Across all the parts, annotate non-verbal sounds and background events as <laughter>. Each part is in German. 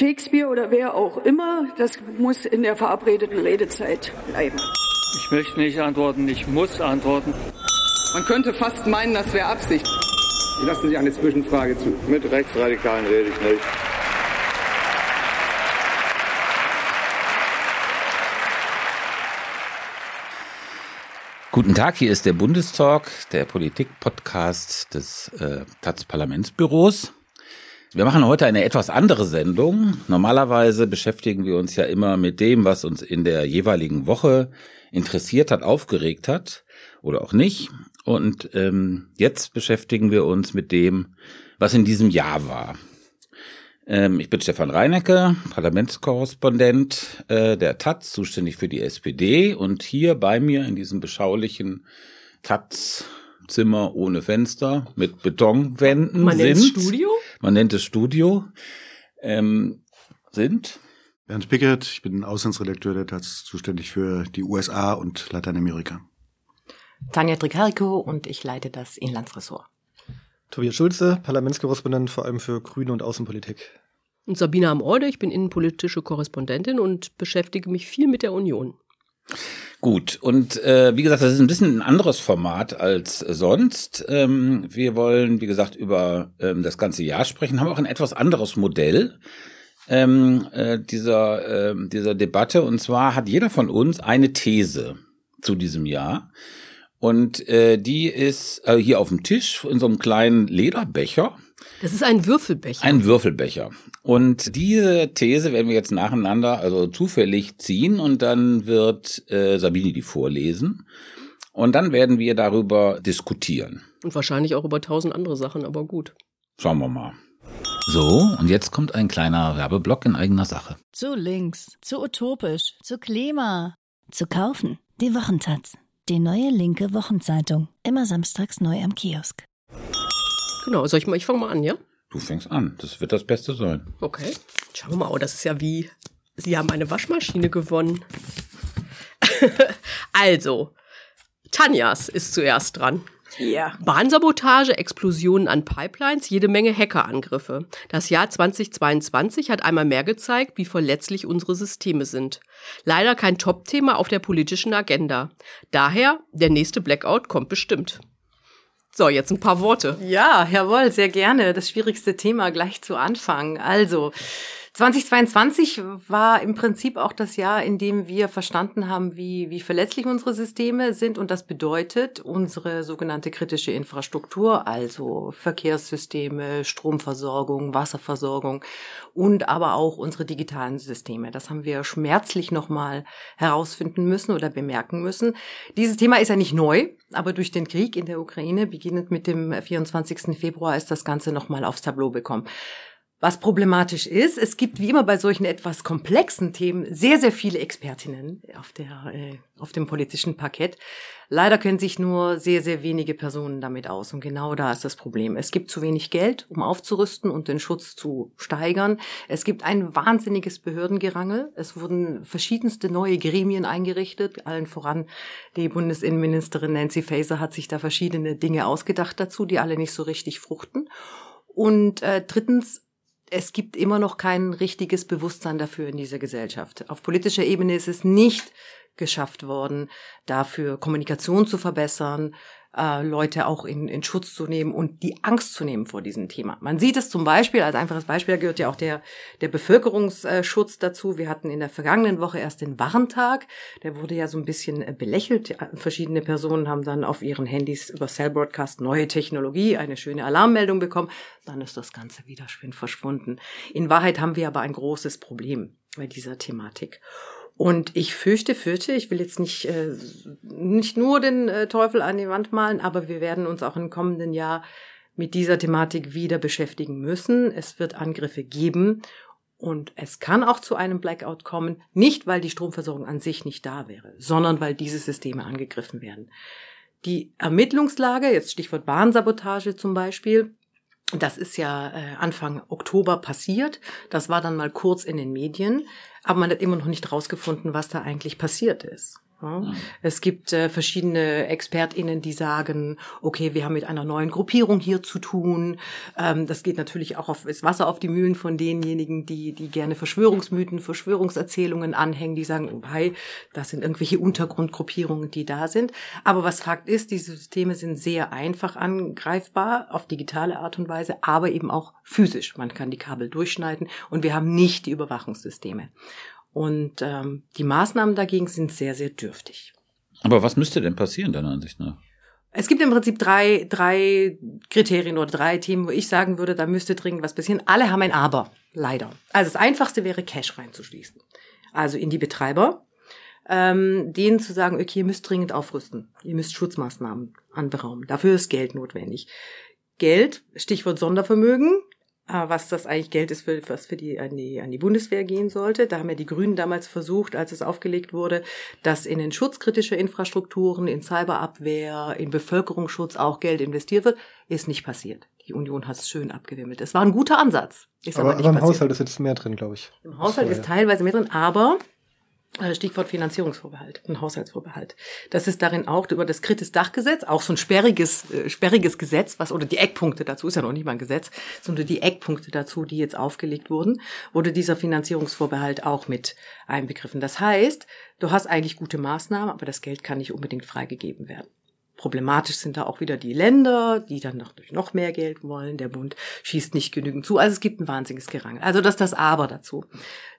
Shakespeare oder wer auch immer, das muss in der verabredeten Redezeit bleiben. Ich möchte nicht antworten, ich muss antworten. Man könnte fast meinen, das wäre Absicht. Ich lasse Sie eine Zwischenfrage zu. Mit Rechtsradikalen rede ich nicht. Guten Tag, hier ist der Bundestalk, der Politik-Podcast des äh, Taz-Parlamentsbüros. Wir machen heute eine etwas andere Sendung. Normalerweise beschäftigen wir uns ja immer mit dem, was uns in der jeweiligen Woche interessiert hat, aufgeregt hat oder auch nicht. Und ähm, jetzt beschäftigen wir uns mit dem, was in diesem Jahr war. Ähm, ich bin Stefan Reinecke, Parlamentskorrespondent äh, der Taz, zuständig für die SPD. Und hier bei mir in diesem beschaulichen Taz Zimmer ohne Fenster mit Betonwänden Man sind. Studio? Man nennt es Studio. Ähm, sind Bernd Pickert, ich bin Auslandsredakteur der Taz, zuständig für die USA und Lateinamerika. Tanja Tricarico und ich leite das Inlandsressort. Tobias Schulze, Parlamentskorrespondent vor allem für Grüne und Außenpolitik. Und Sabine Amorde, ich bin innenpolitische Korrespondentin und beschäftige mich viel mit der Union. Gut, und äh, wie gesagt, das ist ein bisschen ein anderes Format als sonst. Ähm, wir wollen, wie gesagt, über ähm, das ganze Jahr sprechen, haben auch ein etwas anderes Modell ähm, äh, dieser, äh, dieser Debatte. Und zwar hat jeder von uns eine These zu diesem Jahr. Und äh, die ist äh, hier auf dem Tisch in so einem kleinen Lederbecher. Das ist ein Würfelbecher. Ein Würfelbecher. Und diese These werden wir jetzt nacheinander, also zufällig ziehen und dann wird äh, Sabine die vorlesen. Und dann werden wir darüber diskutieren. Und wahrscheinlich auch über tausend andere Sachen, aber gut. Schauen wir mal. So, und jetzt kommt ein kleiner Werbeblock in eigener Sache. Zu links, zu utopisch, zu Klima. Zu kaufen, die Wochentaz. Die neue linke Wochenzeitung. Immer samstags neu am Kiosk. Genau, soll ich mal, ich fange mal an, ja? Du fängst an. Das wird das Beste sein. Okay. Schauen wir mal, oh, das ist ja wie, Sie haben eine Waschmaschine gewonnen. <laughs> also, Tanjas ist zuerst dran. Ja. Bahnsabotage, Explosionen an Pipelines, jede Menge Hackerangriffe. Das Jahr 2022 hat einmal mehr gezeigt, wie verletzlich unsere Systeme sind. Leider kein Top-Thema auf der politischen Agenda. Daher, der nächste Blackout kommt bestimmt. So, jetzt ein paar Worte. Ja, jawohl, sehr gerne. Das schwierigste Thema gleich zu Anfang. Also, 2022 war im Prinzip auch das Jahr, in dem wir verstanden haben, wie, wie verletzlich unsere Systeme sind. Und das bedeutet, unsere sogenannte kritische Infrastruktur, also Verkehrssysteme, Stromversorgung, Wasserversorgung und aber auch unsere digitalen Systeme. Das haben wir schmerzlich nochmal herausfinden müssen oder bemerken müssen. Dieses Thema ist ja nicht neu, aber durch den Krieg in der Ukraine, beginnend mit dem 24. Februar, ist das Ganze nochmal aufs Tableau bekommen. Was problematisch ist, es gibt wie immer bei solchen etwas komplexen Themen sehr, sehr viele Expertinnen auf, der, äh, auf dem politischen Parkett. Leider kennen sich nur sehr, sehr wenige Personen damit aus. Und genau da ist das Problem. Es gibt zu wenig Geld, um aufzurüsten und den Schutz zu steigern. Es gibt ein wahnsinniges Behördengerangel. Es wurden verschiedenste neue Gremien eingerichtet. Allen voran die Bundesinnenministerin Nancy Faeser hat sich da verschiedene Dinge ausgedacht dazu, die alle nicht so richtig fruchten. Und äh, drittens, es gibt immer noch kein richtiges Bewusstsein dafür in dieser Gesellschaft. Auf politischer Ebene ist es nicht geschafft worden, dafür Kommunikation zu verbessern, äh, Leute auch in, in Schutz zu nehmen und die Angst zu nehmen vor diesem Thema. Man sieht es zum Beispiel, als einfaches Beispiel gehört ja auch der, der Bevölkerungsschutz dazu. Wir hatten in der vergangenen Woche erst den Warntag. Der wurde ja so ein bisschen äh, belächelt. Verschiedene Personen haben dann auf ihren Handys über Cell Broadcast neue Technologie, eine schöne Alarmmeldung bekommen. Dann ist das Ganze wieder schön verschwunden. In Wahrheit haben wir aber ein großes Problem bei dieser Thematik. Und ich fürchte, fürchte, ich will jetzt nicht, äh, nicht nur den äh, Teufel an die Wand malen, aber wir werden uns auch im kommenden Jahr mit dieser Thematik wieder beschäftigen müssen. Es wird Angriffe geben und es kann auch zu einem Blackout kommen, nicht weil die Stromversorgung an sich nicht da wäre, sondern weil diese Systeme angegriffen werden. Die Ermittlungslage, jetzt Stichwort Bahnsabotage zum Beispiel, das ist ja äh, Anfang Oktober passiert. Das war dann mal kurz in den Medien, aber man hat immer noch nicht rausgefunden, was da eigentlich passiert ist. Ja. Es gibt äh, verschiedene ExpertInnen, die sagen, okay, wir haben mit einer neuen Gruppierung hier zu tun. Ähm, das geht natürlich auch auf ist Wasser auf die Mühlen von denjenigen, die, die gerne Verschwörungsmythen, Verschwörungserzählungen anhängen, die sagen, hey, das sind irgendwelche Untergrundgruppierungen, die da sind. Aber was Fakt ist, diese Systeme sind sehr einfach angreifbar auf digitale Art und Weise, aber eben auch physisch. Man kann die Kabel durchschneiden und wir haben nicht die Überwachungssysteme. Und ähm, die Maßnahmen dagegen sind sehr, sehr dürftig. Aber was müsste denn passieren, deiner Ansicht nach? Es gibt im Prinzip drei, drei Kriterien oder drei Themen, wo ich sagen würde, da müsste dringend was passieren. Alle haben ein Aber, leider. Also das Einfachste wäre, Cash reinzuschließen. Also in die Betreiber, ähm, denen zu sagen, okay, ihr müsst dringend aufrüsten. Ihr müsst Schutzmaßnahmen anberaumen. Dafür ist Geld notwendig. Geld, Stichwort Sondervermögen, was das eigentlich Geld ist, für, was für die an, die an die Bundeswehr gehen sollte. Da haben ja die Grünen damals versucht, als es aufgelegt wurde, dass in den Schutz kritischer Infrastrukturen, in Cyberabwehr, in Bevölkerungsschutz auch Geld investiert wird. Ist nicht passiert. Die Union hat es schön abgewimmelt. Es war ein guter Ansatz. Aber, aber, aber im. Haushalt ist jetzt mehr drin, glaube ich. Im Haushalt ist teilweise mehr drin, aber äh, Stichwort Finanzierungsvorbehalt, ein Haushaltsvorbehalt. Das ist darin auch über das Kritis-Dachgesetz, auch so ein sperriges, äh, sperriges Gesetz, was, oder die Eckpunkte dazu, ist ja noch nicht mal ein Gesetz, sondern die Eckpunkte dazu, die jetzt aufgelegt wurden, wurde dieser Finanzierungsvorbehalt auch mit einbegriffen. Das heißt, du hast eigentlich gute Maßnahmen, aber das Geld kann nicht unbedingt freigegeben werden. Problematisch sind da auch wieder die Länder, die dann noch, noch mehr Geld wollen. Der Bund schießt nicht genügend zu. Also es gibt ein wahnsinniges Gerangel. Also das ist das Aber dazu.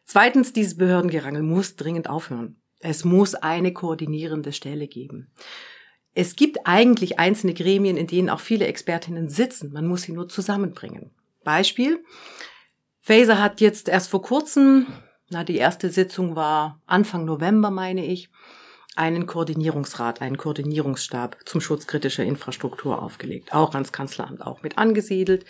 Zweitens, dieses Behördengerangel muss dringend aufhören. Es muss eine koordinierende Stelle geben. Es gibt eigentlich einzelne Gremien, in denen auch viele Expertinnen sitzen. Man muss sie nur zusammenbringen. Beispiel. Faser hat jetzt erst vor kurzem, na, die erste Sitzung war Anfang November, meine ich, einen Koordinierungsrat, einen Koordinierungsstab zum Schutz kritischer Infrastruktur aufgelegt, auch ans Kanzleramt auch mit angesiedelt.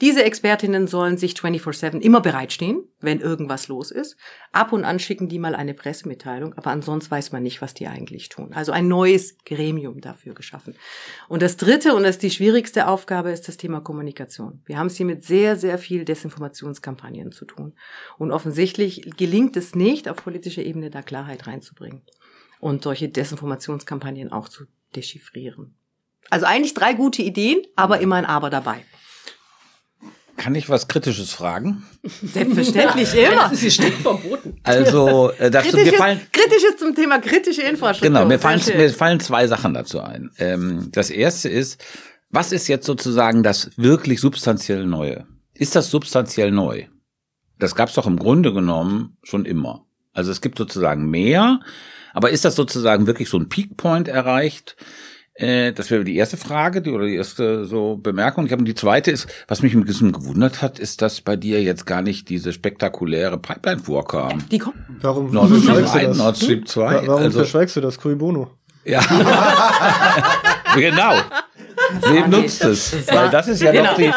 Diese Expertinnen sollen sich 24/7 immer bereitstehen, wenn irgendwas los ist. Ab und an schicken die mal eine Pressemitteilung, aber ansonsten weiß man nicht, was die eigentlich tun. Also ein neues Gremium dafür geschaffen. Und das dritte und das ist die schwierigste Aufgabe ist das Thema Kommunikation. Wir haben es hier mit sehr, sehr viel Desinformationskampagnen zu tun. Und offensichtlich gelingt es nicht, auf politischer Ebene da Klarheit reinzubringen und solche Desinformationskampagnen auch zu dechiffrieren. Also eigentlich drei gute Ideen, aber immer ein Aber dabei. Kann ich was Kritisches fragen? <laughs> Selbstverständlich immer. Das ist strikt verboten. Also, äh, dazu, kritisches, mir fallen, kritisches zum Thema kritische Infrastruktur. Genau, mir fallen, mir fallen zwei Sachen dazu ein. Ähm, das erste ist, was ist jetzt sozusagen das wirklich substanziell Neue? Ist das substanziell neu? Das gab es doch im Grunde genommen schon immer. Also es gibt sozusagen mehr, aber ist das sozusagen wirklich so ein Peak Point erreicht? Äh, das wäre die erste Frage die, oder die erste so Bemerkung. Ich habe die zweite ist, was mich ein bisschen gewundert hat, ist, dass bei dir jetzt gar nicht diese spektakuläre Pipeline vorkam. Die kommt. Warum Nord Stream verschweigst du 1, das? Nord Stream 2. Warum also, verschweigst du das? Cui bono. ja. <laughs> genau. Wem nutzt es? Weil das ist ja Genau. doch die,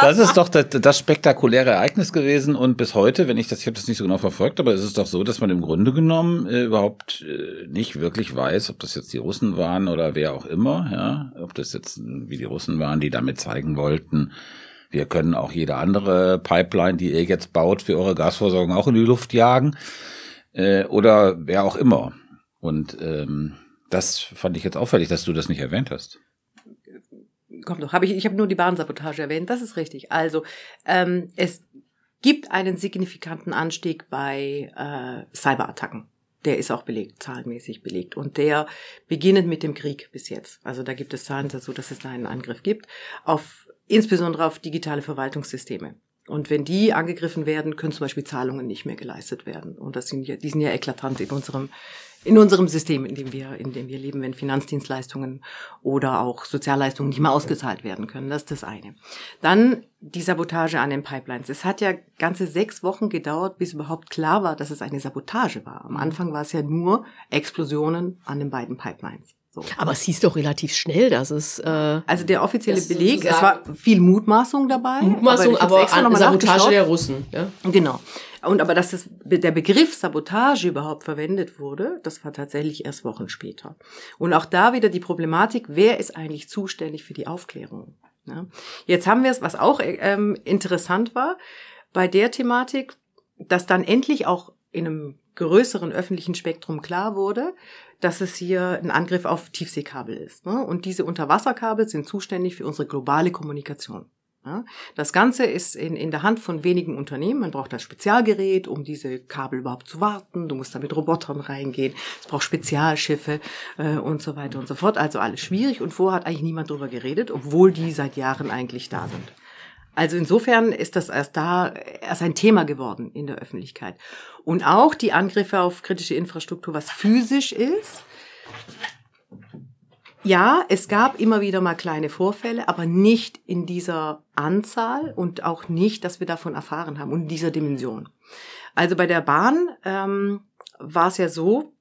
das ist doch das, das spektakuläre Ereignis gewesen und bis heute, wenn ich das, ich habe das nicht so genau verfolgt, aber es ist doch so, dass man im Grunde genommen äh, überhaupt äh, nicht wirklich weiß, ob das jetzt die Russen waren oder wer auch immer, ja, ob das jetzt wie die Russen waren, die damit zeigen wollten, wir können auch jede andere Pipeline, die ihr jetzt baut für eure Gasversorgung auch in die Luft jagen äh, oder wer auch immer. Und ähm, das fand ich jetzt auffällig, dass du das nicht erwähnt hast. Kommt doch, habe ich, ich habe nur die Bahnsabotage erwähnt, das ist richtig. Also, ähm, es gibt einen signifikanten Anstieg bei äh, Cyberattacken. Der ist auch belegt, zahlenmäßig belegt. Und der beginnend mit dem Krieg bis jetzt. Also da gibt es Zahlen dazu, dass es da einen Angriff gibt, auf insbesondere auf digitale Verwaltungssysteme. Und wenn die angegriffen werden, können zum Beispiel Zahlungen nicht mehr geleistet werden. Und das sind ja, die sind ja eklatant in unserem in unserem System, in dem wir, in dem wir leben, wenn Finanzdienstleistungen oder auch Sozialleistungen nicht mehr ausgezahlt werden können. Das ist das eine. Dann die Sabotage an den Pipelines. Es hat ja ganze sechs Wochen gedauert, bis überhaupt klar war, dass es eine Sabotage war. Am Anfang war es ja nur Explosionen an den beiden Pipelines. So. Aber es hieß doch relativ schnell, dass es. Äh, Also der offizielle Beleg, es war viel Mutmaßung dabei. Mutmaßung, aber, extra an Sabotage der Russen. Ja? Genau. Und aber dass das, der Begriff Sabotage überhaupt verwendet wurde, das war tatsächlich erst Wochen später. Und auch da wieder die Problematik, wer ist eigentlich zuständig für die Aufklärung? Ja. Jetzt haben wir es, was auch ähm, interessant war, bei der Thematik, dass dann endlich auch in einem größeren öffentlichen Spektrum klar wurde, dass es hier ein Angriff auf Tiefseekabel ist. Ne? Und diese Unterwasserkabel sind zuständig für unsere globale Kommunikation. Das Ganze ist in, in der Hand von wenigen Unternehmen. Man braucht ein Spezialgerät, um diese Kabel überhaupt zu warten. Du musst da mit Robotern reingehen. Es braucht Spezialschiffe äh, und so weiter und so fort. Also alles schwierig. Und vorher hat eigentlich niemand drüber geredet, obwohl die seit Jahren eigentlich da sind. Also insofern ist das erst da erst ein Thema geworden in der Öffentlichkeit. Und auch die Angriffe auf kritische Infrastruktur, was physisch ist. Ja, es gab immer wieder mal kleine Vorfälle, aber nicht in dieser Anzahl und auch nicht, dass wir davon erfahren haben und in dieser Dimension. Also bei der Bahn ähm, war es ja so,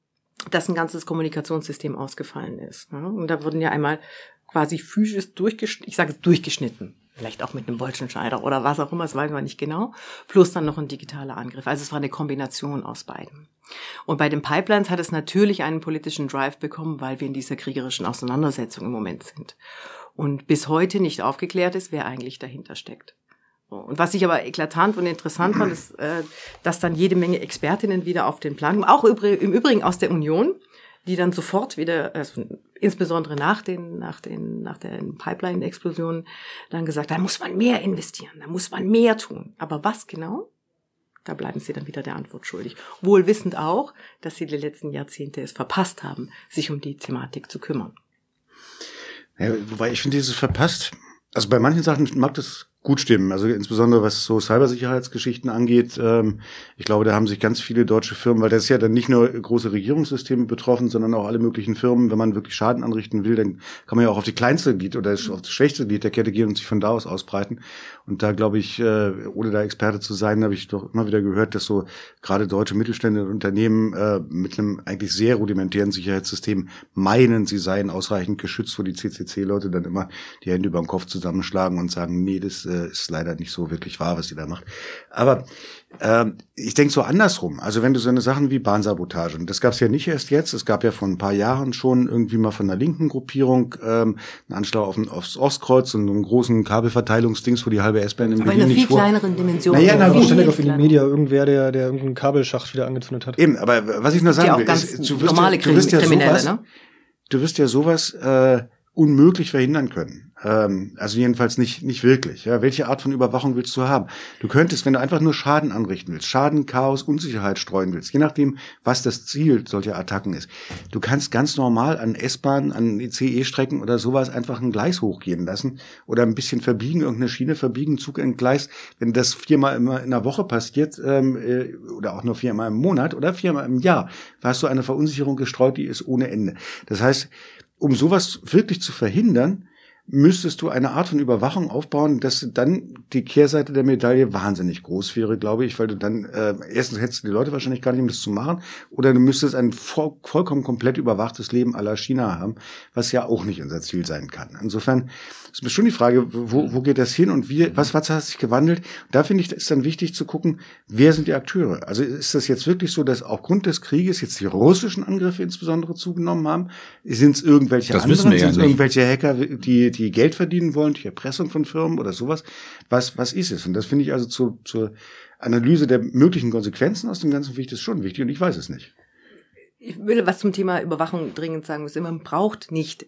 dass ein ganzes Kommunikationssystem ausgefallen ist. Und da wurden ja einmal quasi physisch durchgeschnitten, ich sage durchgeschnitten, vielleicht auch mit einem Bolzenschneider oder was auch immer, das weiß man nicht genau, plus dann noch ein digitaler Angriff. Also es war eine Kombination aus beiden. Und bei den Pipelines hat es natürlich einen politischen Drive bekommen, weil wir in dieser kriegerischen Auseinandersetzung im Moment sind. Und bis heute nicht aufgeklärt ist, wer eigentlich dahinter steckt. Und was ich aber eklatant und interessant fand, ist, äh, dass dann jede Menge Expertinnen wieder auf den Plan, auch im Übrigen aus der Union, die dann sofort wieder, also insbesondere nach den, nach den, nach den Pipeline-Explosionen, dann gesagt, da muss man mehr investieren, da muss man mehr tun. Aber was genau? Da bleiben sie dann wieder der Antwort schuldig. Wohl wissend auch, dass sie die letzten Jahrzehnte es verpasst haben, sich um die Thematik zu kümmern. Ja, wobei ich finde dieses verpasst, also bei manchen Sachen mag das gut stimmen. Also insbesondere was so Cybersicherheitsgeschichten angeht. Ähm, ich glaube, da haben sich ganz viele deutsche Firmen, weil das ist ja dann nicht nur große Regierungssysteme betroffen, sondern auch alle möglichen Firmen. Wenn man wirklich Schaden anrichten will, dann kann man ja auch auf die kleinste Glied oder auf das schwächste Glied der Kette gehen und sich von da aus ausbreiten. Und da glaube ich, äh, ohne da Experte zu sein, habe ich doch immer wieder gehört, dass so gerade deutsche mittelständische Unternehmen äh, mit einem eigentlich sehr rudimentären Sicherheitssystem meinen, sie seien ausreichend geschützt, wo die CCC-Leute dann immer die Hände über den Kopf zusammenschlagen und sagen, nee, das äh, ist leider nicht so wirklich wahr, was sie da macht. Aber äh, ich denke so andersrum. Also wenn du so eine Sachen wie Bahnsabotage, und das gab es ja nicht erst jetzt, es gab ja vor ein paar Jahren schon irgendwie mal von einer linken Gruppierung ähm, einen Anschlag auf, aufs Ostkreuz und einen großen Kabelverteilungsdings, wo die halbe S-Bahn im Aber in einer viel kleineren Dimension. Naja, na, gut. ständig auf die Media irgendwer, der, der irgendeinen Kabelschacht wieder angezündet hat. Eben, aber was ich nur sagen will, ist, du wirst, ja, du wirst ja sowas, ne? du wirst ja sowas äh, unmöglich verhindern können. Ähm, also jedenfalls nicht, nicht wirklich. Ja, welche Art von Überwachung willst du haben? Du könntest, wenn du einfach nur Schaden anrichten willst, Schaden, Chaos, Unsicherheit streuen willst, je nachdem, was das Ziel solcher Attacken ist. Du kannst ganz normal an S-Bahn, an ICE-Strecken oder sowas einfach ein Gleis hochgehen lassen oder ein bisschen verbiegen, irgendeine Schiene verbiegen, Zug entgleist. Wenn das viermal immer in der Woche passiert ähm, äh, oder auch nur viermal im Monat oder viermal im Jahr, hast du eine Verunsicherung gestreut, die ist ohne Ende. Das heißt, um sowas wirklich zu verhindern, müsstest du eine Art von Überwachung aufbauen, dass dann die Kehrseite der Medaille wahnsinnig groß wäre, glaube ich, weil du dann äh, erstens hättest du die Leute wahrscheinlich gar nicht, um das zu machen, oder du müsstest ein voll, vollkommen komplett überwachtes Leben aller China haben, was ja auch nicht unser Ziel sein kann. Insofern ist mir schon die Frage, wo, wo geht das hin und wie, was, was hat sich gewandelt? Da finde ich, ist dann wichtig zu gucken, wer sind die Akteure? Also ist das jetzt wirklich so, dass aufgrund des Krieges jetzt die russischen Angriffe insbesondere zugenommen haben? Sind es irgendwelche das anderen? Sind es ja irgendwelche Hacker, die, die Geld verdienen wollen, die Erpressung von Firmen oder sowas? Was, was ist es? Und das finde ich also zu, zur Analyse der möglichen Konsequenzen aus dem Ganzen finde ich das schon wichtig und ich weiß es nicht. Ich will was zum Thema Überwachung dringend sagen müssen. Man braucht nicht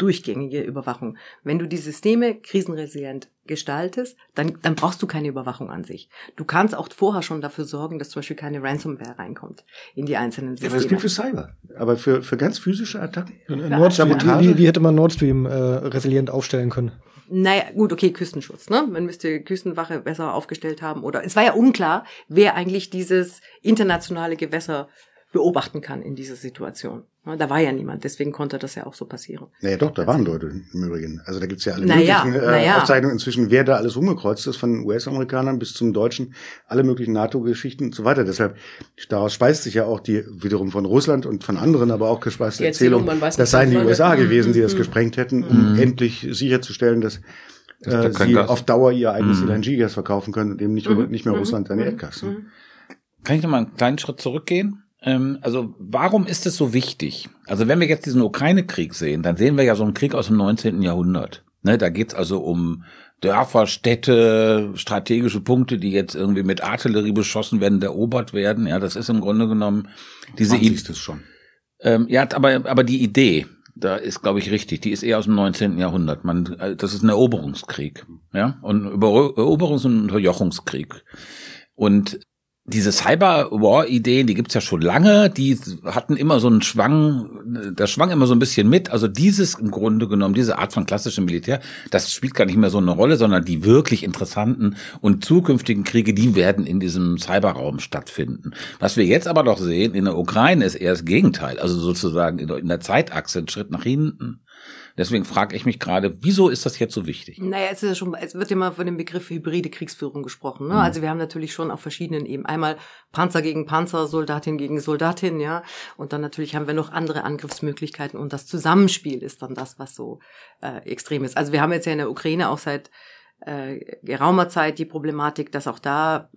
durchgängige Überwachung. Wenn du die Systeme krisenresilient gestaltest, dann, dann brauchst du keine Überwachung an sich. Du kannst auch vorher schon dafür sorgen, dass zum Beispiel keine Ransomware reinkommt in die einzelnen Systeme. Ja, aber das gilt für Cyber. Aber für, für ganz physische Attacken? Nord Stream, wie, wie hätte man Nord Stream äh, resilient aufstellen können? Naja, gut, okay, Küstenschutz, ne? Man müsste Küstenwache besser aufgestellt haben. Oder es war ja unklar, wer eigentlich dieses internationale Gewässer beobachten kann in dieser Situation. Da war ja niemand, deswegen konnte das ja auch so passieren. Naja doch, da waren Leute im Übrigen. Also da gibt's ja alle naja, möglichen äh, naja. Aufzeichnungen inzwischen, wer da alles rumgekreuzt ist, von US-Amerikanern bis zum Deutschen, alle möglichen NATO-Geschichten und so weiter. Deshalb, daraus speist sich ja auch die wiederum von Russland und von anderen, aber auch gespeiste Erzählung, Erzählung das seien die USA gewesen, die das mhm. gesprengt hätten, um mhm. endlich sicherzustellen, dass äh, sie auf Dauer ihr eigenes mhm. LNG-Gas verkaufen können und eben nicht, mhm. nicht mehr Russland seine Erdgas. Ne? Kann ich noch mal einen kleinen Schritt zurückgehen? Ähm, also warum ist es so wichtig? Also wenn wir jetzt diesen Ukraine-Krieg sehen, dann sehen wir ja so einen Krieg aus dem 19. Jahrhundert. Ne, da geht's also um Dörfer, Städte, strategische Punkte, die jetzt irgendwie mit Artillerie beschossen werden, erobert werden. Ja, das ist im Grunde genommen diese Idee. ist schon. Ähm, ja, aber aber die Idee, da ist, glaube ich, richtig. Die ist eher aus dem 19. Jahrhundert. Man, äh, das ist ein Eroberungskrieg, ja, und Eroberungs- und Unterjochungskrieg. Und diese Cyber-War-Ideen, die gibt's ja schon lange, die hatten immer so einen Schwang, das schwang immer so ein bisschen mit. Also dieses im Grunde genommen, diese Art von klassischem Militär, das spielt gar nicht mehr so eine Rolle, sondern die wirklich interessanten und zukünftigen Kriege, die werden in diesem Cyberraum stattfinden. Was wir jetzt aber doch sehen in der Ukraine ist eher das Gegenteil, also sozusagen in der Zeitachse ein Schritt nach hinten. Deswegen frage ich mich gerade, wieso ist das jetzt so wichtig? Naja, es ist ja schon, es wird immer von dem Begriff hybride Kriegsführung gesprochen. Ne? Mhm. Also wir haben natürlich schon auf verschiedenen Ebenen einmal Panzer gegen Panzer, Soldatin gegen Soldatin, ja, und dann natürlich haben wir noch andere Angriffsmöglichkeiten und das Zusammenspiel ist dann das, was so äh, extrem ist. Also wir haben jetzt ja in der Ukraine auch seit äh, geraumer Zeit die Problematik, dass auch da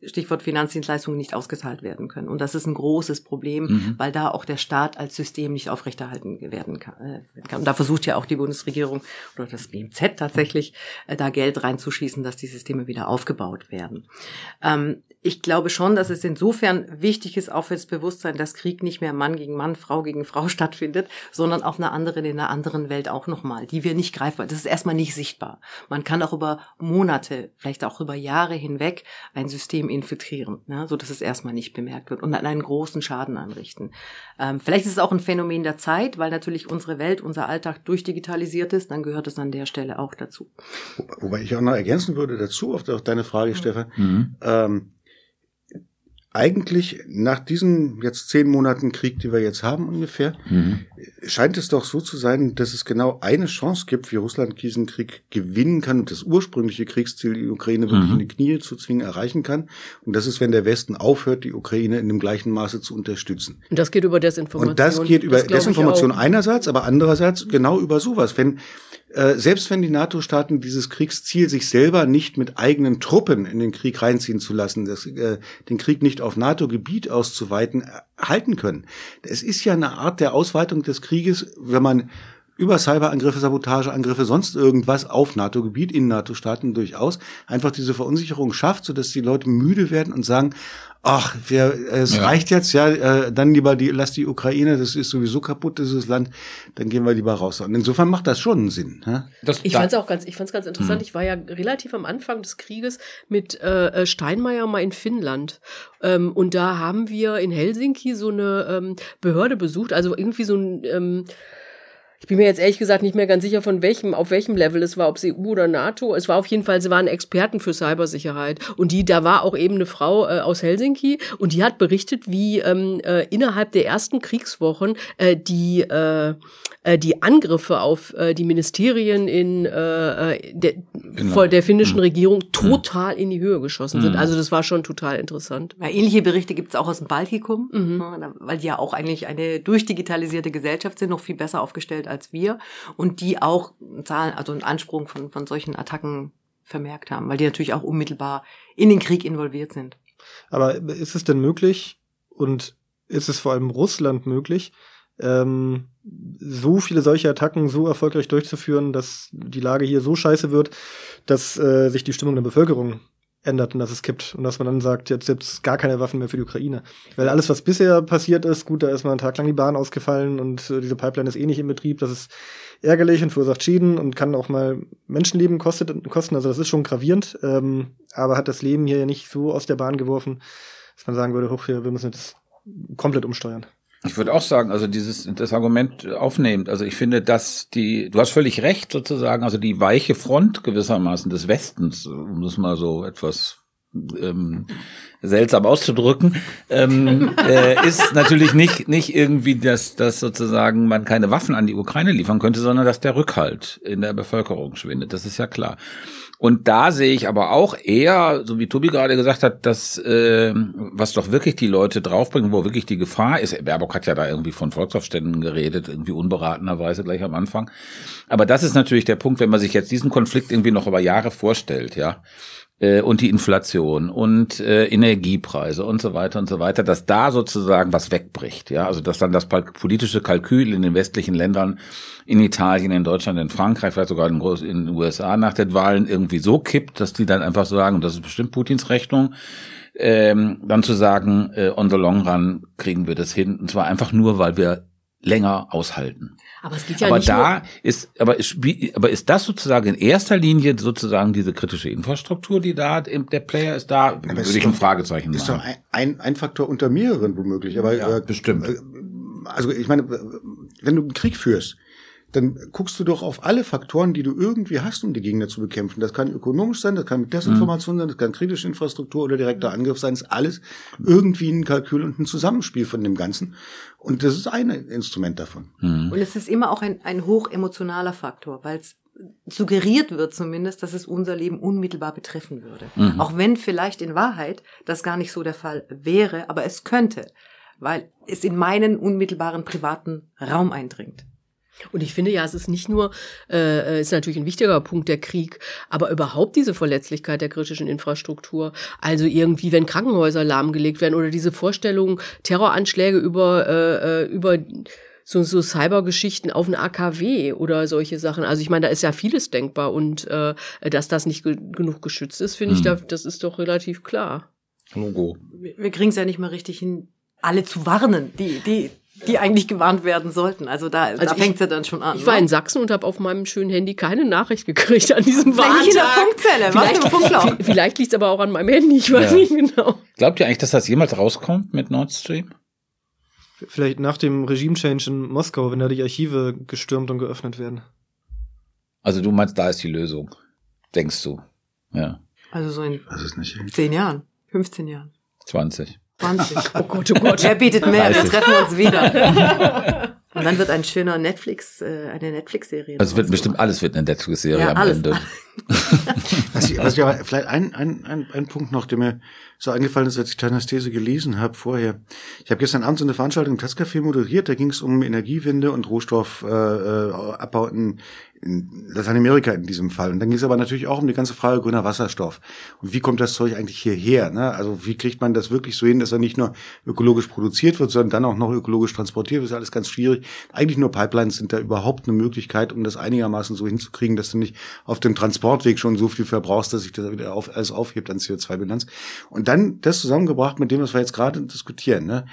Stichwort Finanzdienstleistungen nicht ausgezahlt werden können. Und das ist ein großes Problem, mhm. weil da auch der Staat als System nicht aufrechterhalten werden kann. Äh, und da versucht ja auch die Bundesregierung oder das BMZ tatsächlich, äh, da Geld reinzuschießen, dass die Systeme wieder aufgebaut werden. Ähm, ich glaube schon, dass es insofern wichtig ist, auch fürs Bewusstsein, dass Krieg nicht mehr Mann gegen Mann, Frau gegen Frau <laughs> stattfindet, sondern auf einer anderen, in einer anderen Welt auch nochmal, die wir nicht greifbar, das ist erstmal nicht sichtbar. Man kann auch über Monate, vielleicht auch über Jahre hinweg ein System infiltrieren, ne, so dass es erstmal nicht bemerkt wird und dann einen großen Schaden anrichten. Ähm, vielleicht ist es auch ein Phänomen der Zeit, weil natürlich unsere Welt, unser Alltag durchdigitalisiert ist, dann gehört es an der Stelle auch dazu. Wobei ich auch noch ergänzen würde dazu auf deine Frage, mhm. Stefan. Mhm. Ähm, eigentlich nach diesen jetzt zehn Monaten Krieg, die wir jetzt haben ungefähr, mhm. scheint es doch so zu sein, dass es genau eine Chance gibt, wie Russland diesen Krieg gewinnen kann und das ursprüngliche Kriegsziel, die Ukraine wirklich mhm. in die Knie zu zwingen, erreichen kann. Und das ist, wenn der Westen aufhört, die Ukraine in dem gleichen Maße zu unterstützen. Und das geht über Desinformation. Und das geht über das Desinformation einerseits, aber andererseits genau über sowas. Wenn äh, selbst wenn die NATO-Staaten dieses Kriegsziel, sich selber nicht mit eigenen Truppen in den Krieg reinziehen zu lassen, das, äh, den Krieg nicht auf NATO-Gebiet auszuweiten, äh, halten können. Es ist ja eine Art der Ausweitung des Krieges, wenn man über Cyberangriffe, Sabotageangriffe, sonst irgendwas auf NATO-Gebiet, in NATO-Staaten durchaus, einfach diese Verunsicherung schafft, sodass die Leute müde werden und sagen, ach, wir, es ja. reicht jetzt, ja, äh, dann lieber die, lass die Ukraine, das ist sowieso kaputt, dieses Land, dann gehen wir lieber raus. Und insofern macht das schon einen Sinn. Ja? Das, ich fand es auch ganz, ich fand's ganz interessant. Mhm. Ich war ja relativ am Anfang des Krieges mit äh, Steinmeier mal in Finnland. Ähm, und da haben wir in Helsinki so eine ähm, Behörde besucht, also irgendwie so ein ähm, ich bin mir jetzt ehrlich gesagt nicht mehr ganz sicher, von welchem, auf welchem Level es war, ob es EU oder NATO. Es war auf jeden Fall, sie waren Experten für Cybersicherheit. Und die, da war auch eben eine Frau äh, aus Helsinki und die hat berichtet, wie ähm, äh, innerhalb der ersten Kriegswochen äh, die, äh, äh, die Angriffe auf äh, die Ministerien in äh, äh der, genau. der finnischen mhm. Regierung mhm. total mhm. in die Höhe geschossen sind. Mhm. Also das war schon total interessant. Ja, ähnliche Berichte gibt es auch aus dem Baltikum, mhm. weil die ja auch eigentlich eine durchdigitalisierte Gesellschaft sind, noch viel besser aufgestellt als wir und die auch Zahlen, also einen Ansprung von, von solchen Attacken vermerkt haben, weil die natürlich auch unmittelbar in den Krieg involviert sind. Aber ist es denn möglich und ist es vor allem Russland möglich, ähm, so viele solche Attacken so erfolgreich durchzuführen, dass die Lage hier so scheiße wird, dass äh, sich die Stimmung der Bevölkerung ändert und dass es kippt und dass man dann sagt, jetzt gibt's gar keine Waffen mehr für die Ukraine. Weil alles, was bisher passiert ist, gut, da ist mal einen Tag lang die Bahn ausgefallen und äh, diese Pipeline ist eh nicht in Betrieb, das ist ärgerlich und verursacht Schäden und kann auch mal Menschenleben kostet, kosten, also das ist schon gravierend, ähm, aber hat das Leben hier ja nicht so aus der Bahn geworfen, dass man sagen würde, hoch, wir müssen jetzt komplett umsteuern. Ich würde auch sagen, also dieses das Argument aufnehmend. Also ich finde, dass die, du hast völlig recht sozusagen, also die weiche Front gewissermaßen des Westens, um das mal so etwas ähm, seltsam auszudrücken, ähm, äh, ist natürlich nicht nicht irgendwie, dass dass sozusagen man keine Waffen an die Ukraine liefern könnte, sondern dass der Rückhalt in der Bevölkerung schwindet. Das ist ja klar. Und da sehe ich aber auch eher, so wie Tobi gerade gesagt hat, dass äh, was doch wirklich die Leute draufbringen, wo wirklich die Gefahr ist. Baerbock hat ja da irgendwie von Volksaufständen geredet, irgendwie unberatenerweise gleich am Anfang. Aber das ist natürlich der Punkt, wenn man sich jetzt diesen Konflikt irgendwie noch über Jahre vorstellt, ja äh, und die Inflation und äh, Energiepreise und so weiter und so weiter, dass da sozusagen was wegbricht. Ja, also dass dann das politische Kalkül in den westlichen Ländern, in Italien, in Deutschland, in Frankreich, vielleicht sogar in, in den USA nach den Wahlen irgendwie so kippt, dass die dann einfach sagen, das ist bestimmt Putins Rechnung, ähm, dann zu sagen, äh, on the long run kriegen wir das hin. Und zwar einfach nur, weil wir länger aushalten. Aber es geht ja aber nicht da ist, aber ist, wie, aber ist das sozusagen in erster Linie sozusagen diese kritische Infrastruktur, die da, der Player ist da, aber würde ich ein Fragezeichen machen. Ist doch ein, ein, ein Faktor unter mehreren womöglich, aber ja, äh, bestimmt. Äh, also ich meine, wenn du einen Krieg führst, dann guckst du doch auf alle Faktoren, die du irgendwie hast, um die Gegner zu bekämpfen. Das kann ökonomisch sein, das kann mit Desinformation mhm. sein, das kann kritische Infrastruktur oder direkter Angriff sein. Das ist alles irgendwie ein Kalkül und ein Zusammenspiel von dem Ganzen. Und das ist ein Instrument davon. Mhm. Und es ist immer auch ein, ein hochemotionaler Faktor, weil es suggeriert wird zumindest, dass es unser Leben unmittelbar betreffen würde. Mhm. Auch wenn vielleicht in Wahrheit das gar nicht so der Fall wäre, aber es könnte, weil es in meinen unmittelbaren privaten Raum eindringt. Und ich finde ja, es ist nicht nur, äh, ist natürlich ein wichtiger Punkt der Krieg, aber überhaupt diese Verletzlichkeit der kritischen Infrastruktur. Also irgendwie, wenn Krankenhäuser lahmgelegt werden oder diese Vorstellung, Terroranschläge über, äh, äh über so, so Cybergeschichten auf ein AKW oder solche Sachen. Also ich meine, da ist ja vieles denkbar und äh, dass das nicht ge genug geschützt ist, finde hm. ich, da, das ist doch relativ klar. Logo. Wir, wir kriegen es ja nicht mal richtig hin, alle zu warnen, die, die die eigentlich gewarnt werden sollten. Also da, also da fängt es ja dann schon an. Ich war ne? in Sachsen und habe auf meinem schönen Handy keine Nachricht gekriegt an diesem Warntag. Nicht in der Funkzelle, vielleicht, Funkloch. vielleicht liegt es aber auch an meinem Handy, ich weiß ja. nicht genau. Glaubt ihr eigentlich, dass das jemals rauskommt mit Nord Stream? Vielleicht nach dem Regime-Change in Moskau, wenn da die Archive gestürmt und geöffnet werden. Also du meinst, da ist die Lösung, denkst du? Ja. Also so in zehn Jahren, 15 Jahren. 20. 20. Oh Gott, oh Gott. Wer bietet mehr? 30. Wir treffen uns wieder. <laughs> Und dann wird ein schöner Netflix, äh, eine Netflix-Serie. Also wird bestimmt alles wird eine Netflix-Serie ja, am alles. Ende. <laughs> was ich, was ich aber vielleicht ein, ein, ein, ein Punkt noch, der mir so eingefallen ist, als ich Tanas These gelesen habe vorher. Ich habe gestern Abend so eine Veranstaltung im Tazcafé moderiert, da ging es um Energiewende und Rohstoffabbau äh, in, in Lateinamerika in diesem Fall. Und dann ging es aber natürlich auch um die ganze Frage grüner Wasserstoff. Und wie kommt das Zeug eigentlich hierher? Ne? Also wie kriegt man das wirklich so hin, dass er nicht nur ökologisch produziert wird, sondern dann auch noch ökologisch transportiert wird? Das ist alles ganz schwierig. Eigentlich nur Pipelines sind da überhaupt eine Möglichkeit, um das einigermaßen so hinzukriegen, dass du nicht auf dem Transportweg schon so viel verbrauchst, dass sich das wieder auf, alles aufhebt an CO2-Bilanz. Und dann das zusammengebracht mit dem, was wir jetzt gerade diskutieren. Ne?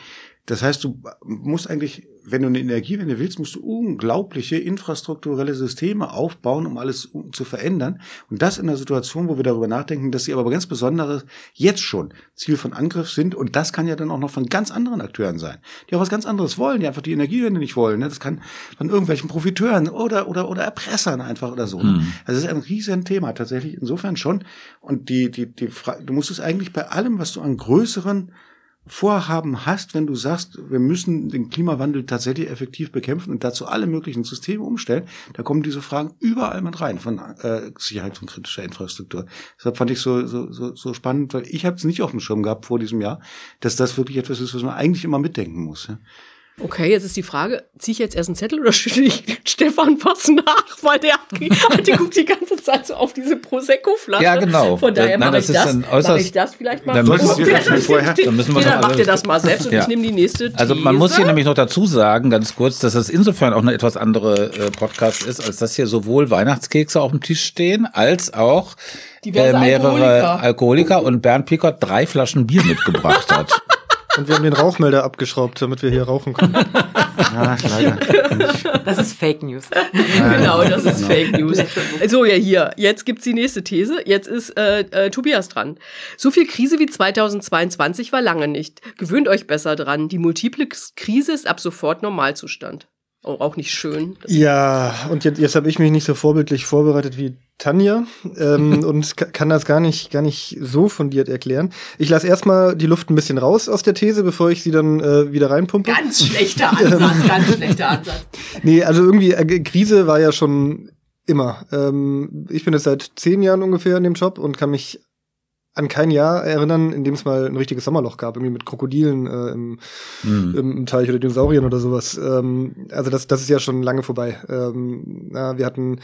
Das heißt, du musst eigentlich, wenn du eine Energiewende willst, musst du unglaubliche infrastrukturelle Systeme aufbauen, um alles zu verändern. Und das in einer Situation, wo wir darüber nachdenken, dass sie aber ganz besonderes jetzt schon Ziel von Angriff sind. Und das kann ja dann auch noch von ganz anderen Akteuren sein, die auch was ganz anderes wollen, die einfach die Energiewende nicht wollen. Ne? Das kann von irgendwelchen Profiteuren oder, oder, oder Erpressern einfach oder so. Mhm. Also das ist ein riesen Thema tatsächlich insofern schon. Und die, die, die, du musst es eigentlich bei allem, was du an größeren Vorhaben hast, wenn du sagst, wir müssen den Klimawandel tatsächlich effektiv bekämpfen und dazu alle möglichen Systeme umstellen, da kommen diese Fragen überall mit rein von äh, Sicherheit und kritischer Infrastruktur. Deshalb fand ich so so so, so spannend, weil ich habe es nicht auf dem Schirm gehabt vor diesem Jahr, dass das wirklich etwas ist, was man eigentlich immer mitdenken muss. Ja. Okay, jetzt ist die Frage, ziehe ich jetzt erst einen Zettel oder <laughs> schüttel ich Stefan was nach? Weil der, <laughs> der guckt die ganze Zeit so auf diese Prosecco-Flasche. Ja, genau. Von daher mache ich, das, mach ich das vielleicht mal. Dann, müssen wir vorher, dann müssen wir ja, dann macht ihr das mal selbst und ja. ich nehme die nächste These. Also man muss hier nämlich noch dazu sagen, ganz kurz, dass das insofern auch eine etwas andere äh, Podcast ist, als dass hier sowohl Weihnachtskekse auf dem Tisch stehen, als auch äh, mehrere Alkoholiker. Alkoholiker und Bernd Pickert drei Flaschen Bier mitgebracht hat. Und wir haben den Rauchmelder abgeschraubt, damit wir hier rauchen können. Ja, leider. Das ist Fake News. genau, das ist genau. Fake News. So, ja, hier. Jetzt gibt's die nächste These. Jetzt ist äh, äh, Tobias dran. So viel Krise wie 2022 war lange nicht. Gewöhnt euch besser dran. Die multiple Krise ist ab sofort Normalzustand. Auch nicht schön. Ja, und jetzt, jetzt habe ich mich nicht so vorbildlich vorbereitet wie Tanja ähm, <laughs> und kann das gar nicht, gar nicht so fundiert erklären. Ich lasse erstmal die Luft ein bisschen raus aus der These, bevor ich sie dann äh, wieder reinpumpe. Ganz schlechter <laughs> Ansatz, ganz schlechter Ansatz. Nee, also irgendwie, äh, Krise war ja schon immer. Ähm, ich bin jetzt seit zehn Jahren ungefähr in dem Job und kann mich an kein Jahr erinnern, in dem es mal ein richtiges Sommerloch gab, irgendwie mit Krokodilen äh, im, mhm. im, Teich oder Dinosauriern oder sowas. Ähm, also das, das ist ja schon lange vorbei. Ähm, na, wir hatten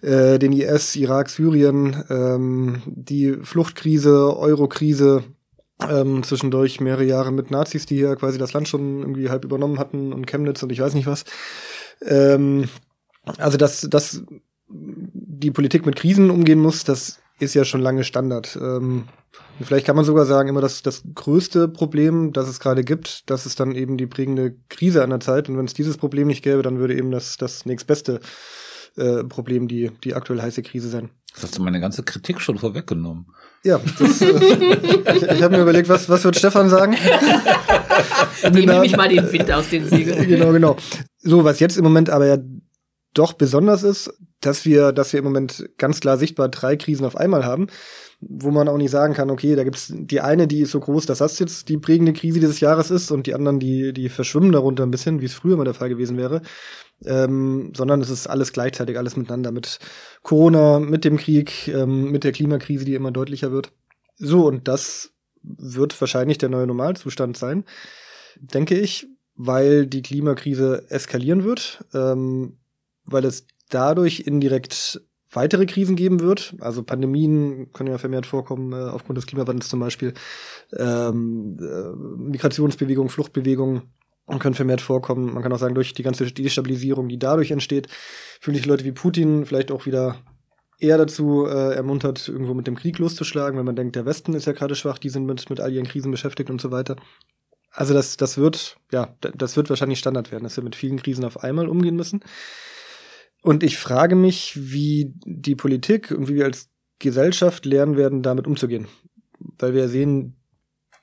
äh, den IS, Irak, Syrien, ähm, die Fluchtkrise, Eurokrise, ähm, zwischendurch mehrere Jahre mit Nazis, die hier quasi das Land schon irgendwie halb übernommen hatten und Chemnitz und ich weiß nicht was. Ähm, also dass, dass die Politik mit Krisen umgehen muss, das ist ja schon lange Standard. Ähm, vielleicht kann man sogar sagen, immer das, das größte Problem, das es gerade gibt, das ist dann eben die prägende Krise an der Zeit. Und wenn es dieses Problem nicht gäbe, dann würde eben das, das nächstbeste äh, Problem die, die aktuell heiße Krise sein. Das hast du meine ganze Kritik schon vorweggenommen. Ja, das, äh, ich, ich habe mir überlegt, was, was wird Stefan sagen? <laughs> Nehme ich mal den Wind aus den Segeln. genau, genau. So, was jetzt im Moment aber ja doch besonders ist, dass wir, dass wir im Moment ganz klar sichtbar drei Krisen auf einmal haben, wo man auch nicht sagen kann, okay, da gibt's die eine, die ist so groß, dass das jetzt die prägende Krise dieses Jahres ist und die anderen, die, die verschwimmen darunter ein bisschen, wie es früher mal der Fall gewesen wäre. Ähm, sondern es ist alles gleichzeitig, alles miteinander, mit Corona, mit dem Krieg, ähm, mit der Klimakrise, die immer deutlicher wird. So, und das wird wahrscheinlich der neue Normalzustand sein, denke ich, weil die Klimakrise eskalieren wird. Ähm, weil es dadurch indirekt weitere Krisen geben wird. Also Pandemien können ja vermehrt vorkommen, äh, aufgrund des Klimawandels zum Beispiel. Ähm, äh, Migrationsbewegung, Fluchtbewegung können vermehrt vorkommen. Man kann auch sagen, durch die ganze Destabilisierung, die dadurch entsteht, fühlen sich Leute wie Putin vielleicht auch wieder eher dazu äh, ermuntert, irgendwo mit dem Krieg loszuschlagen, wenn man denkt, der Westen ist ja gerade schwach, die sind mit, mit all ihren Krisen beschäftigt und so weiter. Also das, das wird, ja, das wird wahrscheinlich Standard werden, dass wir mit vielen Krisen auf einmal umgehen müssen. Und ich frage mich, wie die Politik und wie wir als Gesellschaft lernen werden, damit umzugehen. Weil wir sehen,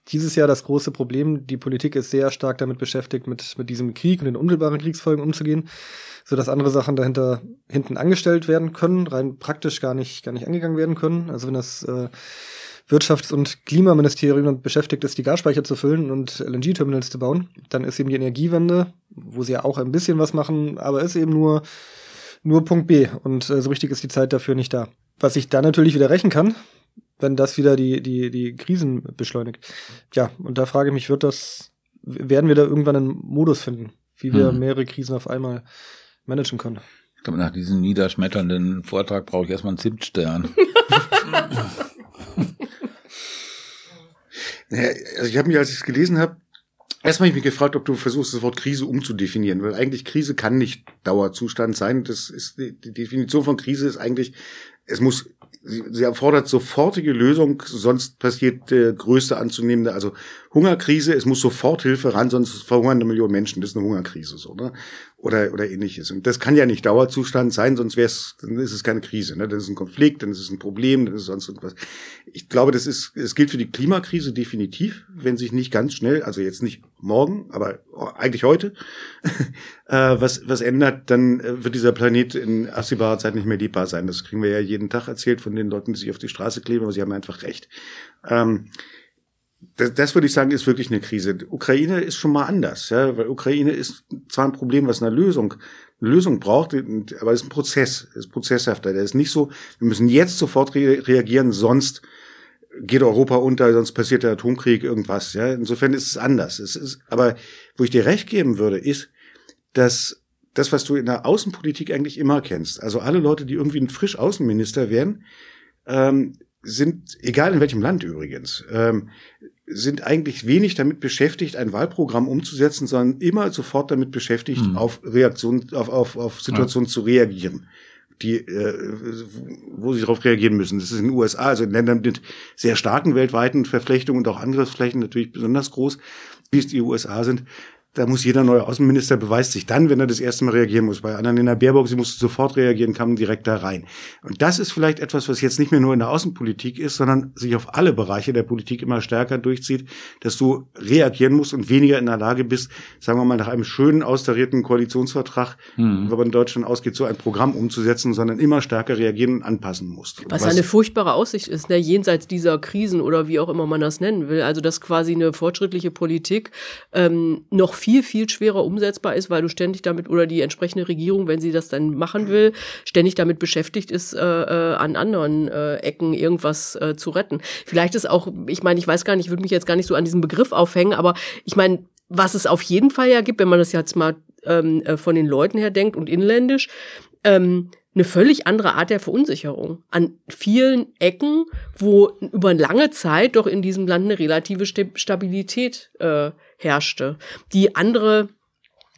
dieses Jahr das große Problem, die Politik ist sehr stark damit beschäftigt, mit, mit diesem Krieg und den unmittelbaren Kriegsfolgen umzugehen, so dass andere Sachen dahinter hinten angestellt werden können, rein praktisch gar nicht, gar nicht angegangen werden können. Also wenn das äh, Wirtschafts- und Klimaministerium damit beschäftigt ist, die Gasspeicher zu füllen und LNG-Terminals zu bauen, dann ist eben die Energiewende, wo sie ja auch ein bisschen was machen, aber ist eben nur nur Punkt B. Und äh, so richtig ist die Zeit dafür nicht da. Was ich dann natürlich wieder rächen kann, wenn das wieder die, die, die Krisen beschleunigt. Ja, und da frage ich mich, wird das, werden wir da irgendwann einen Modus finden, wie wir hm. mehrere Krisen auf einmal managen können? Ich glaube, nach diesem niederschmetternden Vortrag brauche ich erstmal einen Zimtstern. <laughs> naja, also ich habe mich, als ich es gelesen habe, Erstmal habe ich mich gefragt, ob du versuchst, das Wort Krise umzudefinieren, weil eigentlich Krise kann nicht Dauerzustand sein. Das ist die, Definition von Krise ist eigentlich, es muss sie, sie erfordert sofortige Lösung, sonst passiert der größte anzunehmende, also Hungerkrise, es muss sofort Hilfe ran, sonst verhungern eine Million Menschen, das ist eine Hungerkrise, so, ne? Oder, oder ähnliches. Und das kann ja nicht Dauerzustand sein, sonst wäre es, dann ist es keine Krise, ne? Das ist ein Konflikt, dann ist es ein Problem, dann ist es sonst irgendwas. Ich glaube, das ist, es gilt für die Klimakrise definitiv, wenn sich nicht ganz schnell, also jetzt nicht morgen, aber eigentlich heute, <laughs> äh, was, was ändert, dann äh, wird dieser Planet in absehbarer Zeit nicht mehr lebbar sein. Das kriegen wir ja jeden Tag erzählt von den Leuten, die sich auf die Straße kleben, aber sie haben einfach recht. Ähm, das, das würde ich sagen, ist wirklich eine Krise. Ukraine ist schon mal anders, ja, weil Ukraine ist zwar ein Problem, was eine Lösung, eine Lösung braucht, aber es ist ein Prozess, es ist prozesshafter. Der ist nicht so, wir müssen jetzt sofort re reagieren, sonst geht Europa unter, sonst passiert der Atomkrieg, irgendwas. Ja, insofern ist es anders. Es ist, aber wo ich dir recht geben würde, ist, dass das, was du in der Außenpolitik eigentlich immer kennst, also alle Leute, die irgendwie ein frisch Außenminister werden, ähm, sind, egal in welchem Land übrigens, ähm, sind eigentlich wenig damit beschäftigt, ein Wahlprogramm umzusetzen, sondern immer sofort damit beschäftigt, mhm. auf Reaktionen, auf, auf, auf Situationen ja. zu reagieren die, äh, wo sie darauf reagieren müssen. Das ist in den USA, also in Ländern mit sehr starken weltweiten Verflechtungen und auch Angriffsflächen natürlich besonders groß, wie es die USA sind da muss jeder neue Außenminister beweist sich dann, wenn er das erste Mal reagieren muss. Bei anderen in der Baerbock, sie musste sofort reagieren, kam direkt da rein. Und das ist vielleicht etwas, was jetzt nicht mehr nur in der Außenpolitik ist, sondern sich auf alle Bereiche der Politik immer stärker durchzieht, dass du reagieren musst und weniger in der Lage bist, sagen wir mal, nach einem schönen, austarierten Koalitionsvertrag, mhm. wenn man in Deutschland ausgeht, so ein Programm umzusetzen, sondern immer stärker reagieren und anpassen musst. Was, was eine furchtbare Aussicht ist, ne, jenseits dieser Krisen oder wie auch immer man das nennen will. Also, dass quasi eine fortschrittliche Politik ähm, noch viel, viel schwerer umsetzbar ist, weil du ständig damit oder die entsprechende Regierung, wenn sie das dann machen will, ständig damit beschäftigt ist, äh, äh, an anderen äh, Ecken irgendwas äh, zu retten. Vielleicht ist auch, ich meine, ich weiß gar nicht, ich würde mich jetzt gar nicht so an diesem Begriff aufhängen, aber ich meine, was es auf jeden Fall ja gibt, wenn man das jetzt mal ähm, äh, von den Leuten her denkt und inländisch, ähm, eine völlig andere Art der Verunsicherung. An vielen Ecken, wo über lange Zeit doch in diesem Land eine relative Stabilität äh, herrschte, die andere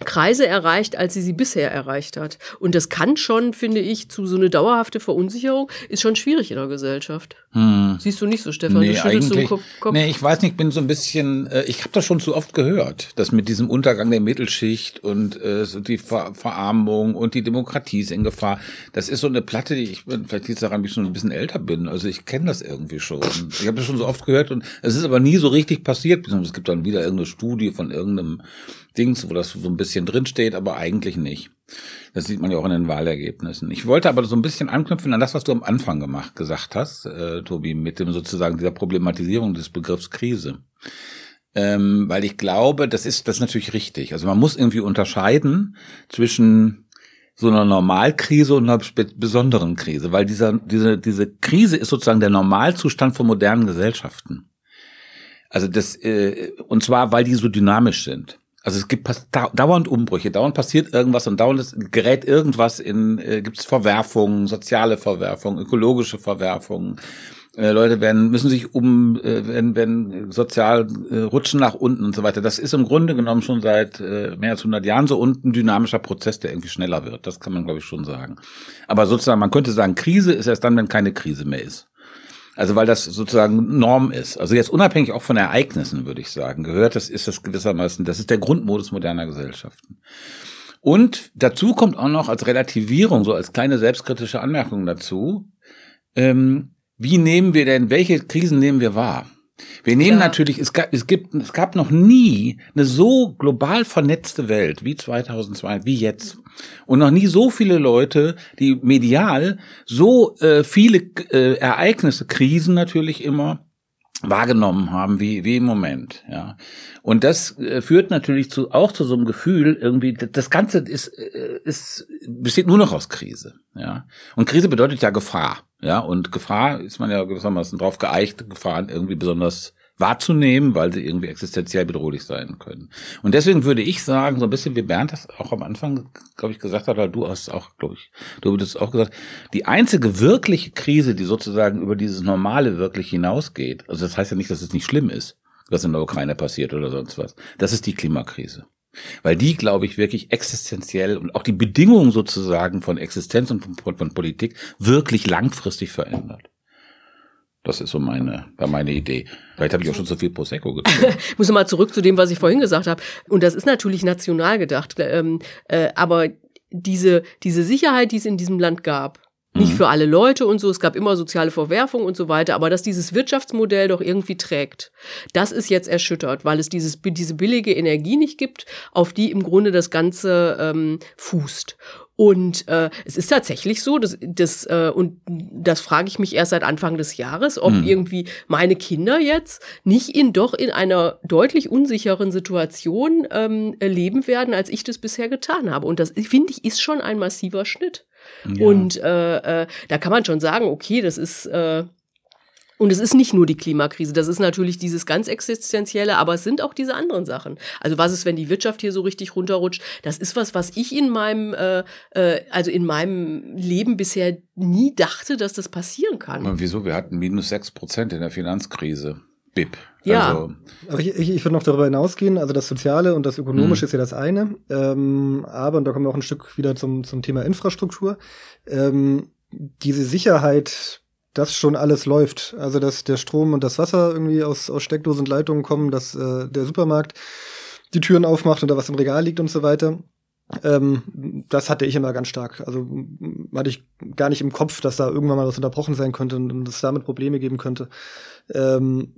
Kreise erreicht, als sie sie bisher erreicht hat. Und das kann schon, finde ich, zu so eine dauerhafte Verunsicherung, ist schon schwierig in der Gesellschaft. Hm. Siehst du nicht so, Stefan? Nee, du eigentlich, Kopf, Kopf. Nee, ich weiß nicht, bin so ein bisschen, äh, ich habe das schon zu oft gehört, dass mit diesem Untergang der Mittelschicht und äh, so die Ver Verarmung und die Demokratie ist in Gefahr. Das ist so eine Platte, die ich, vielleicht liegt es daran, dass ich schon ein bisschen älter bin. Also ich kenne das irgendwie schon. Ich habe das schon so oft gehört und es ist aber nie so richtig passiert. Es gibt dann wieder irgendeine Studie von irgendeinem Dings, wo das so ein bisschen drinsteht, aber eigentlich nicht. Das sieht man ja auch in den Wahlergebnissen. Ich wollte aber so ein bisschen anknüpfen an das, was du am Anfang gemacht, gesagt hast, äh, Tobi, mit dem sozusagen dieser Problematisierung des Begriffs Krise. Ähm, weil ich glaube, das ist, das ist natürlich richtig. Also man muss irgendwie unterscheiden zwischen so einer Normalkrise und einer besonderen Krise, weil dieser, diese, diese Krise ist sozusagen der Normalzustand von modernen Gesellschaften. Also das, äh, und zwar, weil die so dynamisch sind. Also es gibt dauernd Umbrüche, dauernd passiert irgendwas und dauernd gerät irgendwas in, äh, gibt es Verwerfungen, soziale Verwerfungen, ökologische Verwerfungen. Äh, Leute werden, müssen sich um, äh, werden, werden sozial äh, rutschen nach unten und so weiter. Das ist im Grunde genommen schon seit äh, mehr als 100 Jahren so und ein dynamischer Prozess, der irgendwie schneller wird. Das kann man, glaube ich, schon sagen. Aber sozusagen, man könnte sagen, Krise ist erst dann, wenn keine Krise mehr ist. Also weil das sozusagen Norm ist. Also jetzt unabhängig auch von Ereignissen, würde ich sagen, gehört das, ist das gewissermaßen, das ist der Grundmodus moderner Gesellschaften. Und dazu kommt auch noch als Relativierung, so als kleine selbstkritische Anmerkung dazu, ähm, wie nehmen wir denn, welche Krisen nehmen wir wahr? Wir nehmen ja. natürlich, es gab, es gibt, es gab noch nie eine so global vernetzte Welt wie 2002, wie jetzt. Und noch nie so viele Leute, die medial so äh, viele äh, Ereignisse, Krisen natürlich immer wahrgenommen haben wie wie im Moment ja. Und das äh, führt natürlich zu auch zu so einem Gefühl irgendwie das ganze ist äh, ist besteht nur noch aus Krise ja. Und Krise bedeutet ja Gefahr ja, und Gefahr ist man ja gewissermaßen drauf geeicht, Gefahren irgendwie besonders wahrzunehmen, weil sie irgendwie existenziell bedrohlich sein können. Und deswegen würde ich sagen, so ein bisschen wie Bernd das auch am Anfang, glaube ich, gesagt hat, oder du hast auch, glaube ich, du hast auch gesagt, die einzige wirkliche Krise, die sozusagen über dieses Normale wirklich hinausgeht, also das heißt ja nicht, dass es nicht schlimm ist, was in der Ukraine passiert oder sonst was, das ist die Klimakrise. Weil die, glaube ich, wirklich existenziell und auch die Bedingungen sozusagen von Existenz und von, von Politik wirklich langfristig verändert. Das ist so meine, war meine Idee. Vielleicht habe ich auch schon zu viel Prosecco <laughs> getrunken. ich muss mal zurück zu dem, was ich vorhin gesagt habe. Und das ist natürlich national gedacht. Ähm, äh, aber diese, diese Sicherheit, die es in diesem Land gab, nicht mhm. für alle Leute und so, es gab immer soziale Verwerfung und so weiter, aber dass dieses Wirtschaftsmodell doch irgendwie trägt, das ist jetzt erschüttert, weil es dieses, diese billige Energie nicht gibt, auf die im Grunde das Ganze ähm, fußt. Und äh, es ist tatsächlich so, dass das äh, und das frage ich mich erst seit Anfang des Jahres, ob mhm. irgendwie meine Kinder jetzt nicht in doch in einer deutlich unsicheren Situation ähm, leben werden, als ich das bisher getan habe. Und das finde ich ist schon ein massiver Schnitt. Ja. Und äh, äh, da kann man schon sagen, okay, das ist äh, und es ist nicht nur die Klimakrise, das ist natürlich dieses ganz Existenzielle, aber es sind auch diese anderen Sachen. Also was ist, wenn die Wirtschaft hier so richtig runterrutscht? Das ist was, was ich in meinem, äh, äh, also in meinem Leben bisher nie dachte, dass das passieren kann. Aber wieso? Wir hatten minus sechs Prozent in der Finanzkrise. BIP. Ja. Also, aber ich, ich, ich würde noch darüber hinausgehen, also das Soziale und das Ökonomische mhm. ist ja das eine, ähm, aber, und da kommen wir auch ein Stück wieder zum, zum Thema Infrastruktur, ähm, diese Sicherheit, dass schon alles läuft, also dass der Strom und das Wasser irgendwie aus, aus Steckdosen und Leitungen kommen, dass äh, der Supermarkt die Türen aufmacht und da was im Regal liegt und so weiter. Ähm, das hatte ich immer ganz stark. Also hatte ich gar nicht im Kopf, dass da irgendwann mal was unterbrochen sein könnte und, und es damit Probleme geben könnte. Ähm,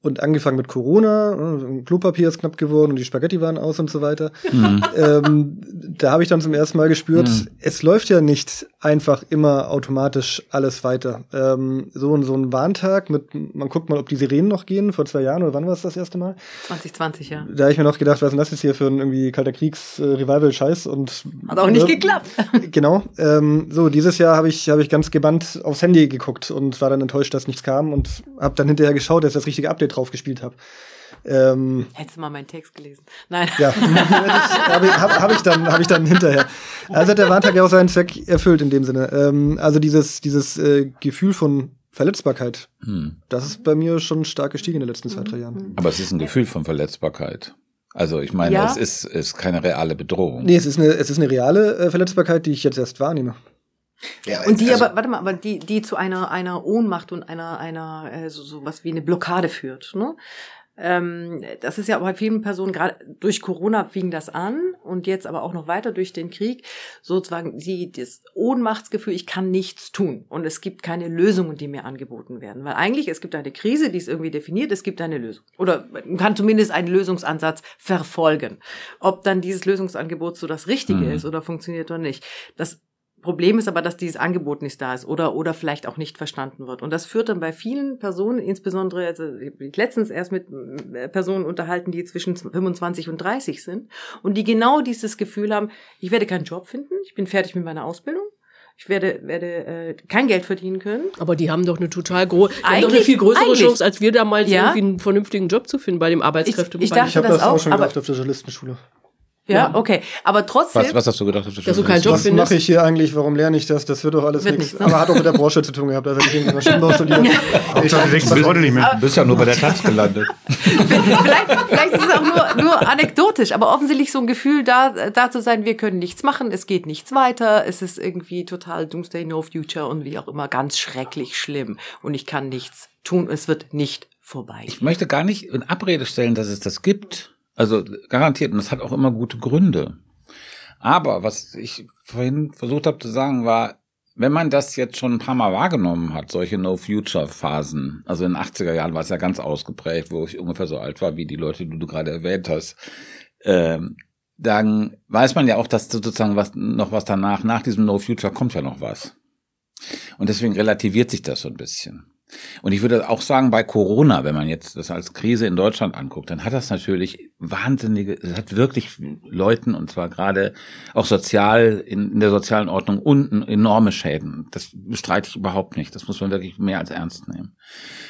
und angefangen mit Corona, äh, Klopapier ist knapp geworden und die Spaghetti waren aus und so weiter. Mhm. Ähm, da habe ich dann zum ersten Mal gespürt, mhm. es läuft ja nicht einfach immer automatisch alles weiter. Ähm, so, so ein Warntag mit, man guckt mal, ob die Sirenen noch gehen, vor zwei Jahren oder wann war es das erste Mal? 2020, ja. Da habe ich mir noch gedacht, was ist denn das jetzt hier für ein irgendwie kalter Kriegs-Revival-Scheiß und Hat auch nicht äh, geklappt. <laughs> Genau. Ähm, so, dieses Jahr habe ich, hab ich ganz gebannt aufs Handy geguckt und war dann enttäuscht, dass nichts kam und habe dann hinterher geschaut, dass das richtige Update drauf gespielt habe. Ähm, Hättest du mal meinen Text gelesen? Nein. Ja, <laughs> habe ich, hab, hab ich, dann, hab ich dann hinterher. Also hat der Warntag ja auch seinen Zweck erfüllt in dem Sinne. Ähm, also dieses, dieses äh, Gefühl von Verletzbarkeit, hm. das ist bei mir schon stark gestiegen in den letzten zwei, drei Jahren. Aber es ist ein Gefühl von Verletzbarkeit. Also ich meine, ja. es ist, ist keine reale Bedrohung. Nee, es ist eine, es ist eine reale äh, Verletzbarkeit, die ich jetzt erst wahrnehme. Ja, und die also, aber, warte mal, aber die, die zu einer, einer Ohnmacht und einer, einer, äh, so, so was wie eine Blockade führt, ne? Ähm, das ist ja bei vielen Personen, gerade durch Corona fing das an und jetzt aber auch noch weiter durch den Krieg, sozusagen die, das Ohnmachtsgefühl, ich kann nichts tun und es gibt keine Lösungen, die mir angeboten werden. Weil eigentlich, es gibt eine Krise, die ist irgendwie definiert, es gibt eine Lösung. Oder man kann zumindest einen Lösungsansatz verfolgen. Ob dann dieses Lösungsangebot so das Richtige mhm. ist oder funktioniert oder nicht. Das Problem ist aber, dass dieses Angebot nicht da ist oder, oder vielleicht auch nicht verstanden wird. Und das führt dann bei vielen Personen, insbesondere, also ich letztens erst mit äh, Personen unterhalten, die zwischen 25 und 30 sind und die genau dieses Gefühl haben, ich werde keinen Job finden, ich bin fertig mit meiner Ausbildung, ich werde, werde äh, kein Geld verdienen können. Aber die haben doch eine total große, eine viel größere Chance, als wir damals ja. irgendwie einen vernünftigen Job zu finden bei dem Arbeitskräfte. Ich, ich, dachte ich habe das, das auch schon gedacht auf der Journalistenschule. Ja, okay. Aber trotzdem. Was, was hast du gedacht? Dass du keinen Job Was mache ich hier eigentlich? Warum lerne ich das? Das wird doch alles nichts. Ne? Aber hat auch mit der Branche zu tun gehabt. Also ich irgendwie Maschinenbau studiert. ich habe bis heute nicht mehr. Du bist ja nur bei der Taz gelandet. <laughs> vielleicht, vielleicht ist es auch nur, nur anekdotisch, aber offensichtlich so ein Gefühl da, da zu sein, wir können nichts machen, es geht nichts weiter, es ist irgendwie total Doomsday No Future und wie auch immer ganz schrecklich schlimm und ich kann nichts tun, es wird nicht vorbei. Ich möchte gar nicht in Abrede stellen, dass es das gibt. Also garantiert. Und das hat auch immer gute Gründe. Aber was ich vorhin versucht habe zu sagen, war, wenn man das jetzt schon ein paar Mal wahrgenommen hat, solche No-Future-Phasen, also in den 80er Jahren war es ja ganz ausgeprägt, wo ich ungefähr so alt war wie die Leute, die du gerade erwähnt hast, ähm, dann weiß man ja auch, dass sozusagen was noch was danach, nach diesem No-Future kommt ja noch was. Und deswegen relativiert sich das so ein bisschen. Und ich würde auch sagen, bei Corona, wenn man jetzt das als Krise in Deutschland anguckt, dann hat das natürlich wahnsinnige, es hat wirklich Leuten, und zwar gerade auch sozial, in, in der sozialen Ordnung unten enorme Schäden. Das bestreite ich überhaupt nicht. Das muss man wirklich mehr als ernst nehmen.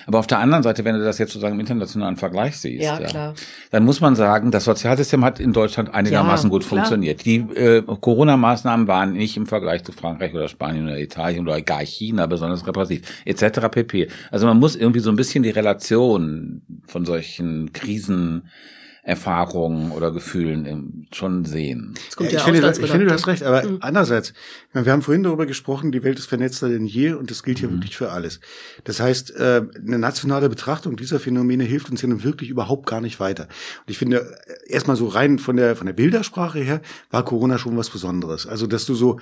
Aber auf der anderen Seite, wenn du das jetzt sozusagen im internationalen Vergleich siehst, ja, ja, dann muss man sagen, das Sozialsystem hat in Deutschland einigermaßen ja, gut klar. funktioniert. Die äh, Corona-Maßnahmen waren nicht im Vergleich zu Frankreich oder Spanien oder Italien oder gar China besonders repressiv, etc. pp. Also man muss irgendwie so ein bisschen die Relation von solchen Krisen Erfahrungen oder Gefühlen schon sehen. Ja, ich, finde, ich finde, du hast recht, aber mhm. andererseits, wir haben vorhin darüber gesprochen, die Welt ist vernetzter denn je und das gilt hier mhm. wirklich für alles. Das heißt, äh, eine nationale Betrachtung dieser Phänomene hilft uns ja nun wirklich überhaupt gar nicht weiter. Und ich finde, erstmal so rein von der, von der Bildersprache her, war Corona schon was Besonderes. Also, dass du so,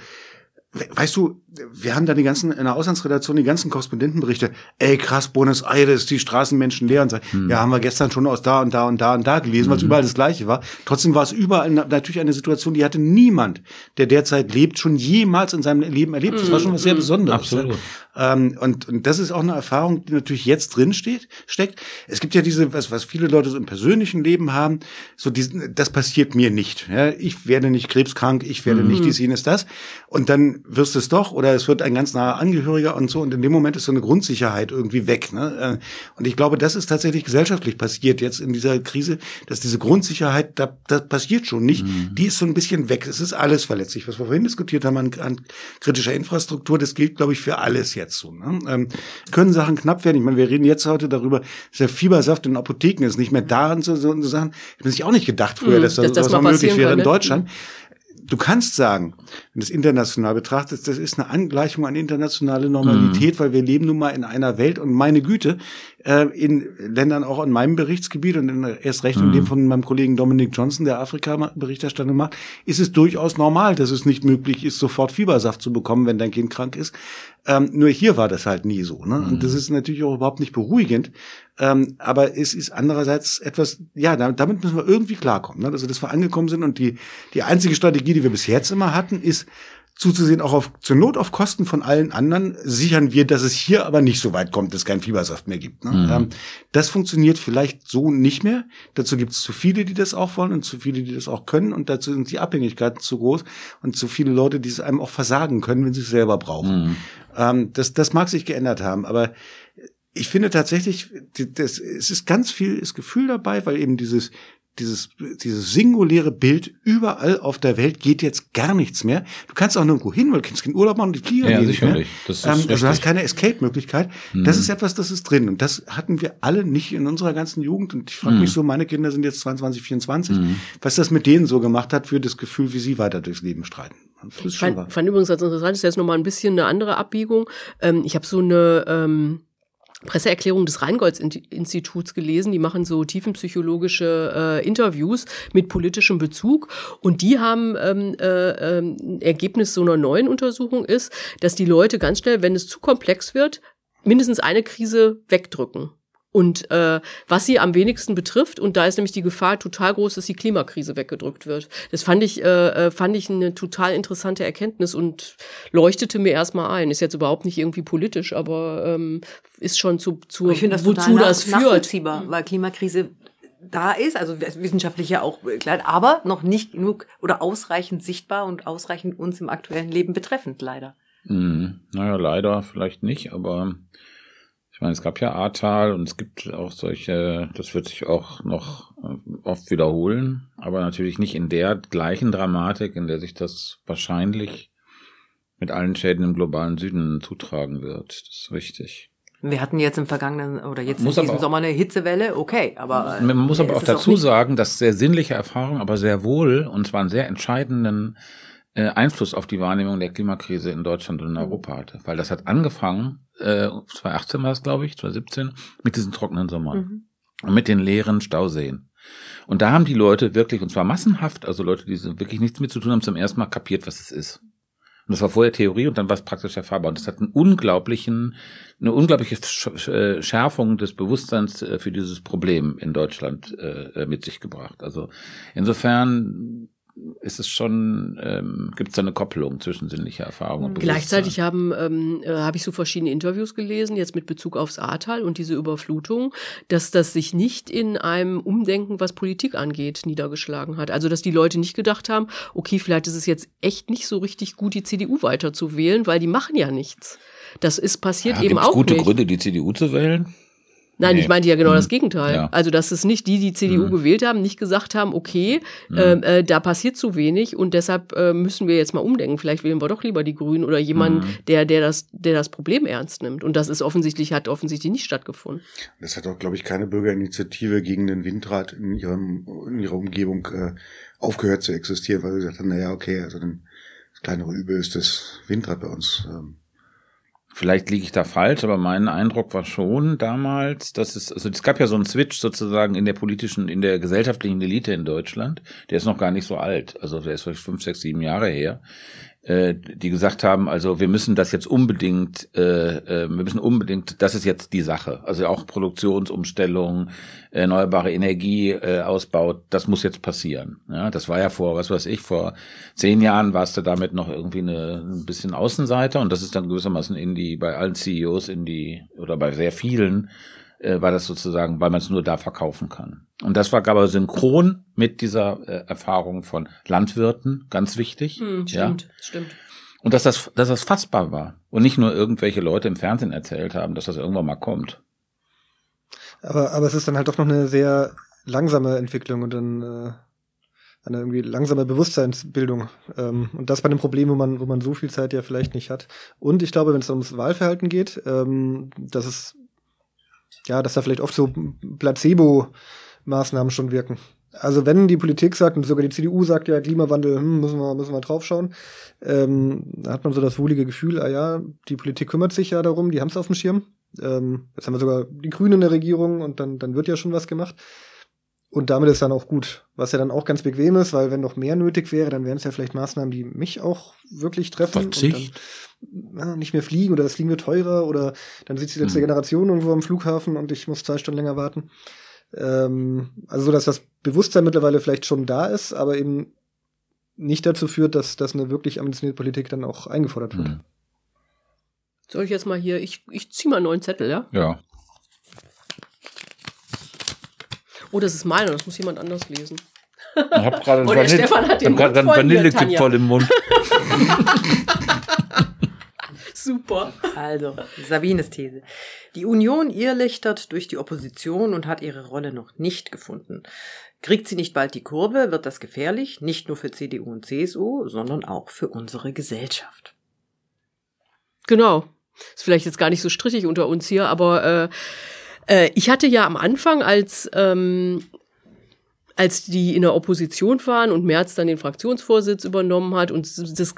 Weißt du, wir haben da die ganzen, in der Auslandsredaktion die ganzen Korrespondentenberichte. Ey, krass, Buenos Aires, die Straßenmenschen leer und so. Hm. Ja, haben wir gestern schon aus da und da und da und da gelesen, weil es hm. überall das Gleiche war. Trotzdem war es überall natürlich eine Situation, die hatte niemand, der derzeit lebt, schon jemals in seinem Leben erlebt. Das war schon was sehr hm. Besonderes. Absolut. Ähm, und, und das ist auch eine Erfahrung, die natürlich jetzt drin steht, steckt. Es gibt ja diese, was, was viele Leute so im persönlichen Leben haben, so diesen, das passiert mir nicht. Ja, ich werde nicht krebskrank, ich werde mhm. nicht dies, jenes, das. Und dann wirst du es doch oder es wird ein ganz naher Angehöriger und so. Und in dem Moment ist so eine Grundsicherheit irgendwie weg. Ne? Äh, und ich glaube, das ist tatsächlich gesellschaftlich passiert jetzt in dieser Krise, dass diese Grundsicherheit, da, das passiert schon nicht. Mhm. Die ist so ein bisschen weg. Es ist alles verletzlich. Was wir vorhin diskutiert haben an, an kritischer Infrastruktur, das gilt, glaube ich, für alles jetzt so. Ne? Ähm, können Sachen knapp werden? Ich meine, wir reden jetzt heute darüber, dass der Fiebersaft in Apotheken ist nicht mehr da und so, so, so Sachen. Ich habe sich auch nicht gedacht früher, mhm, dass, dass das, das mal möglich wäre in Deutschland. Mhm du kannst sagen, wenn du es international betrachtest, das ist eine Angleichung an internationale Normalität, mhm. weil wir leben nun mal in einer Welt und meine Güte, äh, in Ländern auch in meinem Berichtsgebiet und in, erst recht mhm. in dem mhm. von meinem Kollegen Dominic Johnson, der Afrika-Berichterstattung macht, ist es durchaus normal, dass es nicht möglich ist, sofort Fiebersaft zu bekommen, wenn dein Kind krank ist. Ähm, nur hier war das halt nie so. Ne? Und das mhm. ist natürlich auch überhaupt nicht beruhigend. Ähm, aber es ist andererseits etwas, ja, damit müssen wir irgendwie klarkommen. Ne? Also, dass wir angekommen sind und die, die einzige Strategie, die wir bis jetzt immer hatten, ist, zuzusehen, auch auf, zur Not auf Kosten von allen anderen, sichern wir, dass es hier aber nicht so weit kommt, dass es keinen Fiebersaft mehr gibt. Ne? Mhm. Ähm, das funktioniert vielleicht so nicht mehr. Dazu gibt es zu viele, die das auch wollen und zu viele, die das auch können. Und dazu sind die Abhängigkeiten zu groß und zu viele Leute, die es einem auch versagen können, wenn sie es selber brauchen. Mhm. Ähm, das, das mag sich geändert haben, aber ich finde tatsächlich, das, es ist ganz viel das Gefühl dabei, weil eben dieses dieses, dieses singuläre Bild überall auf der Welt geht jetzt gar nichts mehr. Du kannst auch nirgendwo hin, weil du kannst keinen Urlaub machen und die Flieger ja, sicherlich. Das ist ähm, also du hast keine Escape-Möglichkeit. Mhm. Das ist etwas, das ist drin. Und das hatten wir alle nicht in unserer ganzen Jugend. Und ich frage mhm. mich so, meine Kinder sind jetzt 22, 24, mhm. was das mit denen so gemacht hat für das Gefühl, wie sie weiter durchs Leben streiten. Ich fand, fand übrigens als interessant, ist jetzt nochmal ein bisschen eine andere Abbiegung. Ähm, ich habe so eine ähm, Presseerklärung des Rheingolds-Instituts gelesen. Die machen so tiefenpsychologische äh, Interviews mit politischem Bezug. Und die haben ähm, äh, äh, Ergebnis so einer neuen Untersuchung ist, dass die Leute ganz schnell, wenn es zu komplex wird, mindestens eine Krise wegdrücken und äh, was sie am wenigsten betrifft. Und da ist nämlich die Gefahr total groß, dass die Klimakrise weggedrückt wird. Das fand ich, äh, äh, fand ich eine total interessante Erkenntnis und leuchtete mir erstmal ein. Ist jetzt überhaupt nicht irgendwie politisch, aber ähm, ist schon zu, zu ich das wozu das führt. Nachvollziehbar, weil Klimakrise da ist, also wissenschaftlich ja auch klar, aber noch nicht genug oder ausreichend sichtbar und ausreichend uns im aktuellen Leben betreffend, leider. Mhm. Naja, leider vielleicht nicht, aber ich meine, es gab ja Ahrtal und es gibt auch solche, das wird sich auch noch äh, oft wiederholen, aber natürlich nicht in der gleichen Dramatik, in der sich das wahrscheinlich mit allen Schäden im globalen Süden zutragen wird. Das ist richtig. Wir hatten jetzt im vergangenen oder jetzt muss in diesem Sommer eine Hitzewelle, okay, aber man muss aber auch dazu auch sagen, dass sehr sinnliche Erfahrung, aber sehr wohl und zwar einen sehr entscheidenden äh, Einfluss auf die Wahrnehmung der Klimakrise in Deutschland und in Europa hatte, weil das hat angefangen äh, 2018 war es, glaube ich, 2017, mit diesen trockenen Sommern. Mhm. Und mit den leeren Stauseen. Und da haben die Leute wirklich, und zwar massenhaft, also Leute, die wirklich nichts mit zu tun haben, zum ersten Mal kapiert, was es ist. Und das war vorher Theorie und dann war es praktisch erfahrbar. Und das hat einen unglaublichen, eine unglaubliche äh, Schärfung des Bewusstseins äh, für dieses Problem in Deutschland äh, mit sich gebracht. Also insofern ist es schon, ähm, gibt es da eine Koppelung zwischen sinnlicher Erfahrung und Bewusstsein. Gleichzeitig haben ähm, äh, habe ich so verschiedene Interviews gelesen, jetzt mit Bezug aufs Ahrtal und diese Überflutung, dass das sich nicht in einem Umdenken, was Politik angeht, niedergeschlagen hat. Also dass die Leute nicht gedacht haben, okay, vielleicht ist es jetzt echt nicht so richtig gut, die CDU weiter zu wählen, weil die machen ja nichts. Das ist passiert ja, eben auch gute nicht. Gründe, die CDU zu wählen? Nein, nee. ich meinte ja genau hm. das Gegenteil. Ja. Also, dass es nicht die, die CDU hm. gewählt haben, nicht gesagt haben, okay, hm. Ähm, äh, da passiert zu wenig und deshalb äh, müssen wir jetzt mal umdenken. Vielleicht wählen wir doch lieber die Grünen oder jemanden, hm. der, der das, der das Problem ernst nimmt. Und das ist offensichtlich, hat offensichtlich nicht stattgefunden. Das hat auch, glaube ich, keine Bürgerinitiative gegen den Windrat in ihrem, in ihrer Umgebung äh, aufgehört zu existieren, weil sie gesagt haben, naja, okay, also dann das kleinere Übel ist das Windrad bei uns. Ähm Vielleicht liege ich da falsch, aber mein Eindruck war schon damals, dass es, also es gab ja so einen Switch sozusagen in der politischen, in der gesellschaftlichen Elite in Deutschland. Der ist noch gar nicht so alt. Also der ist vielleicht fünf, sechs, sieben Jahre her. Äh, die gesagt haben, also wir müssen das jetzt unbedingt, äh, äh, wir müssen unbedingt, das ist jetzt die Sache. Also auch Produktionsumstellung, erneuerbare Energie äh, ausbaut, das muss jetzt passieren. Ja, das war ja vor, was weiß ich, vor zehn Jahren warst du damit noch irgendwie eine, ein bisschen Außenseiter und das ist dann gewissermaßen in die, bei allen CEOs in die, oder bei sehr vielen äh, war das sozusagen, weil man es nur da verkaufen kann. Und das war aber synchron mit dieser äh, Erfahrung von Landwirten, ganz wichtig. Hm, stimmt, ja. stimmt. Und dass das, dass das fassbar war und nicht nur irgendwelche Leute im Fernsehen erzählt haben, dass das irgendwann mal kommt. Aber, aber es ist dann halt doch noch eine sehr langsame Entwicklung und dann äh, eine irgendwie langsame Bewusstseinsbildung. Ähm, und das bei einem Problem, wo man, wo man so viel Zeit ja vielleicht nicht hat. Und ich glaube, wenn es ums Wahlverhalten geht, ähm, dass es ja, dass da vielleicht oft so Placebo-Maßnahmen schon wirken. Also wenn die Politik sagt, und sogar die CDU sagt ja, Klimawandel, hm, müssen wir, müssen wir draufschauen, ähm, da hat man so das wohlige Gefühl, ah ja, die Politik kümmert sich ja darum, die haben es auf dem Schirm. Ähm, jetzt haben wir sogar die Grünen in der Regierung und dann, dann wird ja schon was gemacht. Und damit ist dann auch gut. Was ja dann auch ganz bequem ist, weil wenn noch mehr nötig wäre, dann wären es ja vielleicht Maßnahmen, die mich auch wirklich treffen. Verzicht. Und dann ja, nicht mehr fliegen oder das Fliegen wird teurer oder dann sitzt die letzte hm. Generation irgendwo am Flughafen und ich muss zwei Stunden länger warten. Ähm, also so, dass das Bewusstsein mittlerweile vielleicht schon da ist, aber eben nicht dazu führt, dass, dass eine wirklich ambitionierte Politik dann auch eingefordert wird. Hm. Soll ich jetzt mal hier, ich, ich ziehe mal einen neuen Zettel, ja? Ja. Oh, das ist meiner, das muss jemand anders lesen. Ich habe gerade einen, Vanille, hab einen Vanillekip voll im Mund. <laughs> Super. Also, Sabines These. Die Union irrlichtert durch die Opposition und hat ihre Rolle noch nicht gefunden. Kriegt sie nicht bald die Kurve, wird das gefährlich, nicht nur für CDU und CSU, sondern auch für unsere Gesellschaft. Genau. Ist vielleicht jetzt gar nicht so strittig unter uns hier, aber äh, äh, ich hatte ja am Anfang, als ähm, als die in der Opposition waren und Merz dann den Fraktionsvorsitz übernommen hat und das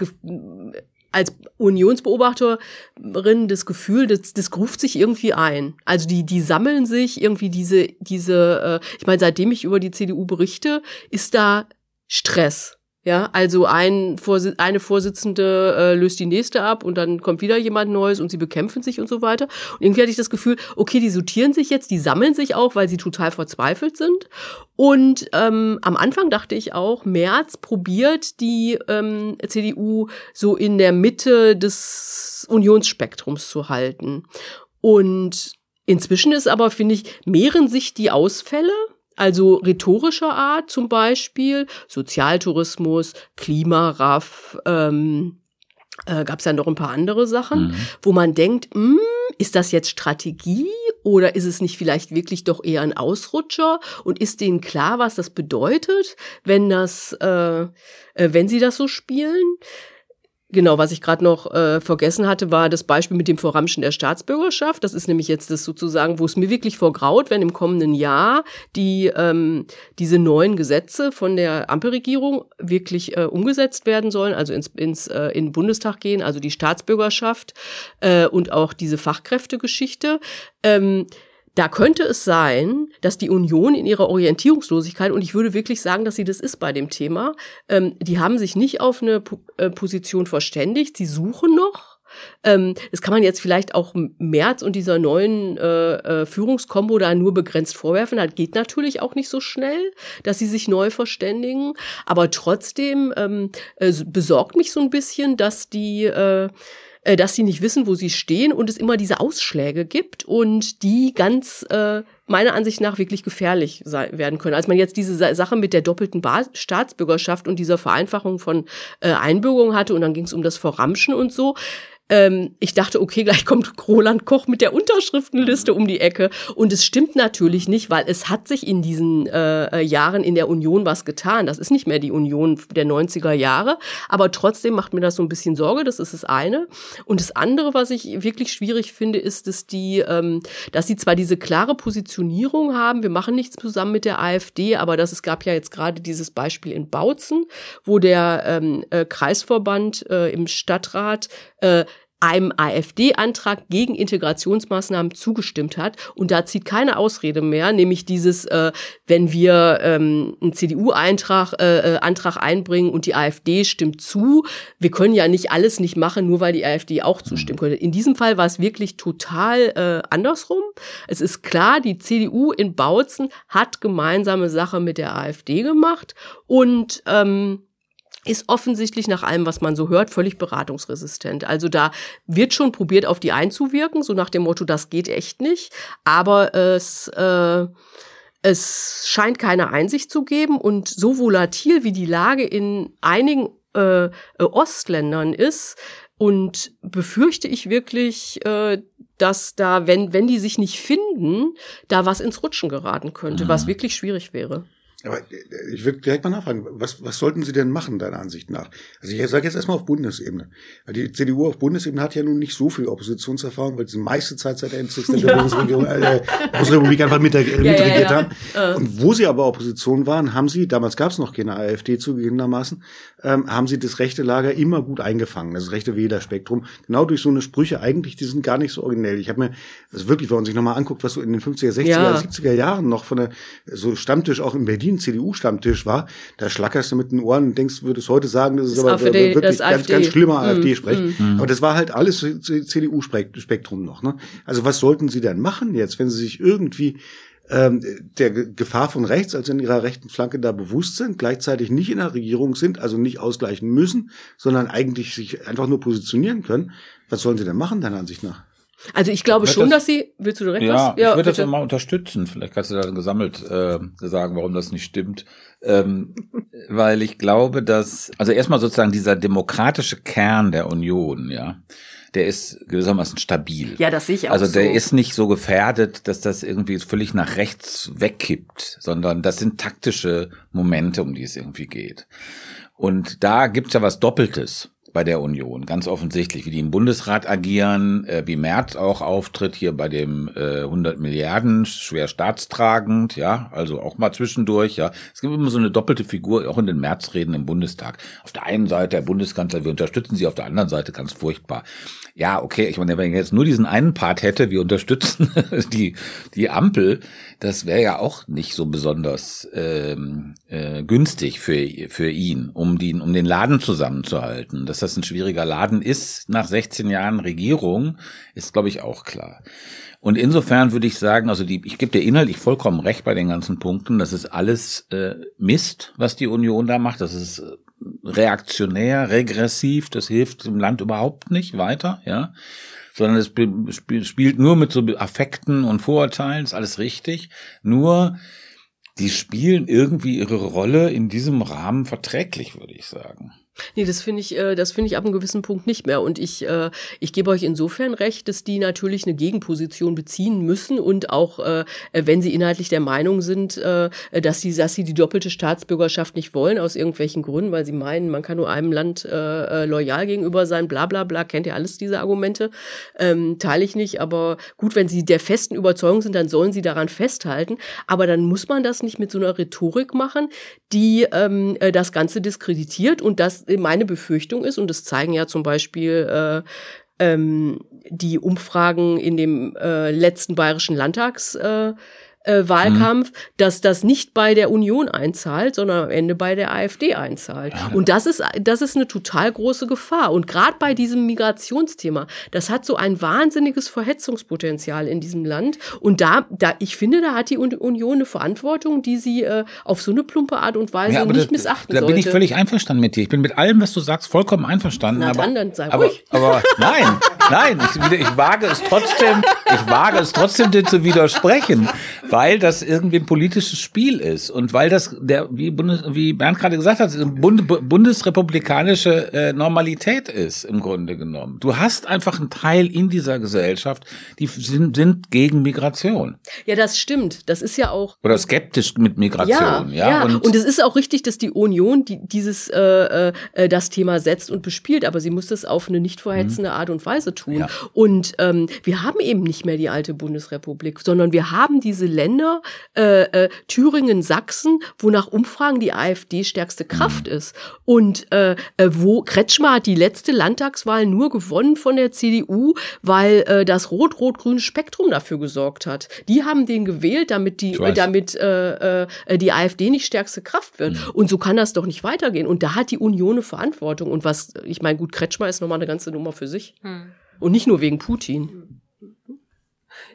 als Unionsbeobachterin das Gefühl, das, das ruft sich irgendwie ein. Also die, die sammeln sich irgendwie diese, diese, äh, ich meine, seitdem ich über die CDU berichte, ist da Stress. Ja, also ein Vorsi eine Vorsitzende äh, löst die nächste ab und dann kommt wieder jemand Neues und sie bekämpfen sich und so weiter. Und irgendwie hatte ich das Gefühl, okay, die sortieren sich jetzt, die sammeln sich auch, weil sie total verzweifelt sind. Und ähm, am Anfang dachte ich auch, Merz probiert die ähm, CDU so in der Mitte des Unionsspektrums zu halten. Und inzwischen ist aber, finde ich, mehren sich die Ausfälle also rhetorischer Art zum Beispiel, Sozialtourismus, Klimaraff, ähm, äh, gab es ja noch ein paar andere Sachen, mhm. wo man denkt, mh, hm, ist das jetzt Strategie oder ist es nicht vielleicht wirklich doch eher ein Ausrutscher und ist denen klar, was das bedeutet, wenn das, äh, äh, wenn sie das so spielen? Genau, was ich gerade noch äh, vergessen hatte, war das Beispiel mit dem Vorramschen der Staatsbürgerschaft. Das ist nämlich jetzt das sozusagen, wo es mir wirklich vorgraut, wenn im kommenden Jahr die ähm, diese neuen Gesetze von der Ampelregierung wirklich äh, umgesetzt werden sollen, also ins, ins äh, in den Bundestag gehen, also die Staatsbürgerschaft äh, und auch diese Fachkräftegeschichte. Ähm, da könnte es sein, dass die Union in ihrer Orientierungslosigkeit, und ich würde wirklich sagen, dass sie das ist bei dem Thema, ähm, die haben sich nicht auf eine P äh, Position verständigt, sie suchen noch. Ähm, das kann man jetzt vielleicht auch März und dieser neuen äh, äh, Führungskombo da nur begrenzt vorwerfen. Das geht natürlich auch nicht so schnell, dass sie sich neu verständigen. Aber trotzdem ähm, äh, besorgt mich so ein bisschen, dass die äh, dass sie nicht wissen, wo sie stehen und es immer diese Ausschläge gibt und die ganz äh, meiner Ansicht nach wirklich gefährlich sein, werden können. Als man jetzt diese Sache mit der doppelten ba Staatsbürgerschaft und dieser Vereinfachung von äh, Einbürgerung hatte und dann ging es um das Verramschen und so, ähm, ich dachte, okay, gleich kommt Roland Koch mit der Unterschriftenliste um die Ecke. Und es stimmt natürlich nicht, weil es hat sich in diesen äh, äh Jahren in der Union was getan. Das ist nicht mehr die Union der 90er Jahre. Aber trotzdem macht mir das so ein bisschen Sorge. Das ist das eine. Und das andere, was ich wirklich schwierig finde, ist, dass die, ähm, dass sie zwar diese klare Positionierung haben, wir machen nichts zusammen mit der AfD, aber dass es gab ja jetzt gerade dieses Beispiel in Bautzen, wo der ähm, äh, Kreisverband äh, im Stadtrat äh, einem AfD-Antrag gegen Integrationsmaßnahmen zugestimmt hat. Und da zieht keine Ausrede mehr, nämlich dieses, äh, wenn wir ähm, einen CDU-Eintrag äh, äh, Antrag einbringen und die AfD stimmt zu, wir können ja nicht alles nicht machen, nur weil die AfD auch zustimmen könnte. In diesem Fall war es wirklich total äh, andersrum. Es ist klar, die CDU in Bautzen hat gemeinsame Sache mit der AfD gemacht und ähm, ist offensichtlich nach allem, was man so hört, völlig beratungsresistent. Also da wird schon probiert, auf die einzuwirken, so nach dem Motto, das geht echt nicht. Aber es, äh, es scheint keine Einsicht zu geben und so volatil wie die Lage in einigen äh, Ostländern ist, und befürchte ich wirklich, äh, dass da, wenn, wenn die sich nicht finden, da was ins Rutschen geraten könnte, mhm. was wirklich schwierig wäre. Aber äh, ich würde direkt mal nachfragen, was, was sollten Sie denn machen, deiner Ansicht nach? Also ich sage jetzt erstmal auf Bundesebene. Die CDU auf Bundesebene hat ja nun nicht so viel Oppositionserfahrung, weil sie die meiste Zeit seit der Endsicht der <laughs> Bundesregierung, äh, Bundesrepublik einfach mit der, ja, mitregiert ja, ja. haben. Und wo sie aber Opposition waren, haben sie, damals gab es noch keine AfD zugegebenermaßen, ähm, haben sie das rechte Lager immer gut eingefangen, das rechte Wählerspektrum. Genau durch so eine Sprüche, eigentlich, die sind gar nicht so originell. Ich habe mir, das ist wirklich, wenn man sich nochmal anguckt, was so in den 50er, 60er, 70er Jahren noch von der, so Stammtisch auch in Berlin Berlin CDU-Stammtisch war, da schlackerst du mit den Ohren und denkst, würdest heute sagen, das ist das aber wirklich ganz, ganz schlimmer mm, AfD-Sprech. Mm. Aber das war halt alles CDU-Spektrum noch. Ne? Also was sollten sie denn machen jetzt, wenn sie sich irgendwie ähm, der Gefahr von rechts, also in ihrer rechten Flanke da bewusst sind, gleichzeitig nicht in der Regierung sind, also nicht ausgleichen müssen, sondern eigentlich sich einfach nur positionieren können. Was sollen sie denn machen, deiner Ansicht nach? Also ich glaube schon, das, dass sie. Willst du direkt ja, was? Ja, ich würde das mal unterstützen. Vielleicht kannst du da gesammelt äh, sagen, warum das nicht stimmt. Ähm, <laughs> weil ich glaube, dass also erstmal sozusagen dieser demokratische Kern der Union, ja, der ist gewissermaßen stabil. Ja, das sehe ich auch Also der so. ist nicht so gefährdet, dass das irgendwie völlig nach rechts wegkippt, sondern das sind taktische Momente, um die es irgendwie geht. Und da gibt's ja was Doppeltes bei der Union, ganz offensichtlich, wie die im Bundesrat agieren, äh, wie Merz auch auftritt hier bei dem äh, 100 Milliarden, schwer staatstragend, ja, also auch mal zwischendurch, ja. Es gibt immer so eine doppelte Figur, auch in den Märzreden im Bundestag. Auf der einen Seite der Bundeskanzler, wir unterstützen sie, auf der anderen Seite ganz furchtbar. Ja, okay, ich meine, wenn ich jetzt nur diesen einen Part hätte, wir unterstützen <laughs> die, die Ampel, das wäre ja auch nicht so besonders ähm, äh, günstig für, für ihn, um, die, um den Laden zusammenzuhalten. Dass das ein schwieriger Laden ist nach 16 Jahren Regierung, ist, glaube ich, auch klar. Und insofern würde ich sagen, also die, ich gebe dir inhaltlich vollkommen recht bei den ganzen Punkten. Das ist alles äh, Mist, was die Union da macht. Das ist äh, reaktionär, regressiv. Das hilft dem Land überhaupt nicht weiter, ja sondern es spielt nur mit so Affekten und Vorurteilen, ist alles richtig. Nur die spielen irgendwie ihre Rolle in diesem Rahmen verträglich, würde ich sagen. Nee, das finde ich, äh, das finde ich ab einem gewissen Punkt nicht mehr. Und ich, äh, ich gebe euch insofern recht, dass die natürlich eine Gegenposition beziehen müssen und auch, äh, wenn sie inhaltlich der Meinung sind, äh, dass sie, dass sie die doppelte Staatsbürgerschaft nicht wollen aus irgendwelchen Gründen, weil sie meinen, man kann nur einem Land äh, äh loyal gegenüber sein, bla bla bla, kennt ihr alles diese Argumente, ähm, teile ich nicht. Aber gut, wenn sie der festen Überzeugung sind, dann sollen sie daran festhalten. Aber dann muss man das nicht mit so einer Rhetorik machen, die ähm, äh, das Ganze diskreditiert und das meine Befürchtung ist, und das zeigen ja zum Beispiel äh, ähm, die Umfragen in dem äh, letzten bayerischen Landtags. Äh, äh, Wahlkampf, mhm. dass das nicht bei der Union einzahlt, sondern am Ende bei der AfD einzahlt. Ja. Und das ist, das ist eine total große Gefahr. Und gerade bei diesem Migrationsthema, das hat so ein wahnsinniges Verhetzungspotenzial in diesem Land. Und da, da, ich finde, da hat die Union eine Verantwortung, die sie äh, auf so eine plumpe Art und Weise ja, nicht das, missachten da sollte. Da bin ich völlig einverstanden mit dir. Ich bin mit allem, was du sagst, vollkommen einverstanden. Na aber, dann sei aber, ruhig. aber <laughs> nein, nein, ich, ich wage es trotzdem, ich wage es trotzdem dir zu widersprechen, weil das irgendwie ein politisches Spiel ist und weil das der wie Bundes, wie Bernd gerade gesagt hat, Bund, bundesrepublikanische äh, Normalität ist im Grunde genommen. Du hast einfach einen Teil in dieser Gesellschaft, die sind, sind gegen Migration. Ja, das stimmt. Das ist ja auch oder skeptisch mit Migration. Ja, ja. ja. Und, und es ist auch richtig, dass die Union die, dieses äh, äh, das Thema setzt und bespielt, aber sie muss das auf eine nicht verhetzende mhm. Art und Weise tun. Ja. Und ähm, wir haben eben nicht mehr die alte Bundesrepublik, sondern wir haben diese Länder äh, äh, Thüringen, Sachsen, wo nach Umfragen die AfD stärkste Kraft mhm. ist. Und äh, äh, wo Kretschmer hat die letzte Landtagswahl nur gewonnen von der CDU, weil äh, das rot-rot-grüne Spektrum dafür gesorgt hat. Die haben den gewählt, damit die, damit äh, äh, die AfD nicht stärkste Kraft wird. Mhm. Und so kann das doch nicht weitergehen. Und da hat die Union eine Verantwortung. Und was, ich meine, gut, Kretschmer ist nochmal eine ganze Nummer für sich. Mhm. Und nicht nur wegen Putin.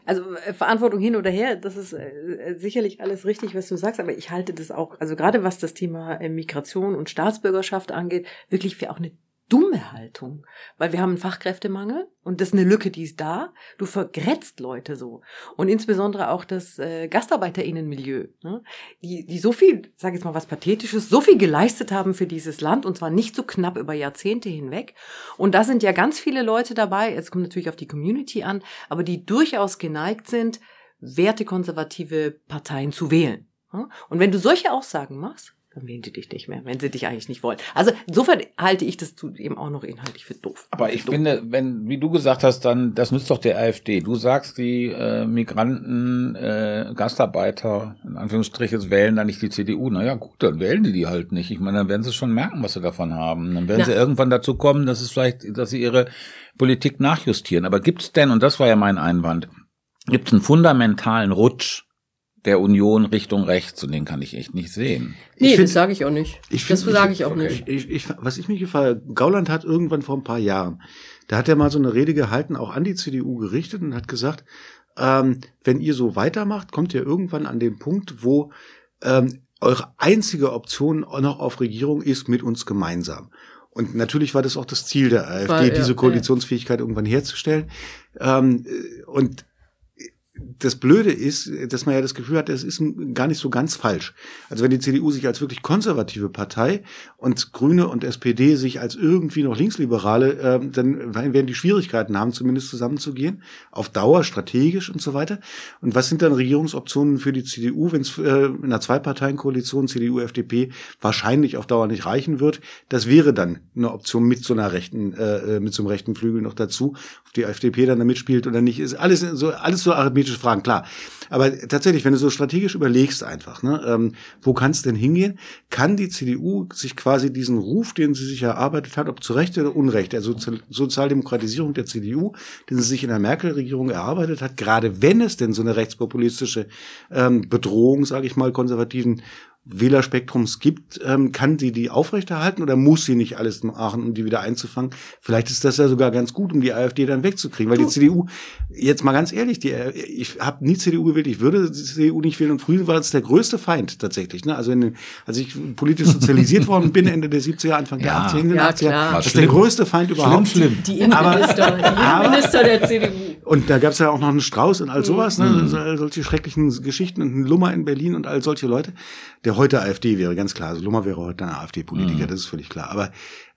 Also äh, Verantwortung hin oder her, das ist äh, äh, sicherlich alles richtig, was du sagst, aber ich halte das auch, also gerade was das Thema Migration und Staatsbürgerschaft angeht, wirklich für auch eine dumme Haltung, weil wir haben einen Fachkräftemangel und das ist eine Lücke, die ist da. Du vergrätzt Leute so und insbesondere auch das äh, Gastarbeiterinnenmilieu, ne? die die so viel, sage jetzt mal was pathetisches, so viel geleistet haben für dieses Land und zwar nicht so knapp über Jahrzehnte hinweg. Und da sind ja ganz viele Leute dabei. Es kommt natürlich auf die Community an, aber die durchaus geneigt sind, wertekonservative Parteien zu wählen. Und wenn du solche Aussagen machst, dann wählen die dich nicht mehr, wenn sie dich eigentlich nicht wollen. Also insofern halte ich das eben auch noch inhaltlich für doof. Aber ich doof. finde, wenn, wie du gesagt hast, dann, das nützt doch der AfD. Du sagst, die äh, Migranten, äh, Gastarbeiter, in Anführungsstrichen, wählen dann nicht die CDU. Naja, gut, dann wählen die die halt nicht. Ich meine, dann werden sie schon merken, was sie davon haben. Dann werden Na. sie irgendwann dazu kommen, dass es vielleicht, dass sie ihre Politik nachjustieren. Aber gibt's denn, und das war ja mein Einwand, gibt's einen fundamentalen Rutsch der Union Richtung rechts und den kann ich echt nicht sehen. Nee, find, das sage ich auch nicht. Ich find, das sage ich auch okay. nicht. Ich, ich, was ich mich gefallen, Gauland hat irgendwann vor ein paar Jahren, da hat er mal so eine Rede gehalten, auch an die CDU gerichtet und hat gesagt, ähm, wenn ihr so weitermacht, kommt ihr irgendwann an den Punkt, wo ähm, eure einzige Option noch auf Regierung ist mit uns gemeinsam. Und natürlich war das auch das Ziel der AfD, war, ja, diese Koalitionsfähigkeit ja. irgendwann herzustellen. Ähm, und das Blöde ist, dass man ja das Gefühl hat, es ist gar nicht so ganz falsch. Also wenn die CDU sich als wirklich konservative Partei und Grüne und SPD sich als irgendwie noch Linksliberale, äh, dann werden die Schwierigkeiten haben, zumindest zusammenzugehen, auf Dauer, strategisch und so weiter. Und was sind dann Regierungsoptionen für die CDU, wenn es äh, in einer Zweiparteienkoalition CDU, FDP wahrscheinlich auf Dauer nicht reichen wird? Das wäre dann eine Option mit so einer rechten, äh, mit so einem rechten Flügel noch dazu, die FDP dann da mitspielt oder nicht, ist alles so alles so arithmetisch politische Fragen, klar. Aber tatsächlich, wenn du so strategisch überlegst einfach, ne, ähm, wo kann es denn hingehen, kann die CDU sich quasi diesen Ruf, den sie sich erarbeitet hat, ob zu Recht oder Unrecht, der Sozial Sozialdemokratisierung der CDU, den sie sich in der Merkel-Regierung erarbeitet hat, gerade wenn es denn so eine rechtspopulistische ähm, Bedrohung, sage ich mal, konservativen Wählerspektrums gibt, ähm, kann sie die aufrechterhalten oder muss sie nicht alles machen, um die wieder einzufangen? Vielleicht ist das ja sogar ganz gut, um die AfD dann wegzukriegen, weil die CDU, jetzt mal ganz ehrlich, die, äh, ich habe nie CDU gewählt, ich würde die CDU nicht wählen und früher war es der größte Feind tatsächlich. Ne? Also in, als ich politisch sozialisiert worden bin, Ende der 70er, Anfang ja, der 80er, ja, 80er das ist der größte Feind überhaupt. Schlimm, schlimm. Die Innenminister, aber, die Innenminister der CDU. Und da gab es ja auch noch einen Strauß und all sowas, ne? Mhm. all solche schrecklichen Geschichten und einen Lummer in Berlin und all solche Leute, der heute AfD wäre, ganz klar. Also Lummer wäre heute ein AfD-Politiker, mhm. das ist völlig klar. Aber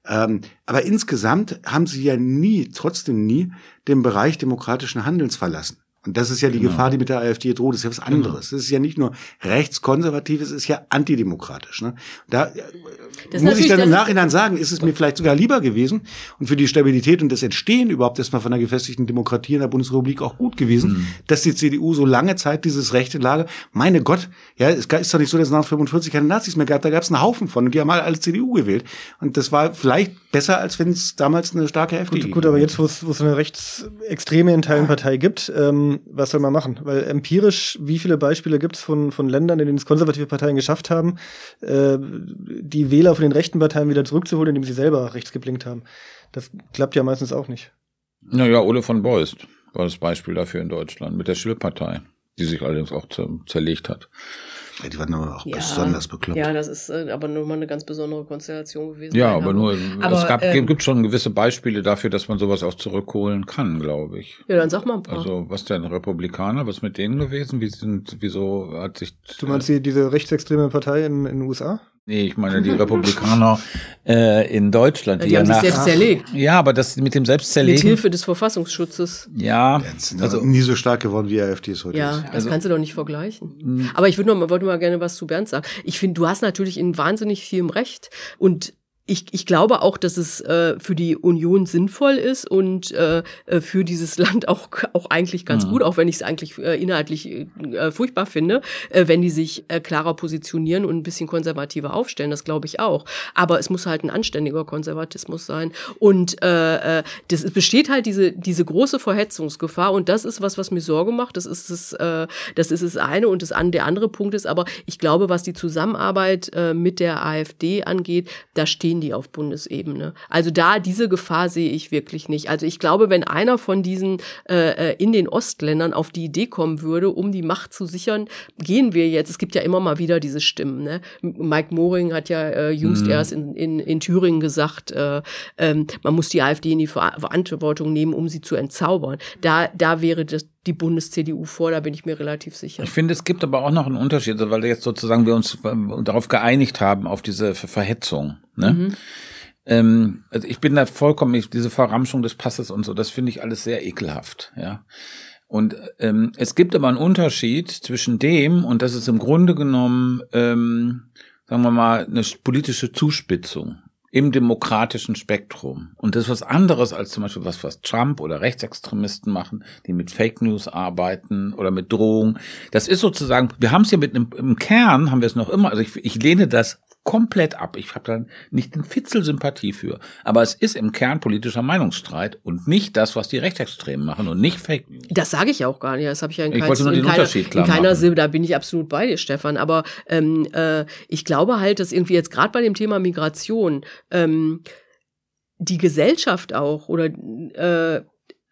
ähm, aber insgesamt haben sie ja nie, trotzdem nie, den Bereich demokratischen Handelns verlassen. Und das ist ja die genau. Gefahr, die mit der AfD droht. Das ist ja was genau. anderes. Das ist ja nicht nur rechtskonservativ, es ist ja antidemokratisch. Ne? Da das muss ich dann im Nachhinein sagen, ist es mir vielleicht sogar lieber gewesen und für die Stabilität und das Entstehen überhaupt erstmal von einer gefestigten Demokratie in der Bundesrepublik auch gut gewesen, mhm. dass die CDU so lange Zeit dieses rechte Lager, meine Gott, ja, es ist doch nicht so, dass es nach 45 keine Nazis mehr gab, da gab es einen Haufen von und die haben alle CDU gewählt. Und das war vielleicht besser, als wenn es damals eine starke FDP Gut, gut aber jetzt, wo es eine rechtsextreme in Teilen Partei gibt, ähm, was soll man machen? Weil empirisch, wie viele Beispiele gibt es von, von Ländern, in denen es konservative Parteien geschafft haben, äh, die Wähler von den rechten Parteien wieder zurückzuholen, indem sie selber rechts geblinkt haben? Das klappt ja meistens auch nicht. Naja, Ole von Beust war das Beispiel dafür in Deutschland mit der Schill-Partei, die sich allerdings auch zerlegt hat. Ja, die waren aber auch ja, besonders bekloppt. Ja, das ist äh, aber nur mal eine ganz besondere Konstellation gewesen. Ja, aber nur, aber, es gab, ähm, gibt schon gewisse Beispiele dafür, dass man sowas auch zurückholen kann, glaube ich. Ja, dann sag mal ein paar. Also, was denn, Republikaner, was mit denen gewesen? Wie sind, wieso hat sich... Du meinst die, diese rechtsextreme Partei in, in den USA? Nee, ich meine die Republikaner <laughs> äh, in Deutschland. Die, die haben ja sich selbst zerlegt. Ja, aber das mit dem Selbstzerlegen. Mit Hilfe des Verfassungsschutzes. Ja. Jetzt also nie so stark geworden wie die AfD es heute ja, ist. Ja, das also, kannst du doch nicht vergleichen. Mh. Aber ich würde noch mal, wollte mal gerne was zu Bernd sagen. Ich finde, du hast natürlich in wahnsinnig vielem Recht und ich, ich glaube auch, dass es äh, für die Union sinnvoll ist und äh, äh für dieses Land auch, auch eigentlich ganz mhm. gut, auch wenn ich es eigentlich äh, inhaltlich äh, furchtbar finde, äh, wenn die sich äh, klarer positionieren und ein bisschen konservativer aufstellen. Das glaube ich auch. Aber es muss halt ein anständiger Konservatismus sein. Und äh, äh, das besteht halt diese, diese große Verhetzungsgefahr und das ist was, was mir Sorge macht. Das ist das, äh, das ist das eine und das an, der andere Punkt ist aber, ich glaube, was die Zusammenarbeit äh, mit der AfD angeht, da stehen stehen die auf Bundesebene. Also da diese Gefahr sehe ich wirklich nicht. Also ich glaube, wenn einer von diesen äh, äh, in den Ostländern auf die Idee kommen würde, um die Macht zu sichern, gehen wir jetzt. Es gibt ja immer mal wieder diese Stimmen. Ne? Mike Moring hat ja äh, jüngst mhm. erst in, in, in Thüringen gesagt, äh, ähm, man muss die AfD in die Verantwortung nehmen, um sie zu entzaubern. Da, da wäre das die Bundes-CDU vor, da bin ich mir relativ sicher. Ich finde, es gibt aber auch noch einen Unterschied, weil jetzt sozusagen wir uns darauf geeinigt haben, auf diese Verhetzung. Ne? Mhm. Ähm, also ich bin da vollkommen, ich, diese Verramschung des Passes und so, das finde ich alles sehr ekelhaft, ja. Und ähm, es gibt aber einen Unterschied zwischen dem, und das ist im Grunde genommen, ähm, sagen wir mal, eine politische Zuspitzung im demokratischen Spektrum. Und das ist was anderes als zum Beispiel was, was Trump oder Rechtsextremisten machen, die mit Fake News arbeiten oder mit Drohungen. Das ist sozusagen, wir haben es hier mit einem, im Kern haben wir es noch immer, also ich, ich lehne das komplett ab. Ich habe da nicht den Fitzel Sympathie für. Aber es ist im Kern politischer Meinungsstreit und nicht das, was die Rechtsextremen machen und nicht Fake News. Das sage ich auch gar nicht. Das habe ich ja in, ich kein, wollte nur den keiner, Unterschied klar in keiner Silbe. Da bin ich absolut bei dir, Stefan. Aber ähm, äh, ich glaube halt, dass irgendwie jetzt gerade bei dem Thema Migration ähm, die Gesellschaft auch oder äh,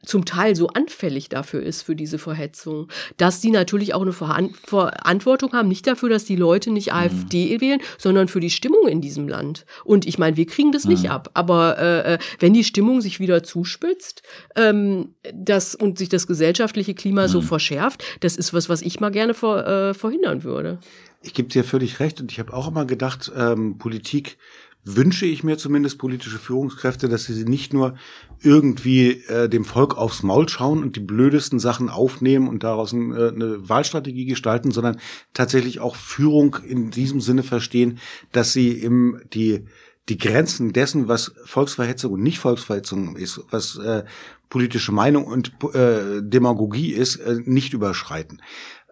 zum Teil so anfällig dafür ist, für diese Verhetzung, dass die natürlich auch eine Verantwortung haben, nicht dafür, dass die Leute nicht mhm. AfD wählen, sondern für die Stimmung in diesem Land. Und ich meine, wir kriegen das mhm. nicht ab, aber äh, äh, wenn die Stimmung sich wieder zuspitzt ähm, das, und sich das gesellschaftliche Klima mhm. so verschärft, das ist was, was ich mal gerne vor, äh, verhindern würde. Ich gebe dir völlig recht und ich habe auch immer gedacht, ähm, Politik wünsche ich mir zumindest politische Führungskräfte, dass sie nicht nur irgendwie äh, dem Volk aufs Maul schauen und die blödesten Sachen aufnehmen und daraus ein, äh, eine Wahlstrategie gestalten, sondern tatsächlich auch Führung in diesem Sinne verstehen, dass sie im die die Grenzen dessen, was Volksverhetzung und nicht Volksverhetzung ist, was äh, politische Meinung und äh, Demagogie ist, äh, nicht überschreiten.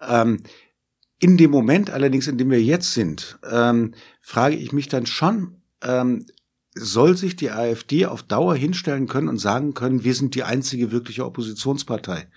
Ähm, in dem Moment allerdings, in dem wir jetzt sind, ähm, frage ich mich dann schon, ähm, soll sich die AfD auf Dauer hinstellen können und sagen können, wir sind die einzige wirkliche Oppositionspartei.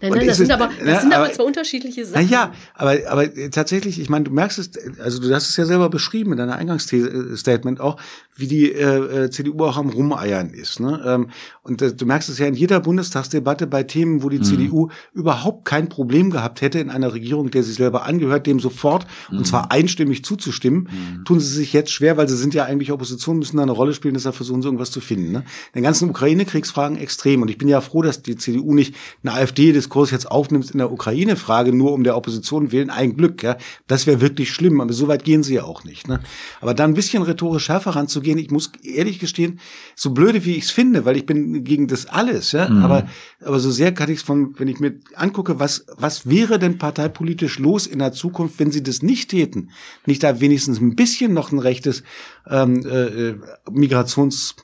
Nein, nein, das sind, aber, das na, sind aber, aber zwei unterschiedliche Sachen. Na ja, aber, aber tatsächlich, ich meine, du merkst es, also du hast es ja selber beschrieben in deiner Eingangsstatement auch, wie die äh, äh CDU auch am Rumeiern ist. Ne? Ähm, und äh, du merkst es ja in jeder Bundestagsdebatte bei Themen, wo die mhm. CDU überhaupt kein Problem gehabt hätte, in einer Regierung, der sie selber angehört, dem sofort, mhm. und zwar einstimmig zuzustimmen, mhm. tun sie sich jetzt schwer, weil sie sind ja eigentlich Opposition, müssen da eine Rolle spielen, deshalb versuchen sie irgendwas zu finden. Ne? Den ganzen Ukraine-Kriegsfragen extrem. Und ich bin ja froh, dass die CDU nicht eine AfD-Diskurs jetzt aufnimmt in der Ukraine-Frage, nur um der Opposition willen. Ein Glück, ja. Das wäre wirklich schlimm, aber so weit gehen sie ja auch nicht. Ne? Aber da ein bisschen rhetorisch schärfer ranzugehen, gehen. Ich muss ehrlich gestehen, so blöde wie ich es finde, weil ich bin gegen das alles, ja, mhm. aber aber so sehr kann ich es von, wenn ich mir angucke, was was wäre denn parteipolitisch los in der Zukunft, wenn sie das nicht täten, nicht da wenigstens ein bisschen noch ein rechtes ähm, äh, Migrations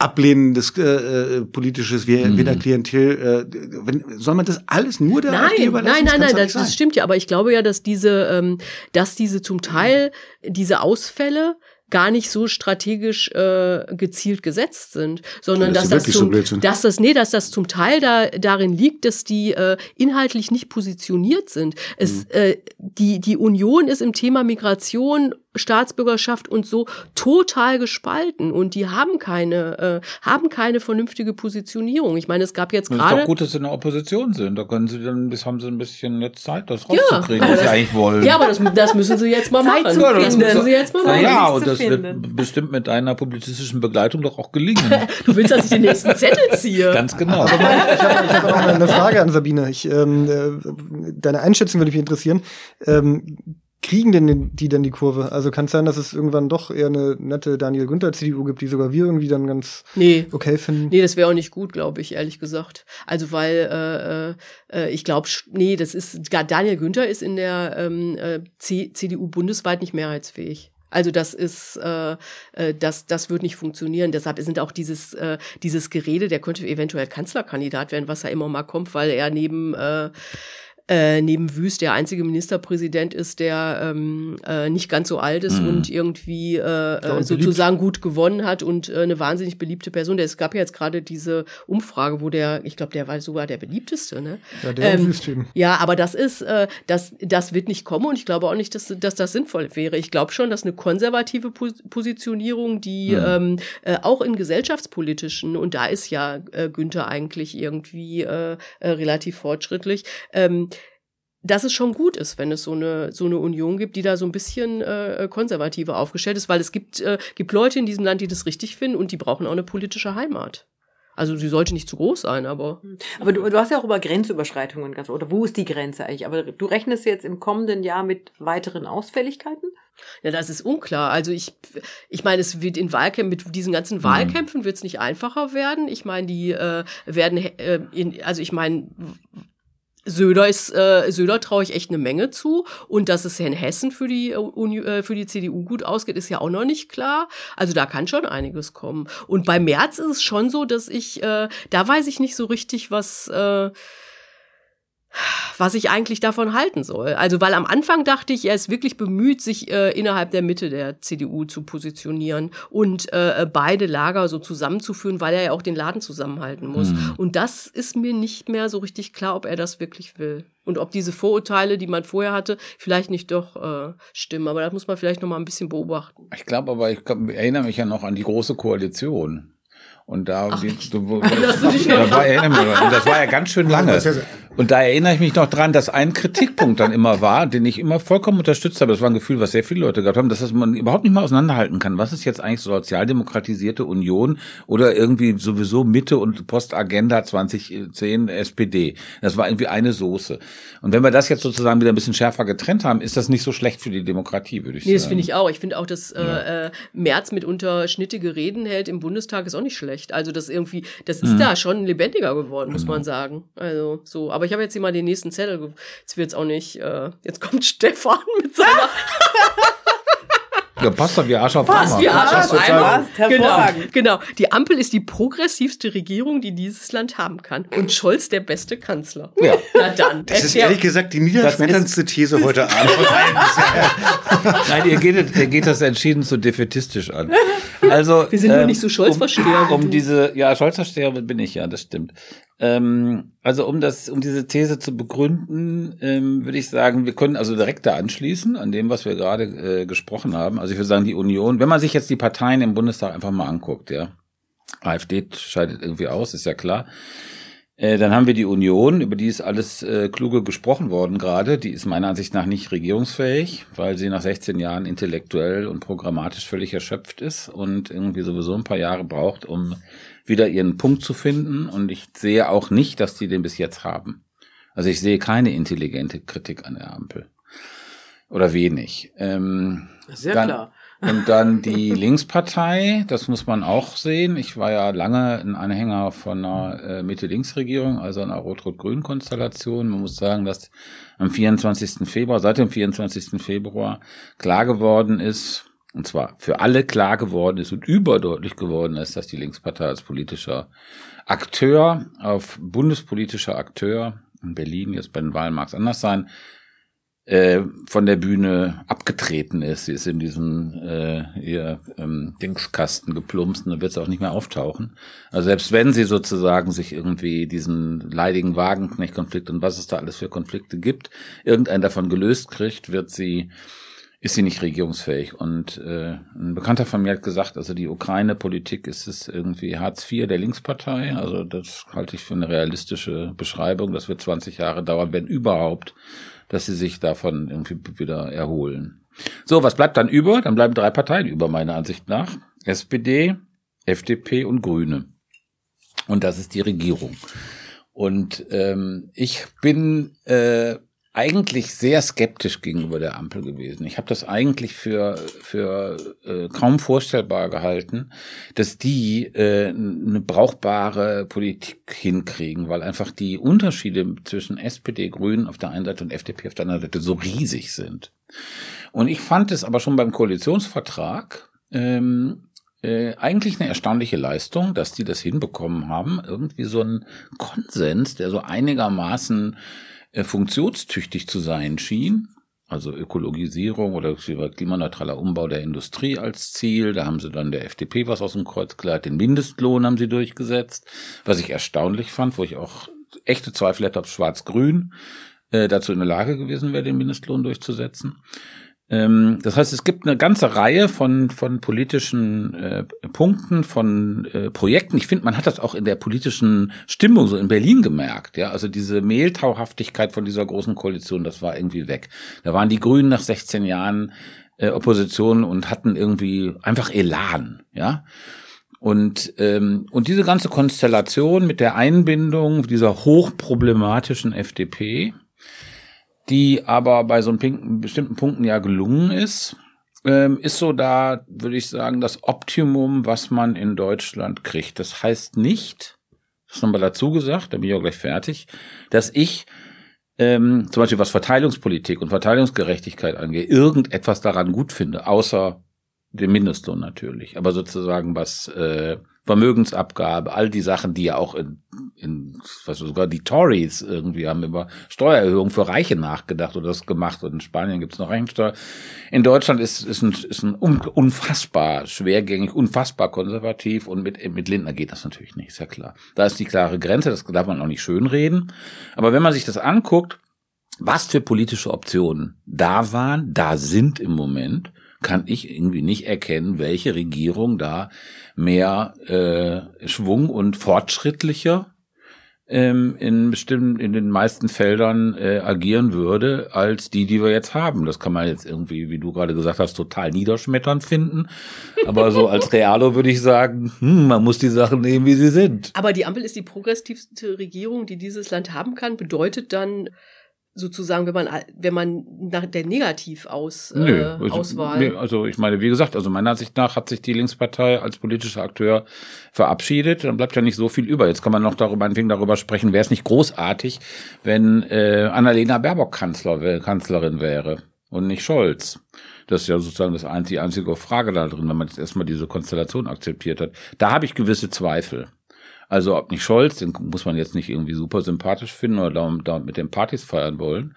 ablehnendes äh, äh, politisches mhm. weder Klientel äh, wenn, soll man das alles nur der nein, AfD überlassen? Nein, nein, nein, das, das stimmt ja, aber ich glaube ja, dass diese ähm, dass diese zum Teil diese Ausfälle gar nicht so strategisch äh, gezielt gesetzt sind, sondern das dass das zum, so dass das nee, dass das zum Teil da darin liegt, dass die äh, inhaltlich nicht positioniert sind. Es mhm. äh, die die Union ist im Thema Migration Staatsbürgerschaft und so total gespalten und die haben keine äh, haben keine vernünftige Positionierung. Ich meine, es gab jetzt gerade. ist doch gut, dass sie in der Opposition sind. Da können sie dann, bis haben sie ein bisschen jetzt Zeit, das rauszukriegen, ja, was sie eigentlich wollen. Ja, aber das, das müssen sie jetzt mal machen. Zeit machen. Das müssen sie jetzt mal machen. Ja, und das finden. wird bestimmt mit deiner publizistischen Begleitung doch auch gelingen. <laughs> du willst, dass ich den nächsten Zettel ziehe? Ganz genau. Mein, ich habe hab noch eine Frage an Sabine. Ich, ähm, äh, deine Einschätzung würde mich interessieren. Ähm, kriegen denn die denn die Kurve? Also kann es sein, dass es irgendwann doch eher eine nette Daniel Günther CDU gibt, die sogar wir irgendwie dann ganz nee. okay finden? Nee, das wäre auch nicht gut, glaube ich, ehrlich gesagt. Also weil äh, äh, ich glaube, nee, das ist Daniel Günther ist in der ähm, äh, CDU bundesweit nicht mehrheitsfähig. Also das ist, äh, äh, das, das wird nicht funktionieren. Deshalb sind auch dieses, äh, dieses Gerede, der könnte eventuell Kanzlerkandidat werden, was ja immer mal kommt, weil er neben äh, äh, neben Wüst der einzige Ministerpräsident ist, der ähm, äh, nicht ganz so alt ist mhm. und irgendwie äh, äh sozusagen gut gewonnen hat und äh, eine wahnsinnig beliebte Person. Es gab ja jetzt gerade diese Umfrage, wo der, ich glaube, der war sogar der beliebteste. Ne? Ja, der ähm, Wüst-Typen. Ja, aber das ist, äh, das, das wird nicht kommen und ich glaube auch nicht, dass, dass das sinnvoll wäre. Ich glaube schon, dass eine konservative Positionierung, die mhm. ähm, äh, auch in gesellschaftspolitischen, und da ist ja äh, Günther eigentlich irgendwie äh, äh, relativ fortschrittlich, ähm, dass es schon gut ist, wenn es so eine so eine Union gibt, die da so ein bisschen äh, konservativer aufgestellt ist, weil es gibt äh, gibt Leute in diesem Land, die das richtig finden und die brauchen auch eine politische Heimat. Also sie sollte nicht zu groß sein, aber. Aber du, du hast ja auch über Grenzüberschreitungen ganz, oder wo ist die Grenze eigentlich? Aber du rechnest jetzt im kommenden Jahr mit weiteren Ausfälligkeiten? Ja, das ist unklar. Also ich, ich meine, es wird in Wahlkämpfen, mit diesen ganzen mhm. Wahlkämpfen wird es nicht einfacher werden. Ich meine, die äh, werden, äh, in, also ich meine, Söder ist, äh, Söder traue ich echt eine Menge zu. Und dass es in Hessen für die, Uni, äh, für die CDU gut ausgeht, ist ja auch noch nicht klar. Also da kann schon einiges kommen. Und bei März ist es schon so, dass ich, äh, da weiß ich nicht so richtig, was, äh, was ich eigentlich davon halten soll. Also, weil am Anfang dachte ich, er ist wirklich bemüht, sich äh, innerhalb der Mitte der CDU zu positionieren und äh, beide Lager so zusammenzuführen, weil er ja auch den Laden zusammenhalten muss. Mhm. Und das ist mir nicht mehr so richtig klar, ob er das wirklich will. Und ob diese Vorurteile, die man vorher hatte, vielleicht nicht doch äh, stimmen. Aber das muss man vielleicht noch mal ein bisschen beobachten. Ich glaube aber, ich glaub, erinnere mich ja noch an die große Koalition. Und da, Ach, die, du, das, <laughs> da war, das war ja ganz schön lange. Und da erinnere ich mich noch dran, dass ein Kritikpunkt dann immer war, den ich immer vollkommen unterstützt habe. Das war ein Gefühl, was sehr viele Leute gehabt haben, dass man überhaupt nicht mal auseinanderhalten kann. Was ist jetzt eigentlich sozialdemokratisierte Union oder irgendwie sowieso Mitte und Postagenda 2010 SPD? Das war irgendwie eine Soße. Und wenn wir das jetzt sozusagen wieder ein bisschen schärfer getrennt haben, ist das nicht so schlecht für die Demokratie, würde ich nee, sagen. Nee, das finde ich auch. Ich finde auch, dass äh, ja. äh, Merz mitunter schnittige Reden hält im Bundestag ist auch nicht schlecht. Also das irgendwie, das ist mhm. da schon lebendiger geworden, muss genau. man sagen. Also so, aber ich habe jetzt hier mal den nächsten Zettel. Jetzt wird's auch nicht. Äh, jetzt kommt <laughs> Stefan mit seiner. Ja, passt doch wie Arsch auf Passt wie Arsch auf Eimer. Genau, genau. Die Ampel ist die progressivste Regierung, die dieses Land haben kann. Und Scholz der beste Kanzler. Ja. Na dann. Das ist ehrlich gesagt die niederschmetterndste These heute Abend. <laughs> Nein, ihr geht, ihr geht das entschieden zu defetistisch an. <laughs> Also, Wir sind ähm, nur nicht so Scholz-Versteher. Um, um diese, ja, Scholz-Versteher bin ich ja, das stimmt. Ähm, also um das, um diese These zu begründen, ähm, würde ich sagen, wir können also direkt da anschließen an dem, was wir gerade äh, gesprochen haben. Also ich würde sagen, die Union, wenn man sich jetzt die Parteien im Bundestag einfach mal anguckt, ja, AfD scheidet irgendwie aus, ist ja klar. Äh, dann haben wir die Union, über die ist alles äh, kluge gesprochen worden gerade. Die ist meiner Ansicht nach nicht regierungsfähig, weil sie nach 16 Jahren intellektuell und programmatisch völlig erschöpft ist und irgendwie sowieso ein paar Jahre braucht, um wieder ihren Punkt zu finden. Und ich sehe auch nicht, dass die den bis jetzt haben. Also ich sehe keine intelligente Kritik an der Ampel. Oder wenig. Ähm, Sehr dann, klar. Und dann die Linkspartei, das muss man auch sehen. Ich war ja lange ein Anhänger von einer äh, Mitte-Links-Regierung, also einer Rot-Rot-Grün-Konstellation. Man muss sagen, dass am 24. Februar, seit dem 24. Februar klar geworden ist, und zwar für alle klar geworden ist und überdeutlich geworden ist, dass die Linkspartei als politischer Akteur, auf bundespolitischer Akteur, in Berlin, jetzt bei den Wahlen mag es anders sein, äh, von der Bühne abgetreten ist. Sie ist in diesem äh, ihr ähm, Dingskasten geplumpst und dann wird sie auch nicht mehr auftauchen. Also selbst wenn sie sozusagen sich irgendwie diesen leidigen Wagenknecht-Konflikt und was es da alles für Konflikte gibt, irgendeinen davon gelöst kriegt, wird sie ist sie nicht regierungsfähig. Und äh, ein Bekannter von mir hat gesagt, also die Ukraine-Politik ist es irgendwie Hartz IV der Linkspartei. Also das halte ich für eine realistische Beschreibung. Das wird 20 Jahre dauern, wenn überhaupt, dass sie sich davon irgendwie wieder erholen. So, was bleibt dann über? Dann bleiben drei Parteien über, meiner Ansicht nach. SPD, FDP und Grüne. Und das ist die Regierung. Und ähm, ich bin äh, eigentlich sehr skeptisch gegenüber der Ampel gewesen. Ich habe das eigentlich für, für äh, kaum vorstellbar gehalten, dass die äh, eine brauchbare Politik hinkriegen, weil einfach die Unterschiede zwischen SPD, Grünen auf der einen Seite und FDP auf der anderen Seite so riesig sind. Und ich fand es aber schon beim Koalitionsvertrag ähm, äh, eigentlich eine erstaunliche Leistung, dass die das hinbekommen haben. Irgendwie so ein Konsens, der so einigermaßen äh, funktionstüchtig zu sein schien. Also Ökologisierung oder klimaneutraler Umbau der Industrie als Ziel. Da haben sie dann der FDP was aus dem Kreuz geleitet. Den Mindestlohn haben sie durchgesetzt, was ich erstaunlich fand, wo ich auch echte Zweifel hätte, ob Schwarz-Grün äh, dazu in der Lage gewesen wäre, den Mindestlohn durchzusetzen. Ähm, das heißt, es gibt eine ganze Reihe von, von politischen äh, Punkten, von äh, Projekten. Ich finde, man hat das auch in der politischen Stimmung so in Berlin gemerkt. Ja, also diese Mehltauhaftigkeit von dieser großen Koalition, das war irgendwie weg. Da waren die Grünen nach 16 Jahren äh, Opposition und hatten irgendwie einfach Elan. Ja. Und, ähm, und diese ganze Konstellation mit der Einbindung dieser hochproblematischen FDP, die aber bei so einem bestimmten Punkten ja gelungen ist, ähm, ist so da, würde ich sagen, das Optimum, was man in Deutschland kriegt. Das heißt nicht, das nochmal dazu gesagt, da bin ich auch gleich fertig, dass ich ähm, zum Beispiel was Verteilungspolitik und Verteilungsgerechtigkeit angeht, irgendetwas daran gut finde, außer den Mindestlohn natürlich, aber sozusagen was äh, Vermögensabgabe, all die Sachen, die ja auch in, in was sogar die Tories irgendwie haben über Steuererhöhung für Reiche nachgedacht oder das gemacht und in Spanien gibt's noch Rechensteuer. In Deutschland ist, ist ein, ist ein unfassbar schwergängig, unfassbar konservativ und mit, mit Lindner geht das natürlich nicht, ist ja klar. Da ist die klare Grenze, das darf man auch nicht schönreden. Aber wenn man sich das anguckt, was für politische Optionen da waren, da sind im Moment, kann ich irgendwie nicht erkennen, welche Regierung da mehr äh, Schwung und fortschrittlicher ähm, in bestimmten, in den meisten Feldern äh, agieren würde, als die, die wir jetzt haben. Das kann man jetzt irgendwie, wie du gerade gesagt hast, total niederschmetternd finden. Aber so als <laughs> Realo würde ich sagen, hm, man muss die Sachen nehmen, wie sie sind. Aber die Ampel ist die progressivste Regierung, die dieses Land haben kann, bedeutet dann sozusagen, wenn man wenn man nach der Negativaus äh, Nö, also, Auswahl. Nee, also ich meine, wie gesagt, also meiner Ansicht nach hat sich die Linkspartei als politischer Akteur verabschiedet. Dann bleibt ja nicht so viel über. Jetzt kann man noch darüber, meinetwegen darüber sprechen, wäre es nicht großartig, wenn äh, Annalena Baerbock Kanzler, Kanzlerin wäre und nicht Scholz. Das ist ja sozusagen das einzige, die einzige Frage da drin, wenn man jetzt erstmal diese Konstellation akzeptiert hat. Da habe ich gewisse Zweifel. Also ob nicht Scholz, den muss man jetzt nicht irgendwie super sympathisch finden oder dauernd mit den Partys feiern wollen.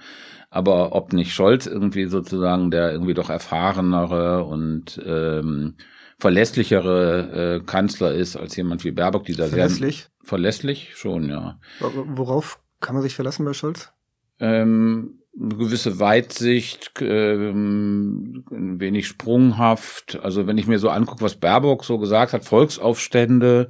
Aber ob nicht Scholz irgendwie sozusagen der irgendwie doch erfahrenere und ähm, verlässlichere äh, Kanzler ist als jemand wie Baerbock, dieser verlässlich? sehr verlässlich schon, ja. Worauf kann man sich verlassen bei Scholz? Ähm, eine gewisse Weitsicht, ähm, ein wenig sprunghaft. Also wenn ich mir so angucke, was Baerbock so gesagt hat, Volksaufstände,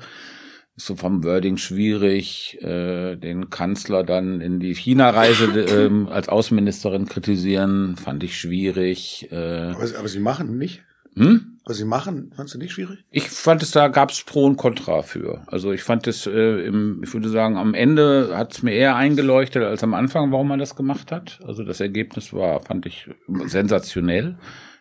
ist so vom Wording schwierig, äh, den Kanzler dann in die China-Reise <laughs> äh, als Außenministerin kritisieren, fand ich schwierig. Äh, aber, aber Sie machen nicht? Hm? Was Sie machen, fandst du nicht schwierig? Ich fand es, da gab es Pro und Contra für. Also ich fand es, äh, im, ich würde sagen, am Ende hat es mir eher eingeleuchtet als am Anfang, warum man das gemacht hat. Also das Ergebnis war, fand ich sensationell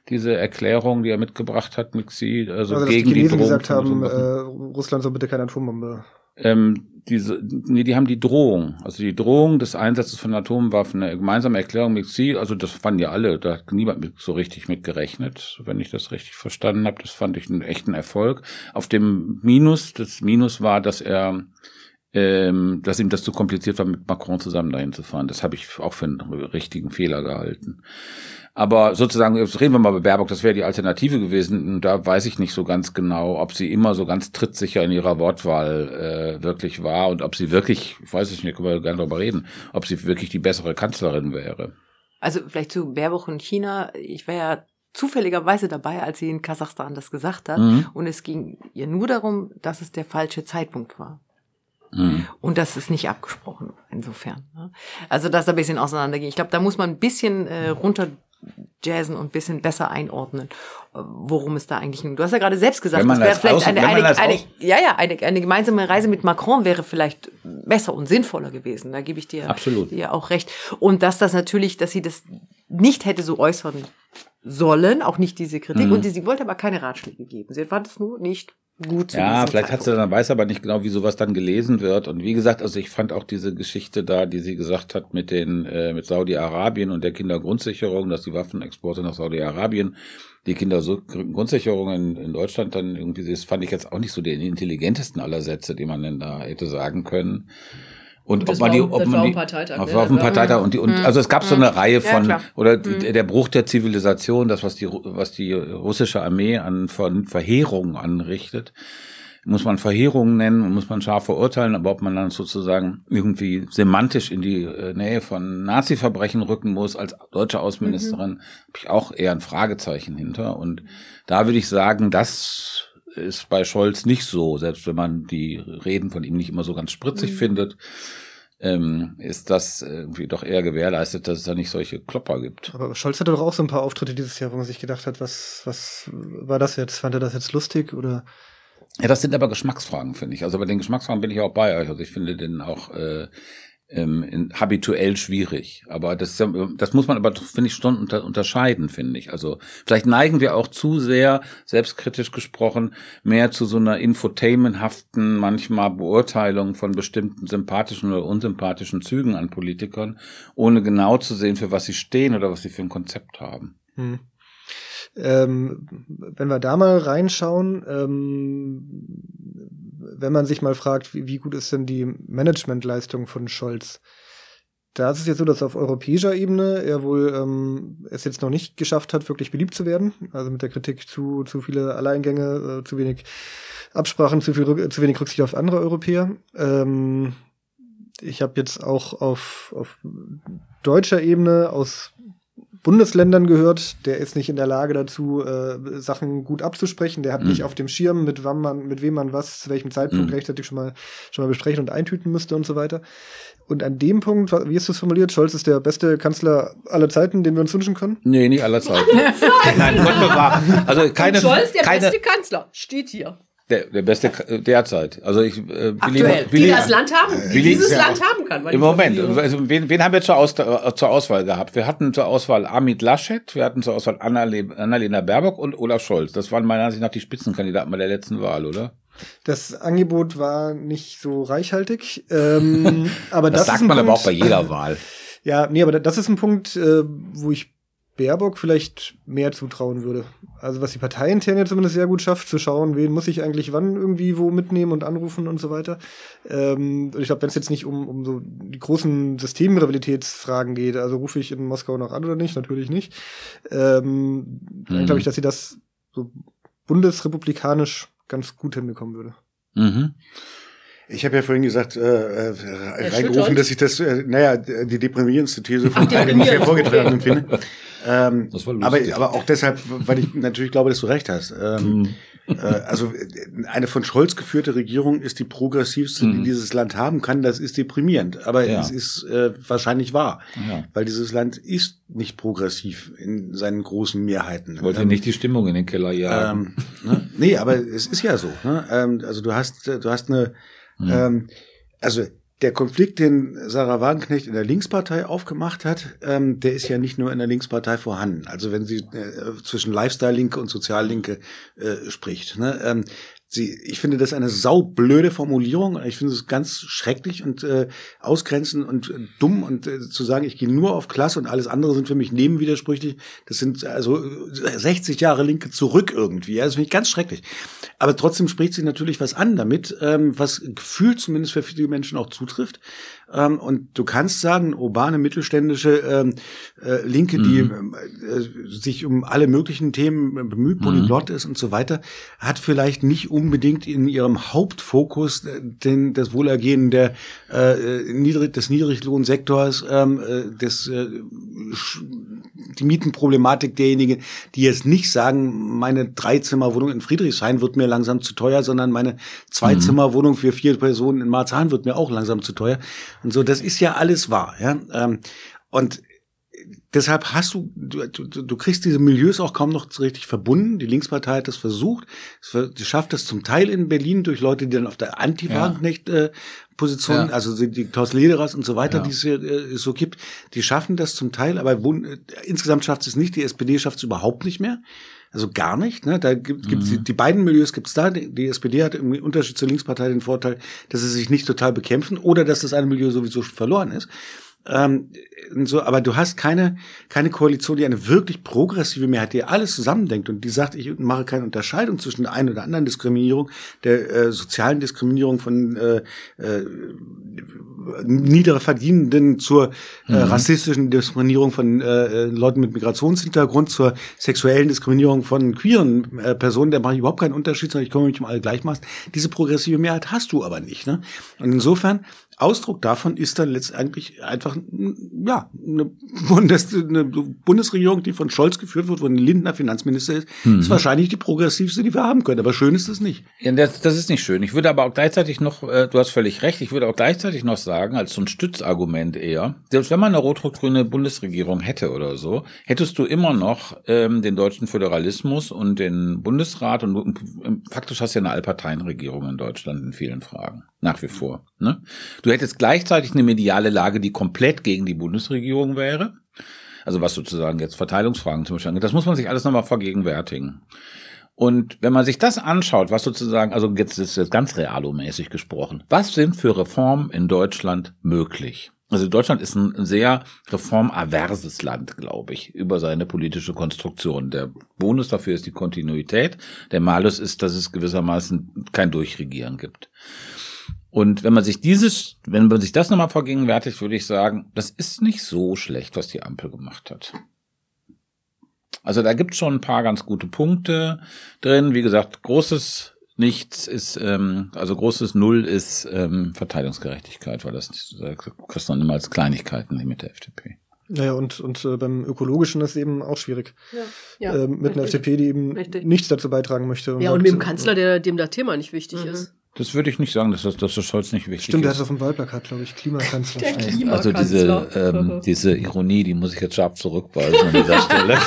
diese Erklärung, die er mitgebracht hat, Mixi, also, also gegen die, die Drohung. gesagt haben, äh, Russland soll bitte keine Atombombe. Ähm, diese, nee, die haben die Drohung, also die Drohung des Einsatzes von Atomwaffen, eine gemeinsame Erklärung mit Sie, also das fanden ja alle, da hat niemand mit, so richtig mit gerechnet, wenn ich das richtig verstanden habe. Das fand ich einen echten Erfolg. Auf dem Minus, das Minus war, dass er ähm, dass ihm das zu kompliziert war, mit Macron zusammen dahin zu fahren. Das habe ich auch für einen richtigen Fehler gehalten. Aber sozusagen, jetzt reden wir mal über Baerbock, das wäre die Alternative gewesen. Und da weiß ich nicht so ganz genau, ob sie immer so ganz trittsicher in ihrer Wortwahl äh, wirklich war und ob sie wirklich, ich weiß es nicht, können wir gerne darüber reden, ob sie wirklich die bessere Kanzlerin wäre. Also vielleicht zu Baerbock und China. Ich war ja zufälligerweise dabei, als sie in Kasachstan das gesagt hat. Mhm. Und es ging ihr nur darum, dass es der falsche Zeitpunkt war. Mhm. Und das ist nicht abgesprochen, insofern. Ne? Also das ein bisschen auseinandergehen. Ich glaube, da muss man ein bisschen äh, runter jazzen und ein bisschen besser einordnen, worum es da eigentlich ging. Du hast ja gerade selbst gesagt, das wäre vielleicht eine, eine, eine, ja, ja, eine, eine gemeinsame Reise mit Macron wäre vielleicht besser und sinnvoller gewesen. Da gebe ich dir, Absolut. dir auch recht. Und dass das natürlich, dass sie das nicht hätte so äußern sollen, auch nicht diese Kritik. Mhm. Und sie wollte aber keine Ratschläge geben. Sie fand es nur nicht gut. Ja, vielleicht hat sie dann weiß aber nicht genau, wie sowas dann gelesen wird. Und wie gesagt, also ich fand auch diese Geschichte da, die sie gesagt hat mit den äh, mit Saudi-Arabien und der Kindergrundsicherung, dass die Waffenexporte nach Saudi-Arabien die Kindergrundsicherung in, in Deutschland dann irgendwie, das fand ich jetzt auch nicht so den intelligentesten aller Sätze, die man denn da hätte sagen können. Und, ob man die, ob man die, Parteitag, auf, auf dem Parteitag und die, und, hm. also es gab so eine hm. Reihe von, ja, oder hm. der Bruch der Zivilisation, das, was die, was die russische Armee an von Verheerungen anrichtet, muss man Verheerungen nennen und muss man scharf verurteilen, aber ob man dann sozusagen irgendwie semantisch in die äh, Nähe von Nazi-Verbrechen rücken muss als deutsche Außenministerin, mhm. habe ich auch eher ein Fragezeichen hinter. Und da würde ich sagen, das ist bei Scholz nicht so, selbst wenn man die Reden von ihm nicht immer so ganz spritzig mhm. findet. Ähm, ist das irgendwie doch eher gewährleistet, dass es da nicht solche Klopper gibt. Aber Scholz hatte doch auch so ein paar Auftritte dieses Jahr, wo man sich gedacht hat, was, was war das jetzt? Fand er das jetzt lustig oder? Ja, das sind aber Geschmacksfragen, finde ich. Also bei den Geschmacksfragen bin ich auch bei euch. Also ich finde den auch äh, ähm, in, habituell schwierig. Aber das, das muss man aber, finde ich, schon unter, unterscheiden, finde ich. Also vielleicht neigen wir auch zu sehr, selbstkritisch gesprochen, mehr zu so einer infotainmenthaften, manchmal Beurteilung von bestimmten sympathischen oder unsympathischen Zügen an Politikern, ohne genau zu sehen, für was sie stehen oder was sie für ein Konzept haben. Hm. Ähm, wenn wir da mal reinschauen, ähm, wenn man sich mal fragt, wie, wie gut ist denn die Managementleistung von Scholz? Da ist es jetzt so, dass auf europäischer Ebene er wohl ähm, es jetzt noch nicht geschafft hat, wirklich beliebt zu werden. Also mit der Kritik zu, zu viele Alleingänge, äh, zu wenig Absprachen, zu, viel, zu wenig Rücksicht auf andere Europäer. Ähm, ich habe jetzt auch auf, auf deutscher Ebene aus Bundesländern gehört. Der ist nicht in der Lage dazu, äh, Sachen gut abzusprechen. Der hat mhm. nicht auf dem Schirm, mit wann man, mit wem man was, zu welchem Zeitpunkt mhm. rechtzeitig schon mal, schon mal besprechen und eintüten müsste und so weiter. Und an dem Punkt, wie ist das formuliert? Scholz ist der beste Kanzler aller Zeiten, den wir uns wünschen können? Nee, nicht aller Zeiten. <laughs> Nein, Gott bewahrt. Also keine, und Scholz der keine, beste Kanzler, steht hier. Der, der beste derzeit. Also ich äh, Aktuell. Willi, die das Land haben, Willi, dieses ja, Land haben kann. Im Moment. Also wen, wen haben wir zur, Aus, zur Auswahl gehabt? Wir hatten zur Auswahl Amit Laschet, wir hatten zur Auswahl Annalena Baerbock und Olaf Scholz. Das waren meiner Ansicht nach die Spitzenkandidaten bei der letzten Wahl, oder? Das Angebot war nicht so reichhaltig. Ähm, <laughs> aber das, das sagt man Punkt, aber auch bei jeder Wahl. Ja, nee, aber das ist ein Punkt, äh, wo ich Baerbock vielleicht mehr zutrauen würde. Also was die Partei intern ja zumindest sehr gut schafft, zu schauen, wen muss ich eigentlich wann irgendwie wo mitnehmen und anrufen und so weiter. Ähm, ich glaube, wenn es jetzt nicht um, um so die großen Systemrivalitätsfragen geht, also rufe ich in Moskau noch an oder nicht, natürlich nicht, ähm, mhm. dann glaube ich, dass sie das so bundesrepublikanisch ganz gut hinbekommen würde. Mhm. Ich habe ja vorhin gesagt, äh, äh, reingerufen, dass ich das, äh, naja, die deprimierendste These von beiden nicht hervorgetragen finde. Ähm, das war lustig. aber, aber auch deshalb, weil ich natürlich glaube, dass du recht hast. Ähm, mhm. äh, also eine von Scholz geführte Regierung ist die progressivste, die mhm. dieses Land haben kann. Das ist deprimierend, aber ja. es ist äh, wahrscheinlich wahr, ja. weil dieses Land ist nicht progressiv in seinen großen Mehrheiten. Wollte ähm, nicht die Stimmung in den Keller jagen. Ähm, ne? Nee, aber es ist ja so. Ne? Ähm, also du hast, du hast eine Mhm. Ähm, also der Konflikt, den Sarah Wagenknecht in der Linkspartei aufgemacht hat, ähm, der ist ja nicht nur in der Linkspartei vorhanden. Also wenn sie äh, zwischen Lifestyle-Linke und Soziallinke äh, spricht. Ne? Ähm, sie, ich finde das eine saublöde Formulierung. Ich finde es ganz schrecklich und äh, ausgrenzend und äh, dumm und äh, zu sagen, ich gehe nur auf Klasse und alles andere sind für mich nebenwidersprüchlich. Das sind also 60 Jahre Linke zurück irgendwie. Ja, das finde ich ganz schrecklich. Aber trotzdem spricht sie natürlich was an damit, ähm, was gefühlt zumindest für viele Menschen auch zutrifft. Ähm, und du kannst sagen, urbane mittelständische ähm, äh, Linke, mhm. die äh, sich um alle möglichen Themen bemüht, mhm. polyglott ist und so weiter, hat vielleicht nicht unbedingt in ihrem Hauptfokus äh, den, das Wohlergehen der, äh, niedrig, des Niedriglohnsektors, ähm, äh, des, äh, die Mietenproblematik derjenigen, die jetzt nicht sagen, meine Dreizimmerwohnung in Friedrichshain wird mir langsam zu teuer, sondern meine Zweizimmerwohnung für vier Personen in Marzahn wird mir auch langsam zu teuer. Und so, das ist ja alles wahr. Ja? Ähm, und deshalb hast du, du, du kriegst diese Milieus auch kaum noch richtig verbunden. Die Linkspartei hat das versucht. Sie schafft das zum Teil in Berlin durch Leute, die dann auf der Anti-Wagenknecht-Position, ja. Also die Klaus Lederers und so weiter, ja. die es hier äh, so gibt, die schaffen das zum Teil, aber äh, insgesamt schafft es nicht. Die SPD schafft es überhaupt nicht mehr. Also gar nicht. Ne? Da gibt es mhm. die, die, beiden Milieus gibt es da. Die, die, SPD hat im Unterschied zur Linkspartei den Vorteil, dass sie sich nicht total bekämpfen oder dass das eine Milieu sowieso verloren ist. Ähm, so, aber du hast keine, keine Koalition, die eine wirklich progressive Mehrheit, die alles zusammendenkt und die sagt, ich mache keine Unterscheidung zwischen der einen oder anderen Diskriminierung, der äh, sozialen Diskriminierung von äh, äh, niedere Verdienenden zur äh, mhm. rassistischen Diskriminierung von äh, Leuten mit Migrationshintergrund, zur sexuellen Diskriminierung von queeren äh, Personen, da mache ich überhaupt keinen Unterschied, sondern ich komme mich um alle Gleichmaßen. Diese progressive Mehrheit hast du aber nicht. Ne? Und insofern Ausdruck davon ist dann letztendlich einfach ja eine, <laughs> Bundes eine Bundesregierung, die von Scholz geführt wird, wo ein Lindner Finanzminister ist, mhm. ist wahrscheinlich die progressivste, die wir haben können. Aber schön ist es nicht. Ja, das, das ist nicht schön. Ich würde aber auch gleichzeitig noch, äh, du hast völlig recht, ich würde auch gleichzeitig noch sagen, als so ein Stützargument eher, selbst wenn man eine rot-rot-grüne Bundesregierung hätte oder so, hättest du immer noch ähm, den deutschen Föderalismus und den Bundesrat und, und, und faktisch hast du ja eine Allparteienregierung in Deutschland in vielen Fragen. Nach wie vor. Ne? Du hättest gleichzeitig eine mediale Lage, die komplett gegen die Bundesregierung wäre. Also was sozusagen jetzt Verteilungsfragen zum Beispiel angeht. Das muss man sich alles nochmal vergegenwärtigen. Und wenn man sich das anschaut, was sozusagen, also jetzt ist jetzt ganz realomäßig gesprochen, was sind für Reformen in Deutschland möglich? Also Deutschland ist ein sehr reformaverses Land, glaube ich, über seine politische Konstruktion. Der Bonus dafür ist die Kontinuität. Der Malus ist, dass es gewissermaßen kein Durchregieren gibt. Und wenn man sich dieses, wenn man sich das nochmal vergegenwärtigt, würde ich sagen, das ist nicht so schlecht, was die Ampel gemacht hat. Also da gibt es schon ein paar ganz gute Punkte drin. Wie gesagt, großes Nichts ist, ähm, also großes Null ist ähm, Verteilungsgerechtigkeit, weil das äh, kriegst du dann immer als Kleinigkeiten mit der FDP. Naja, und, und äh, beim Ökologischen ist es eben auch schwierig. Ja, ja, äh, mit richtig. einer FDP, die eben richtig. nichts dazu beitragen möchte. Und ja, und mit dem Kanzler, der, dem das Thema nicht wichtig mhm. ist. Das würde ich nicht sagen, dass das, dass das Scholz nicht wichtig Stimmt, ist. Stimmt, der hat es auf dem Wahlplakat, glaube ich, Klimakanzler. Der Klimakanzler. Also diese, ähm, diese Ironie, die muss ich jetzt scharf zurückweisen an dieser Stelle.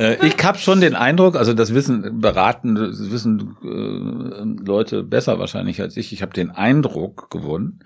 <laughs> äh, ich habe schon den Eindruck, also das wissen beraten, das wissen äh, Leute besser wahrscheinlich als ich. Ich habe den Eindruck gewonnen,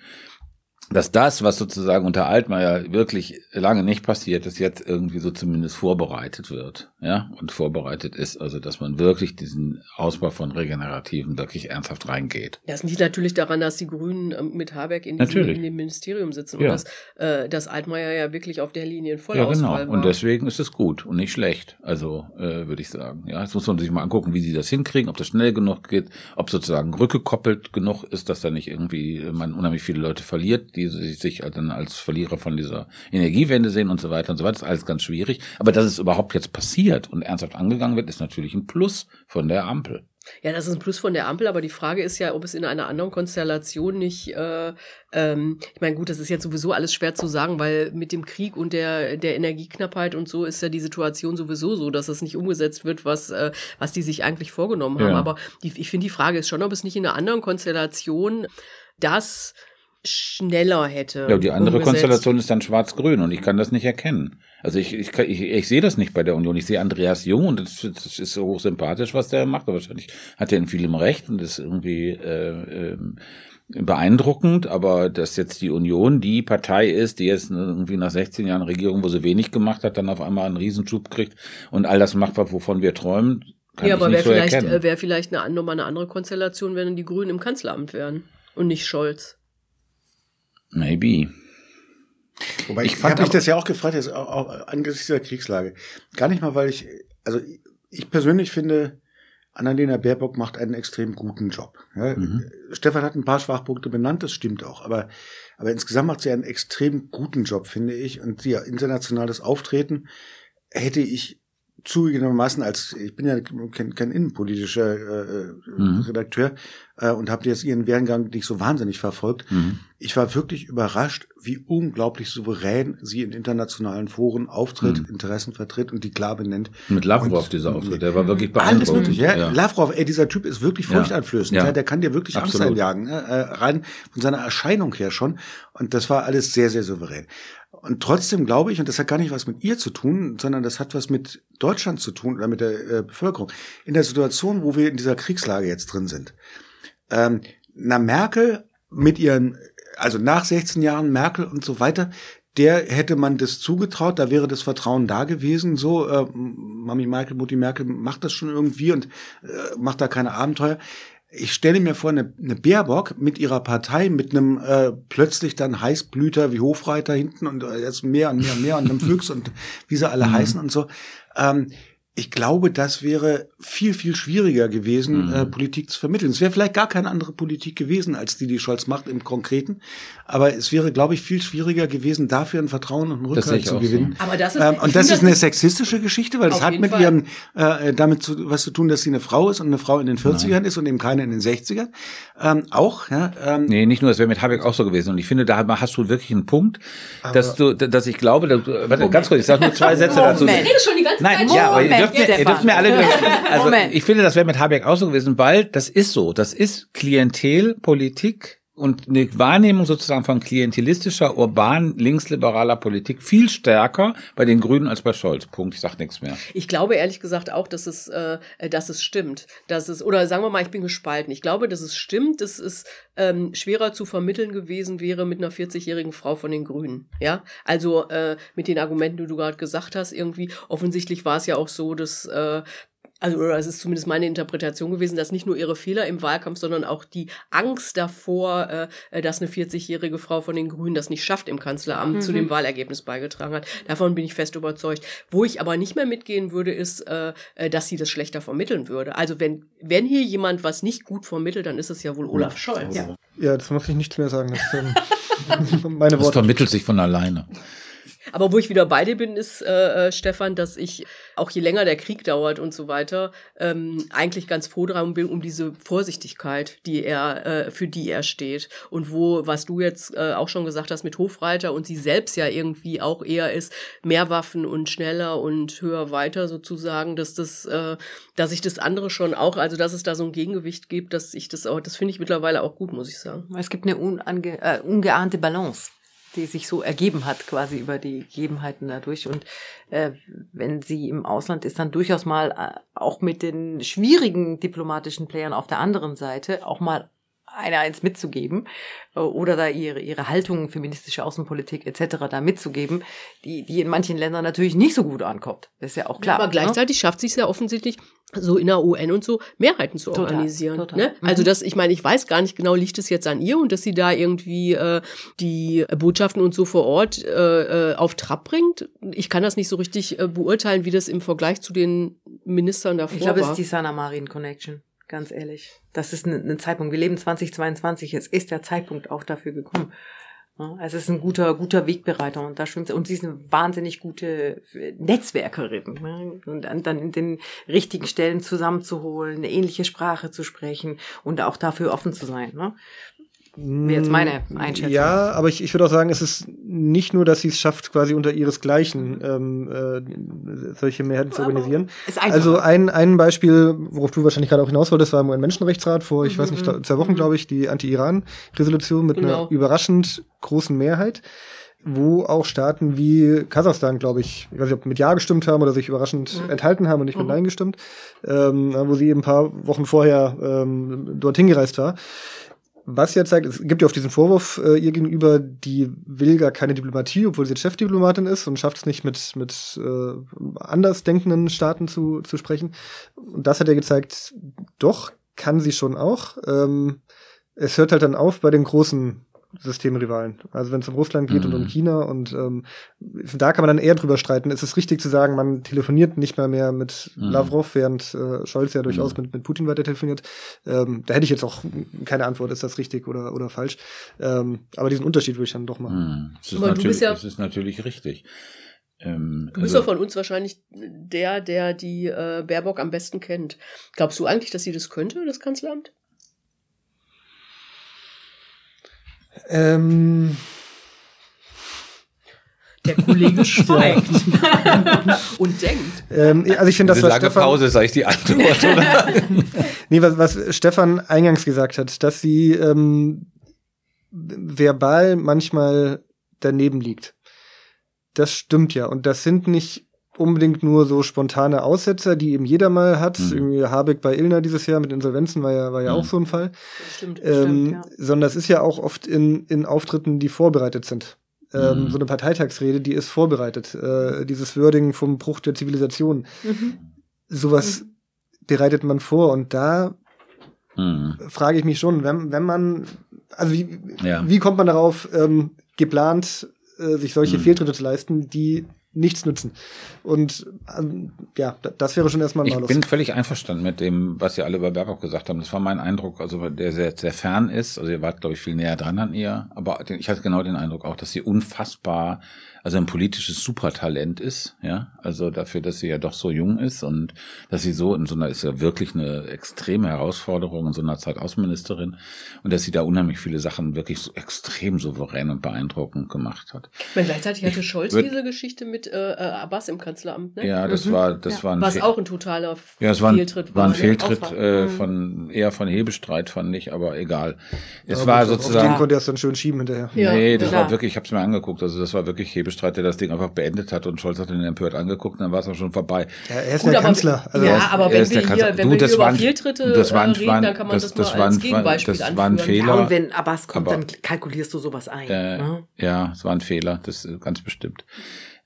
dass das, was sozusagen unter Altmaier wirklich lange nicht passiert ist, jetzt irgendwie so zumindest vorbereitet wird, ja, und vorbereitet ist, also dass man wirklich diesen Ausbau von Regenerativen wirklich ernsthaft reingeht. Das liegt natürlich daran, dass die Grünen ähm, mit Habeck in, diesem, in dem Ministerium sitzen ja. und dass, äh, dass Altmaier ja wirklich auf der Linie in Vollauswahl ja, genau. war. Und deswegen ist es gut und nicht schlecht, also äh, würde ich sagen. Ja, jetzt muss man sich mal angucken, wie sie das hinkriegen, ob das schnell genug geht, ob sozusagen rückgekoppelt genug ist, dass da nicht irgendwie man unheimlich viele Leute verliert die sich dann als Verlierer von dieser Energiewende sehen und so weiter und so weiter. Das ist alles ganz schwierig. Aber dass es überhaupt jetzt passiert und ernsthaft angegangen wird, ist natürlich ein Plus von der Ampel. Ja, das ist ein Plus von der Ampel, aber die Frage ist ja, ob es in einer anderen Konstellation nicht, äh, ähm, ich meine, gut, das ist jetzt sowieso alles schwer zu sagen, weil mit dem Krieg und der, der Energieknappheit und so ist ja die Situation sowieso so, dass es nicht umgesetzt wird, was, äh, was die sich eigentlich vorgenommen haben. Ja. Aber die, ich finde, die Frage ist schon, ob es nicht in einer anderen Konstellation das schneller hätte. Ja, die andere umgesetzt. Konstellation ist dann schwarz-grün und ich kann das nicht erkennen. Also ich, ich, ich, ich sehe das nicht bei der Union. Ich sehe Andreas Jung und das, das ist so hochsympathisch, was der macht. Aber wahrscheinlich hat er in vielem recht und ist irgendwie äh, äh, beeindruckend. Aber dass jetzt die Union die Partei ist, die jetzt irgendwie nach 16 Jahren Regierung, wo sie wenig gemacht hat, dann auf einmal einen Riesenschub kriegt und all das macht, wovon wir träumen, kann ja, aber wäre so vielleicht, äh, wäre vielleicht eine, nochmal eine andere Konstellation, wenn die Grünen im Kanzleramt wären und nicht Scholz. Maybe. Wobei ich, ich habe mich das ja auch gefragt, jetzt auch, auch angesichts dieser Kriegslage. Gar nicht mal, weil ich, also ich persönlich finde, Annalena Baerbock macht einen extrem guten Job. Ja, mhm. Stefan hat ein paar Schwachpunkte benannt, das stimmt auch. Aber, aber insgesamt macht sie einen extrem guten Job, finde ich. Und ihr internationales Auftreten hätte ich zugegebenermaßen als ich bin ja kein, kein innenpolitischer äh, mhm. Redakteur äh, und habe jetzt ihren Werdegang nicht so wahnsinnig verfolgt. Mhm. Ich war wirklich überrascht, wie unglaublich souverän sie in internationalen Foren auftritt, mhm. Interessen vertritt und die klar benennt. Mit Lavrov und, dieser Auftritt, der war wirklich beeindruckend. Alles möglich, ja. ja. Lavrov, ey, dieser Typ ist wirklich furchteinflößend. Ja. ja. der kann dir wirklich Absolut. Angst einjagen, ne? äh, rein von seiner Erscheinung her schon. Und das war alles sehr, sehr souverän. Und trotzdem glaube ich, und das hat gar nicht was mit ihr zu tun, sondern das hat was mit Deutschland zu tun oder mit der äh, Bevölkerung. In der Situation, wo wir in dieser Kriegslage jetzt drin sind. Ähm, na, Merkel mit ihren, also nach 16 Jahren Merkel und so weiter, der hätte man das zugetraut, da wäre das Vertrauen da gewesen. So, äh, Mami Merkel, Mutti Merkel macht das schon irgendwie und äh, macht da keine Abenteuer ich stelle mir vor, eine, eine Baerbock mit ihrer Partei, mit einem äh, plötzlich dann Heißblüter wie Hofreiter hinten und äh, jetzt mehr und mehr und mehr und einem <laughs> Füchs und wie sie alle mhm. heißen und so. Ähm, ich glaube, das wäre viel, viel schwieriger gewesen, mhm. äh, Politik zu vermitteln. Es wäre vielleicht gar keine andere Politik gewesen, als die, die Scholz macht im Konkreten. Aber es wäre, glaube ich, viel schwieriger gewesen, dafür ein Vertrauen und einen Rückhalt zu gewinnen. So. Aber das ist, ähm, und das ist eine sexistische Geschichte, weil das hat mit Fall. ihrem äh, damit zu, was zu tun, dass sie eine Frau ist und eine Frau in den 40ern Nein. ist und eben keine in den 60ern. Ähm, auch, ja. Ähm, nee, nicht nur, es wäre mit Habeck auch so gewesen. Und ich finde, da hast du wirklich einen Punkt, dass du, dass ich glaube, dass, warte, ganz kurz, ich sage nur zwei Sätze Moment. dazu. Ich rede schon die ganze Nein, Zeit. ja, dürft, mir, ihr dürft mir alle, also Moment. ich finde, das wäre mit Habeck auch so gewesen, weil das ist so, das ist Klientelpolitik und eine Wahrnehmung sozusagen von klientelistischer, urban, linksliberaler Politik viel stärker bei den Grünen als bei Scholz. Punkt. Ich sag nichts mehr. Ich glaube ehrlich gesagt auch, dass es, äh, dass es stimmt. Dass es, oder sagen wir mal, ich bin gespalten. Ich glaube, dass es stimmt, dass es ähm, schwerer zu vermitteln gewesen wäre mit einer 40-jährigen Frau von den Grünen. Ja, also äh, mit den Argumenten, die du gerade gesagt hast, irgendwie offensichtlich war es ja auch so, dass äh, also oder es ist zumindest meine Interpretation gewesen, dass nicht nur ihre Fehler im Wahlkampf, sondern auch die Angst davor, äh, dass eine 40-jährige Frau von den Grünen das nicht schafft im Kanzleramt, mhm. zu dem Wahlergebnis beigetragen hat. Davon bin ich fest überzeugt. Wo ich aber nicht mehr mitgehen würde, ist, äh, äh, dass sie das schlechter vermitteln würde. Also wenn, wenn hier jemand was nicht gut vermittelt, dann ist es ja wohl Olaf Scholz. Ja, ja das muss ich nichts mehr sagen. <laughs> Das, ähm, meine Worte. Das vermittelt sich von alleine. Aber wo ich wieder bei dir bin, ist, äh, äh, Stefan, dass ich, auch je länger der Krieg dauert und so weiter, ähm, eigentlich ganz froh daran bin, um diese Vorsichtigkeit, die er, äh, für die er steht. Und wo, was du jetzt äh, auch schon gesagt hast mit Hofreiter und sie selbst ja irgendwie auch eher ist, mehr Waffen und schneller und höher weiter sozusagen, dass das, äh, dass ich das andere schon auch, also dass es da so ein Gegengewicht gibt, dass ich das auch, das finde ich mittlerweile auch gut, muss ich sagen. Es gibt eine unange äh, ungeahnte Balance die sich so ergeben hat, quasi über die Gegebenheiten dadurch. Und äh, wenn sie im Ausland ist, dann durchaus mal äh, auch mit den schwierigen diplomatischen Playern auf der anderen Seite auch mal eine eins mitzugeben äh, oder da ihre ihre Haltung feministische Außenpolitik etc. da mitzugeben, die die in manchen Ländern natürlich nicht so gut ankommt. Das ist ja auch klar. Ja, aber ne? gleichzeitig ne? schafft sie es ja offensichtlich so in der UN und so Mehrheiten zu total, organisieren. Total. Ne? Also mhm. das, ich meine, ich weiß gar nicht genau, liegt es jetzt an ihr und dass sie da irgendwie äh, die Botschaften und so vor Ort äh, äh, auf Trab bringt. Ich kann das nicht so richtig äh, beurteilen, wie das im Vergleich zu den Ministern davor ich war. Ich glaube, es ist die Sana Marin Connection ganz ehrlich. Das ist ein, ein Zeitpunkt. Wir leben 2022. Es ist der Zeitpunkt auch dafür gekommen. Es ist ein guter, guter Wegbereiter und da schwimmt und sie ist eine wahnsinnig gute Netzwerkerin. Ne? Und dann in den richtigen Stellen zusammenzuholen, eine ähnliche Sprache zu sprechen und auch dafür offen zu sein. Ne? Wäre jetzt meine mm, Einschätzung. Ja, aber ich, ich würde auch sagen, es ist nicht nur, dass sie es schafft, quasi unter ihresgleichen ähm, äh, solche Mehrheiten zu organisieren. also ein, ein Beispiel, worauf du wahrscheinlich gerade auch hinaus wolltest, war im UN-Menschenrechtsrat vor, ich mhm. weiß nicht, mhm. zwei Wochen, glaube ich, die Anti-Iran-Resolution mit genau. einer überraschend großen Mehrheit wo auch Staaten wie Kasachstan, glaube ich, ich weiß nicht, ob mit Ja gestimmt haben oder sich überraschend mhm. enthalten haben und nicht mit mhm. Nein gestimmt, ähm, wo sie eben ein paar Wochen vorher ähm, dorthin gereist war was ja zeigt, es gibt ja auch diesen Vorwurf äh, ihr gegenüber, die will gar keine Diplomatie, obwohl sie jetzt Chefdiplomatin ist und schafft es nicht mit, mit äh, anders denkenden Staaten zu, zu sprechen. Und das hat ja gezeigt, doch, kann sie schon auch. Ähm, es hört halt dann auf bei den großen Systemrivalen. Also wenn es um Russland geht mhm. und um mhm. China und ähm, da kann man dann eher drüber streiten. Ist es richtig zu sagen, man telefoniert nicht mal mehr mit mhm. Lavrov, während äh, Scholz ja durchaus mhm. mit, mit Putin weiter telefoniert. Ähm, da hätte ich jetzt auch keine Antwort, ist das richtig oder, oder falsch. Ähm, aber diesen Unterschied würde ich dann doch machen. Mhm. Das, ist natürlich, ja, das ist natürlich richtig. Ähm, du bist also, doch von uns wahrscheinlich der, der die äh, Baerbock am besten kennt. Glaubst du eigentlich, dass sie das könnte, das Kanzleramt? Ähm, der Kollege <laughs> schweigt und denkt. Ähm, also ich finde, das was lange Stefan, Pause sei ich die Antwort. Oder? <laughs> nee, was, was Stefan eingangs gesagt hat, dass sie ähm, verbal manchmal daneben liegt. Das stimmt ja. Und das sind nicht unbedingt nur so spontane Aussetzer, die eben jeder mal hat. Mhm. Irgendwie Habeck bei Ilna dieses Jahr mit Insolvenzen war ja, war ja mhm. auch so ein Fall. Das stimmt, ähm, stimmt ja. Sondern es ist ja auch oft in, in Auftritten, die vorbereitet sind. Ähm, mhm. So eine Parteitagsrede, die ist vorbereitet. Äh, dieses Würdigen vom Bruch der Zivilisation. Mhm. Sowas mhm. bereitet man vor und da mhm. frage ich mich schon, wenn, wenn man, also wie, ja. wie kommt man darauf, ähm, geplant, äh, sich solche Fehltritte zu leisten, die nichts nützen. Und ähm, ja, das wäre schon erstmal ein Ich bin völlig einverstanden mit dem, was Sie alle über Berghoff gesagt haben. Das war mein Eindruck, also der sehr, sehr fern ist. Also ihr wart, glaube ich, viel näher dran an ihr. Aber ich hatte genau den Eindruck auch, dass sie unfassbar also ein politisches Supertalent ist, ja, also dafür, dass sie ja doch so jung ist und dass sie so in so einer ist ja wirklich eine extreme Herausforderung in so einer Zeit Außenministerin und dass sie da unheimlich viele Sachen wirklich so extrem souverän und beeindruckend gemacht hat. Weil gleichzeitig hatte Scholz diese Geschichte mit äh, äh, Abbas im Kanzleramt, ne? Ja, das mhm. war das ja. war ein was auch ein totaler ja, es war ein, Fehltritt war. ein ne? Fehltritt äh, mhm. von eher von Hebestreit fand ich, aber egal. Es ja, war sozusagen. Den konnte er es dann schön schieben hinterher. Ja, nee, das klar. war wirklich, ich habe es mir angeguckt, also das war wirklich Hebestreit Streit, der das Ding einfach beendet hat und Scholz hat ihn empört angeguckt, dann war es auch schon vorbei. Ja, er ist Gut, der Kanzler. Also ja, aber wenn wir hier, wenn du, wir über Fehltritte das waren, reden, dann kann man das, das, mal als Gegenbeispiel das war ein Fehler. Ja, und wenn Abbas kommt, dann kalkulierst du sowas ein. Äh, ne? Ja, es war ein Fehler, das ist ganz bestimmt.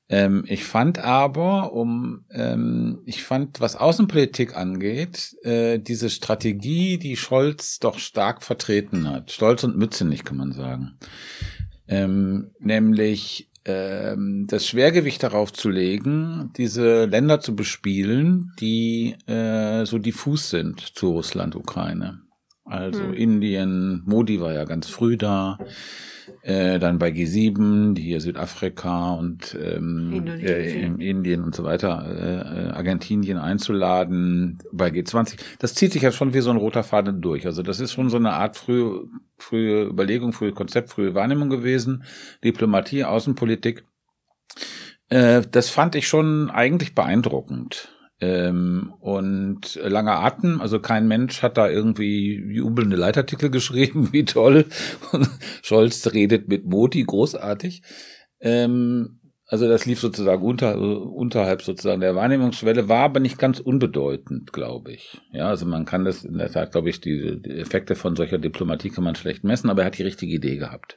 Ähm, ich fand aber, um, ähm, ich fand, was Außenpolitik angeht, äh, diese Strategie, die Scholz doch stark vertreten hat, stolz und mützennig kann man sagen, ähm, nämlich ähm, das Schwergewicht darauf zu legen, diese Länder zu bespielen, die äh, so diffus sind zu Russland, Ukraine. Also hm. Indien, Modi war ja ganz früh da, äh, dann bei G7, die hier Südafrika und ähm, äh, Indien und so weiter, äh, äh, Argentinien einzuladen, bei G20. Das zieht sich ja schon wie so ein roter Faden durch. Also das ist schon so eine Art frühe, frühe Überlegung, frühe Konzept, frühe Wahrnehmung gewesen. Diplomatie, Außenpolitik. Äh, das fand ich schon eigentlich beeindruckend. Ähm, und langer Atem, also kein Mensch hat da irgendwie jubelnde Leitartikel <laughs> geschrieben, wie toll. Scholz redet mit Moti, großartig. Ähm, also das lief sozusagen unter, unterhalb sozusagen der Wahrnehmungsschwelle, war aber nicht ganz unbedeutend, glaube ich. Ja, also man kann das in der Tat, glaube ich, die, die Effekte von solcher Diplomatie kann man schlecht messen, aber er hat die richtige Idee gehabt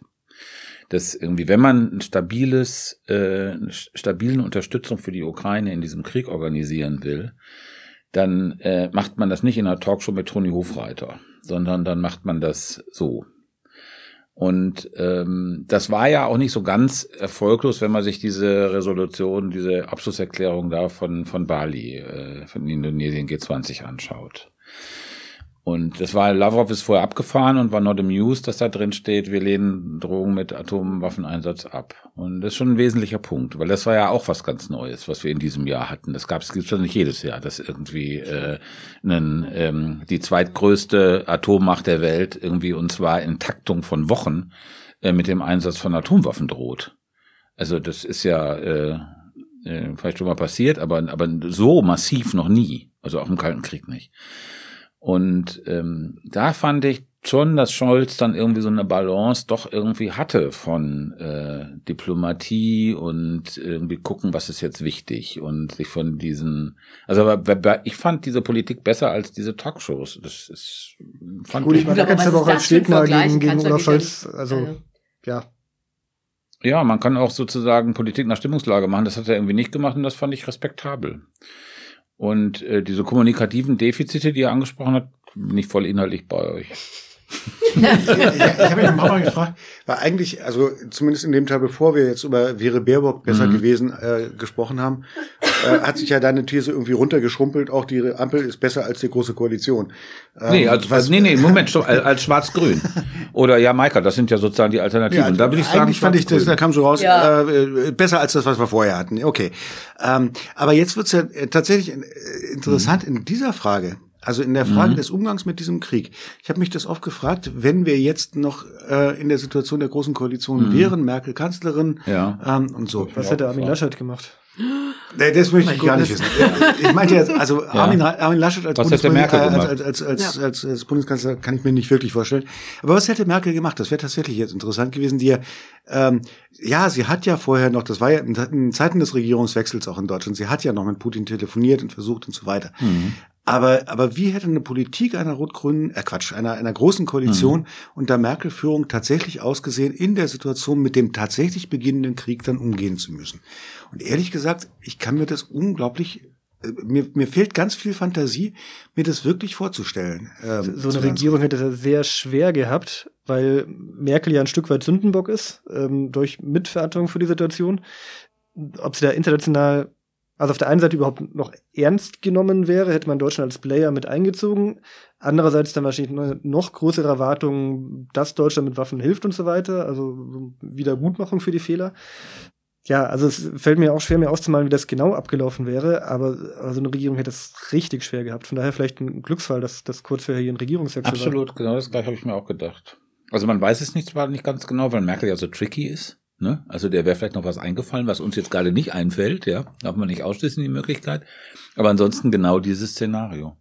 dass irgendwie, wenn man ein stabiles, äh, stabilen Unterstützung für die Ukraine in diesem Krieg organisieren will, dann äh, macht man das nicht in einer Talkshow mit Toni Hofreiter, sondern dann macht man das so. Und ähm, das war ja auch nicht so ganz erfolglos, wenn man sich diese Resolution, diese Abschlusserklärung da von, von Bali, äh, von Indonesien G20 anschaut. Und das war, Lavrov ist vorher abgefahren und war not amused, dass da drin steht, wir lehnen Drohungen mit Atomwaffeneinsatz ab. Und das ist schon ein wesentlicher Punkt, weil das war ja auch was ganz Neues, was wir in diesem Jahr hatten. Das gab es ja nicht jedes Jahr, dass irgendwie äh, einen, ähm, die zweitgrößte Atommacht der Welt irgendwie und zwar in Taktung von Wochen äh, mit dem Einsatz von Atomwaffen droht. Also das ist ja äh, äh, vielleicht schon mal passiert, aber, aber so massiv noch nie. Also auch im Kalten Krieg nicht. Und ähm, da fand ich schon, dass Scholz dann irgendwie so eine Balance doch irgendwie hatte von äh, Diplomatie und irgendwie gucken, was ist jetzt wichtig und sich von diesen, also ich fand diese Politik besser als diese Talkshows. Das ist fand gut. Ich meine, da kannst du aber auch als Gegner gegen, gegen Olaf Scholz, also äh, ja. Ja, man kann auch sozusagen Politik nach Stimmungslage machen. Das hat er irgendwie nicht gemacht und das fand ich respektabel. Und äh, diese kommunikativen Defizite, die er angesprochen hat, nicht voll inhaltlich bei euch. Ich, ich habe mich mal gefragt, war eigentlich, also zumindest in dem Teil, bevor wir jetzt über wäre Baerbock besser mhm. gewesen äh, gesprochen haben, äh, hat sich ja deine These irgendwie runtergeschrumpelt, auch die Ampel ist besser als die große Koalition. Ähm, nee, als, was, nee, nee, Moment, stopp, als Schwarz-Grün. Oder Jamaika, das sind ja sozusagen die Alternativen. Ja, da will ich sagen, eigentlich fand ich, das, da kam so raus, ja. äh, besser als das, was wir vorher hatten. Okay. Ähm, aber jetzt wird's ja äh, tatsächlich äh, interessant mhm. in dieser Frage. Also in der Frage mhm. des Umgangs mit diesem Krieg. Ich habe mich das oft gefragt, wenn wir jetzt noch äh, in der Situation der großen Koalition mhm. wären, Merkel Kanzlerin ja. ähm, und so. Was hätte Armin Laschet gemacht? Nee, das möchte ich gar nicht wissen. Ich meinte jetzt, also <laughs> ja. Armin, Armin Laschet als, als, als, als, als, als, Bundeskanzler kann ich mir nicht wirklich vorstellen. Aber was hätte Merkel gemacht? Das wäre tatsächlich jetzt interessant gewesen. Die, ähm, ja, sie hat ja vorher noch, das war ja in Zeiten des Regierungswechsels auch in Deutschland, sie hat ja noch mit Putin telefoniert und versucht und so weiter. Aber, aber wie hätte eine Politik einer rot-grünen, äh Quatsch, einer, einer großen Koalition mhm. unter Merkel-Führung tatsächlich ausgesehen, in der Situation mit dem tatsächlich beginnenden Krieg dann umgehen zu müssen? Und ehrlich gesagt, ich kann mir das unglaublich äh, mir, mir fehlt ganz viel Fantasie, mir das wirklich vorzustellen. Ähm, so eine Regierung hätte das sehr schwer gehabt, weil Merkel ja ein Stück weit Sündenbock ist, ähm, durch Mitverantwortung für die Situation. ob sie da international, also auf der einen Seite überhaupt noch ernst genommen wäre, hätte man Deutschland als Player mit eingezogen. Andererseits dann wahrscheinlich noch größere Erwartungen, dass Deutschland mit Waffen hilft und so weiter, also Wiedergutmachung für die Fehler. Ja, also es fällt mir auch schwer, mir auszumalen, wie das genau abgelaufen wäre, aber also eine Regierung hätte es richtig schwer gehabt. Von daher vielleicht ein Glücksfall, dass das kurz vorher hier ein Regierungswechsel Absolut, war. genau das gleiche habe ich mir auch gedacht. Also man weiß es nicht zwar nicht ganz genau, weil Merkel ja so tricky ist. Ne? Also der wäre vielleicht noch was eingefallen, was uns jetzt gerade nicht einfällt, ja. Darf man nicht ausschließen, die Möglichkeit. Aber ansonsten genau dieses Szenario.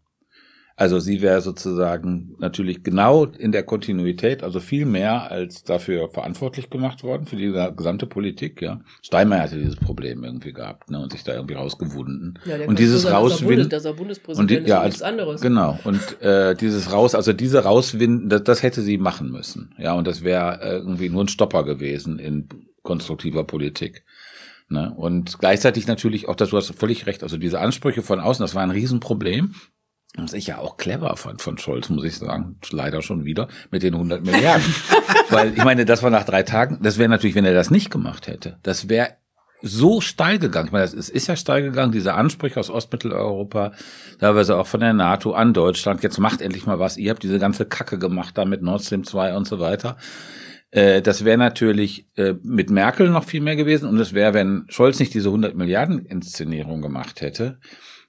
Also sie wäre sozusagen natürlich genau in der Kontinuität, also viel mehr als dafür verantwortlich gemacht worden für die gesamte Politik. Ja, Steinmeier hatte dieses Problem irgendwie gehabt ne, und sich da irgendwie rausgewunden. Ja, und dieses Rauswinden, dass er Bundespräsident und die, ja, ist, nichts anderes. Genau und äh, dieses Raus, also diese Rauswinden, das, das hätte sie machen müssen. Ja, und das wäre äh, irgendwie nur ein Stopper gewesen in konstruktiver Politik. Ne? Und gleichzeitig natürlich auch, dass du hast völlig recht, also diese Ansprüche von außen, das war ein Riesenproblem. Was ich ja auch clever fand von Scholz, muss ich sagen. Leider schon wieder mit den 100 Milliarden. <laughs> Weil ich meine, das war nach drei Tagen. Das wäre natürlich, wenn er das nicht gemacht hätte, das wäre so steil gegangen. Ich meine, es ist ja steil gegangen, diese Ansprüche aus Ostmitteleuropa, teilweise auch von der NATO an Deutschland. Jetzt macht endlich mal was. Ihr habt diese ganze Kacke gemacht da mit Nord Stream 2 und so weiter. Äh, das wäre natürlich äh, mit Merkel noch viel mehr gewesen und es wäre, wenn Scholz nicht diese 100 Milliarden Inszenierung gemacht hätte,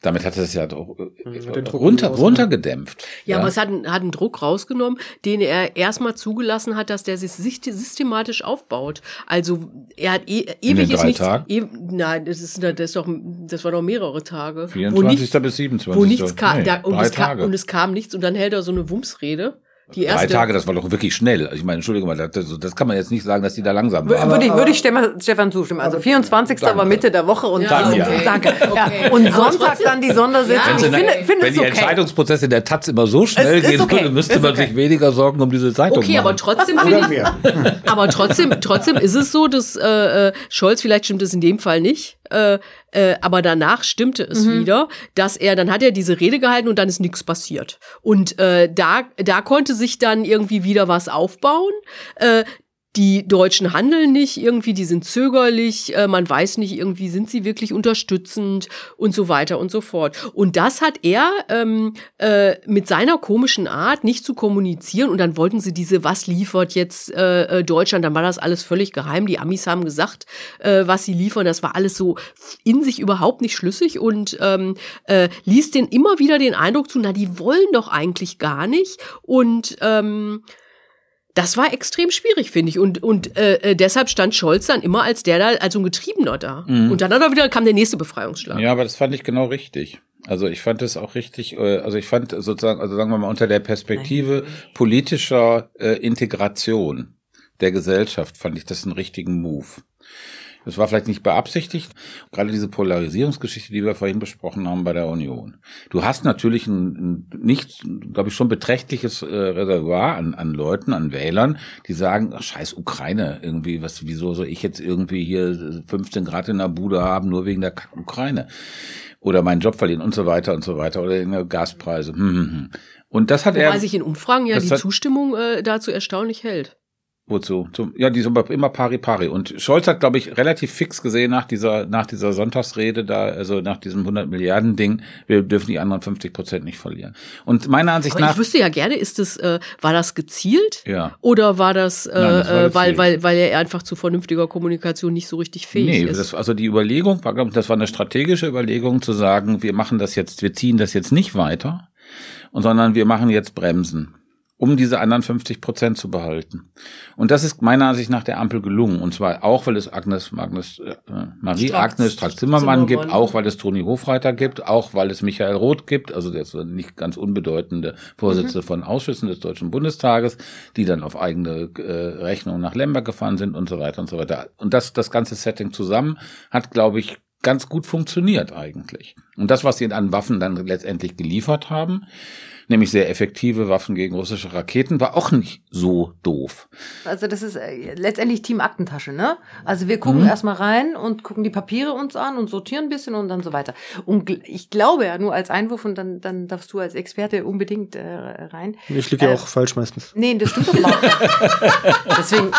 damit hat es ja doch äh, runter, runtergedämpft. Ja, ja, aber es hat, hat einen Druck rausgenommen, den er erstmal zugelassen hat, dass der sich systematisch aufbaut. Also er hat e ewig ist nichts. E nein, das ist, das ist doch, das war doch mehrere Tage. 24. Nicht, bis 27. Wo nichts kam, nee, da, und, es kam, und es kam nichts und dann hält er so eine Wumsrede. Die erste, Drei Tage, das war doch wirklich schnell. Ich meine, Entschuldigung mal, das, das kann man jetzt nicht sagen, dass die da langsam waren. Würde ich, würde ich Stefan zustimmen. Also 24. Danke. war Mitte der Woche und ja, dann, okay. <laughs> danke. Okay. Ja. Und Sonntag dann die Sondersitzung. Ja, ich finde, finde wenn die okay. Entscheidungsprozesse in der Taz immer so schnell gehen okay. würde, müsste man sich weniger Sorgen um diese Zeitung okay, machen. aber trotzdem, ich, <laughs> aber trotzdem, trotzdem ist es so, dass äh, äh, Scholz, vielleicht stimmt es in dem Fall nicht, äh, äh, aber danach stimmte es mhm. wieder, dass er, dann hat er diese Rede gehalten und dann ist nichts passiert. Und äh, da, da konnte sich dann irgendwie wieder was aufbauen. Äh, die Deutschen handeln nicht irgendwie, die sind zögerlich, äh, man weiß nicht irgendwie, sind sie wirklich unterstützend und so weiter und so fort. Und das hat er ähm, äh, mit seiner komischen Art nicht zu kommunizieren und dann wollten sie diese, was liefert jetzt äh, äh, Deutschland, dann war das alles völlig geheim. Die Amis haben gesagt, äh, was sie liefern, das war alles so in sich überhaupt nicht schlüssig und ähm, äh, ließ den immer wieder den Eindruck zu, na, die wollen doch eigentlich gar nicht und ähm, das war extrem schwierig, finde ich. Und, und äh, äh, deshalb stand Scholz dann immer als der da, als so ein Getriebener da. Mhm. Und dann hat er wieder, kam der nächste Befreiungsschlag. Ja, aber das fand ich genau richtig. Also ich fand es auch richtig, äh, also ich fand sozusagen, also sagen wir mal unter der Perspektive Nein. politischer äh, Integration der Gesellschaft fand ich das einen richtigen Move. Das war vielleicht nicht beabsichtigt. Gerade diese Polarisierungsgeschichte, die wir vorhin besprochen haben bei der Union. Du hast natürlich ein, ein nicht, glaube ich, schon beträchtliches äh, Reservoir an, an Leuten, an Wählern, die sagen, ach, scheiß Ukraine, irgendwie, was, wieso soll ich jetzt irgendwie hier 15 Grad in der Bude haben, nur wegen der Ukraine? Oder meinen Job verlieren und so weiter und so weiter. Oder in der Gaspreise. Hm, hm, hm. Und das hat Wobei er. Weil sich in Umfragen ja die Zustimmung äh, dazu erstaunlich hält. Wozu? Zum, ja, die sind immer pari pari. Und Scholz hat, glaube ich, relativ fix gesehen nach dieser, nach dieser Sonntagsrede da, also nach diesem 100 Milliarden Ding, wir dürfen die anderen 50 Prozent nicht verlieren. Und meiner Ansicht Aber nach. Ich wüsste ja gerne, ist das, äh, war das gezielt? Ja. Oder war das, äh, Nein, das war äh, weil, weil, weil er einfach zu vernünftiger Kommunikation nicht so richtig fähig nee, ist? Nee, also die Überlegung war, glaube ich, das war eine strategische Überlegung zu sagen, wir machen das jetzt, wir ziehen das jetzt nicht weiter, und sondern wir machen jetzt Bremsen um diese anderen 50 Prozent zu behalten. Und das ist meiner Ansicht nach der Ampel gelungen. Und zwar auch, weil es Agnes, Agnes äh, Marie Strax, Agnes Strack-Zimmermann gibt, auch weil es Toni Hofreiter gibt, auch weil es Michael Roth gibt, also der nicht ganz unbedeutende Vorsitzende mhm. von Ausschüssen des Deutschen Bundestages, die dann auf eigene äh, Rechnung nach Lemberg gefahren sind und so weiter und so weiter. Und das, das ganze Setting zusammen hat, glaube ich, ganz gut funktioniert eigentlich. Und das, was sie an Waffen dann letztendlich geliefert haben, nämlich sehr effektive Waffen gegen russische Raketen, war auch nicht so doof. Also das ist äh, letztendlich Team Aktentasche, ne? Also wir gucken mhm. erstmal rein und gucken die Papiere uns an und sortieren ein bisschen und dann so weiter. Und ich glaube ja nur als Einwurf und dann, dann darfst du als Experte unbedingt äh, rein. Ich liege ja äh, auch falsch meistens. Nee, das stimmt doch mal. <laughs> Deswegen.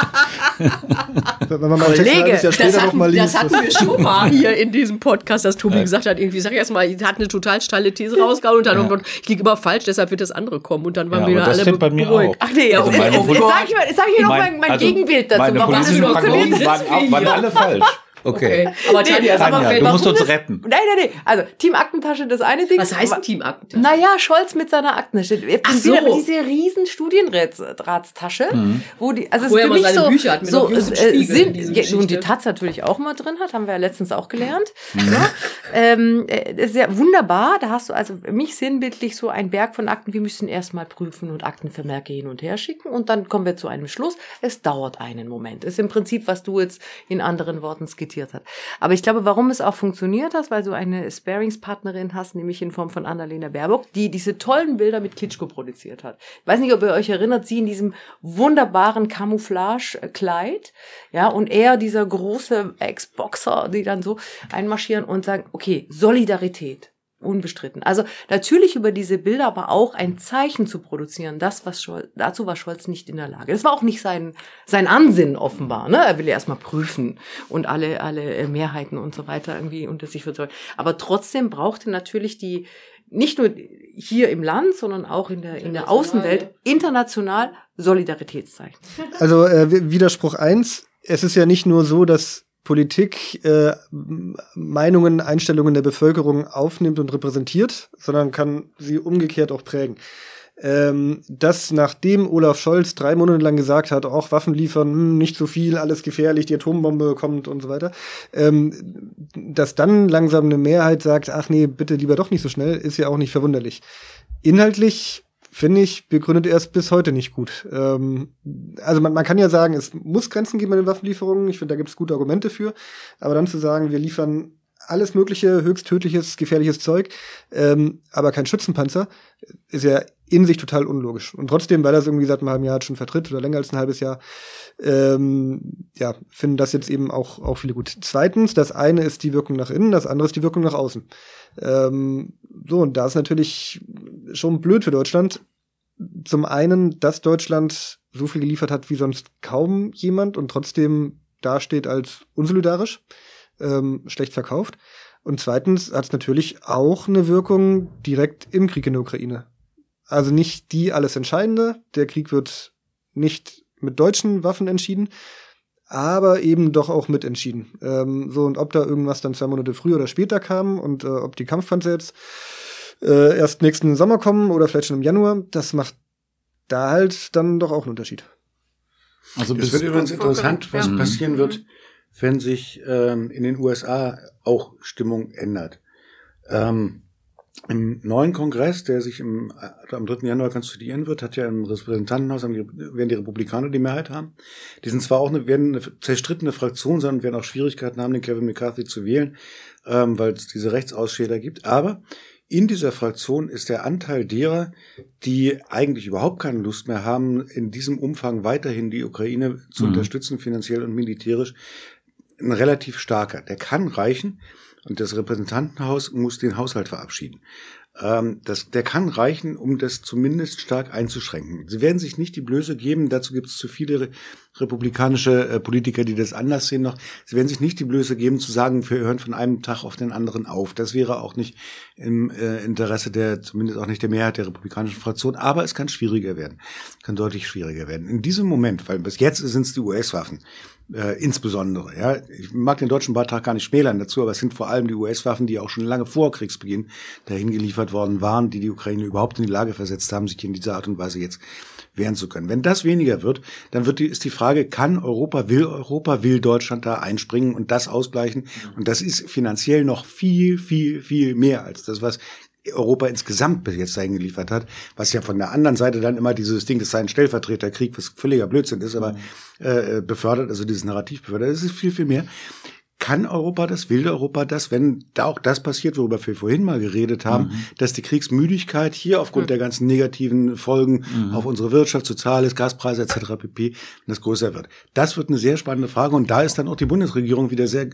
Wenn man mal Kollege, ja später das, hatten, noch mal liest, das hatten wir schon mal <laughs> hier in diesem Podcast, dass Tobi gesagt hat, irgendwie, sag erst mal, hat eine total steile These rausgehauen und dann, ja. und, ich liege immer falsch, deshalb wird das andere kommen und dann waren ja, wir das alle bei mir beruhigt. Auch. Ach nee, also jetzt, jetzt, sag ich, mal, sag ich noch mein, mein also Gegenbild dazu. Meine politischen Prognosen waren, waren <laughs> alle falsch. Okay. okay. Aber Tanja, sag mal, du musst uns retten. Nein, nein, nein. Also Team Aktentasche, das eine Ding. Was heißt Team Aktentasche? Naja, Scholz mit seiner Aktentasche. Ach so. Diese riesen Studienratstasche, mhm. wo die, also es für mich so, Bücher hat, so äh, sind, ja, und die Taz natürlich auch mal drin hat, haben wir ja letztens auch gelernt. Mhm. Ja, ähm, äh, sehr wunderbar. Da hast du also mich sinnbildlich so ein Berg von Akten. Wir müssen erstmal prüfen und Aktenvermerke hin und her schicken und dann kommen wir zu einem Schluss. Es dauert einen Moment. Ist im Prinzip, was du jetzt in anderen Worten skizziert profitiert hat. Aber ich glaube, warum es auch funktioniert hat, weil du eine Sparingspartnerin hast, nämlich in Form von Annalena Baerbock, die diese tollen Bilder mit Kitschko produziert hat. Ich weiß nicht, ob ihr euch erinnert, sie in diesem wunderbaren Camouflage-Kleid, ja, und er, dieser große Ex-Boxer, die dann so einmarschieren und sagen, okay, Solidarität. Unbestritten. Also natürlich über diese Bilder, aber auch ein Zeichen zu produzieren. Das, was Scholz, dazu war Scholz nicht in der Lage. Das war auch nicht sein, sein Ansinnen offenbar. Ne? Er will ja erstmal prüfen und alle, alle äh, Mehrheiten und so weiter irgendwie unter sich verzeugen. Aber trotzdem brauchte natürlich die, nicht nur hier im Land, sondern auch in der, in der Außenwelt, international Solidaritätszeichen. Also äh, Widerspruch eins: Es ist ja nicht nur so, dass Politik äh, Meinungen, Einstellungen der Bevölkerung aufnimmt und repräsentiert, sondern kann sie umgekehrt auch prägen. Ähm, dass nachdem Olaf Scholz drei Monate lang gesagt hat, auch Waffen liefern, hm, nicht so viel, alles gefährlich, die Atombombe kommt und so weiter, ähm, dass dann langsam eine Mehrheit sagt, ach nee, bitte lieber doch nicht so schnell, ist ja auch nicht verwunderlich. Inhaltlich finde ich, begründet er es bis heute nicht gut. Ähm, also man, man kann ja sagen, es muss Grenzen geben bei den Waffenlieferungen. Ich finde, da gibt es gute Argumente für. Aber dann zu sagen, wir liefern alles mögliche, höchst tödliches, gefährliches Zeug, ähm, aber kein Schützenpanzer, ist ja in sich total unlogisch. Und trotzdem, weil es irgendwie seit einem halben Jahr schon vertritt oder länger als ein halbes Jahr, ähm, ja, finden das jetzt eben auch, auch viele gut. Zweitens, das eine ist die Wirkung nach innen, das andere ist die Wirkung nach außen. Ähm, so, und da ist natürlich schon blöd für Deutschland. Zum einen, dass Deutschland so viel geliefert hat wie sonst kaum jemand und trotzdem dasteht als unsolidarisch, ähm, schlecht verkauft. Und zweitens hat es natürlich auch eine Wirkung direkt im Krieg in der Ukraine. Also nicht die alles Entscheidende. Der Krieg wird nicht mit deutschen Waffen entschieden, aber eben doch auch mitentschieden. Ähm, so, und ob da irgendwas dann zwei Monate früher oder später kam und äh, ob die Kampfpanzer jetzt äh, erst nächsten Sommer kommen oder vielleicht schon im Januar, das macht da halt dann doch auch einen Unterschied. Also es wird übrigens interessant, was ja. passieren wird, wenn sich ähm, in den USA auch Stimmung ändert. Ähm, im neuen Kongress, der sich im, äh, am 3. Januar konstituieren wird, hat ja im Repräsentantenhaus, werden die Republikaner die Mehrheit haben. Die sind zwar auch eine, werden eine zerstrittene Fraktion sein und werden auch Schwierigkeiten haben, den Kevin McCarthy zu wählen, ähm, weil es diese Rechtsausschäder gibt. Aber in dieser Fraktion ist der Anteil derer, die eigentlich überhaupt keine Lust mehr haben, in diesem Umfang weiterhin die Ukraine zu mhm. unterstützen, finanziell und militärisch, ein relativ starker. Der kann reichen, und das Repräsentantenhaus muss den Haushalt verabschieden. Ähm, das, der kann reichen, um das zumindest stark einzuschränken. Sie werden sich nicht die Blöße geben, dazu gibt es zu viele republikanische äh, Politiker, die das anders sehen noch. Sie werden sich nicht die Blöße geben zu sagen, wir hören von einem Tag auf den anderen auf. Das wäre auch nicht im äh, Interesse der, zumindest auch nicht der Mehrheit der republikanischen Fraktion. Aber es kann schwieriger werden, kann deutlich schwieriger werden. In diesem Moment, weil bis jetzt sind es die US-Waffen, äh, insbesondere. Ja, ich mag den deutschen Beitrag gar nicht schmälern dazu, aber es sind vor allem die US-Waffen, die auch schon lange vor Kriegsbeginn dahin geliefert worden waren, die die Ukraine überhaupt in die Lage versetzt haben, sich in dieser Art und Weise jetzt wehren zu können. Wenn das weniger wird, dann wird die, ist die Frage, kann Europa, will Europa, will Deutschland da einspringen und das ausgleichen? Und das ist finanziell noch viel, viel, viel mehr als das, was Europa insgesamt bis jetzt dahin geliefert hat, was ja von der anderen Seite dann immer dieses Ding, es sei ein Stellvertreterkrieg, was völliger Blödsinn ist, aber äh, befördert, also dieses Narrativ befördert, das ist viel, viel mehr. kann Europa das, will Europa das, wenn da auch das passiert, worüber wir vorhin mal geredet haben, mhm. dass die Kriegsmüdigkeit hier aufgrund mhm. der ganzen negativen Folgen mhm. auf unsere Wirtschaft, Soziales, Gaspreise etc. pp. das größer wird. Das wird eine sehr spannende Frage und da ist dann auch die Bundesregierung wieder sehr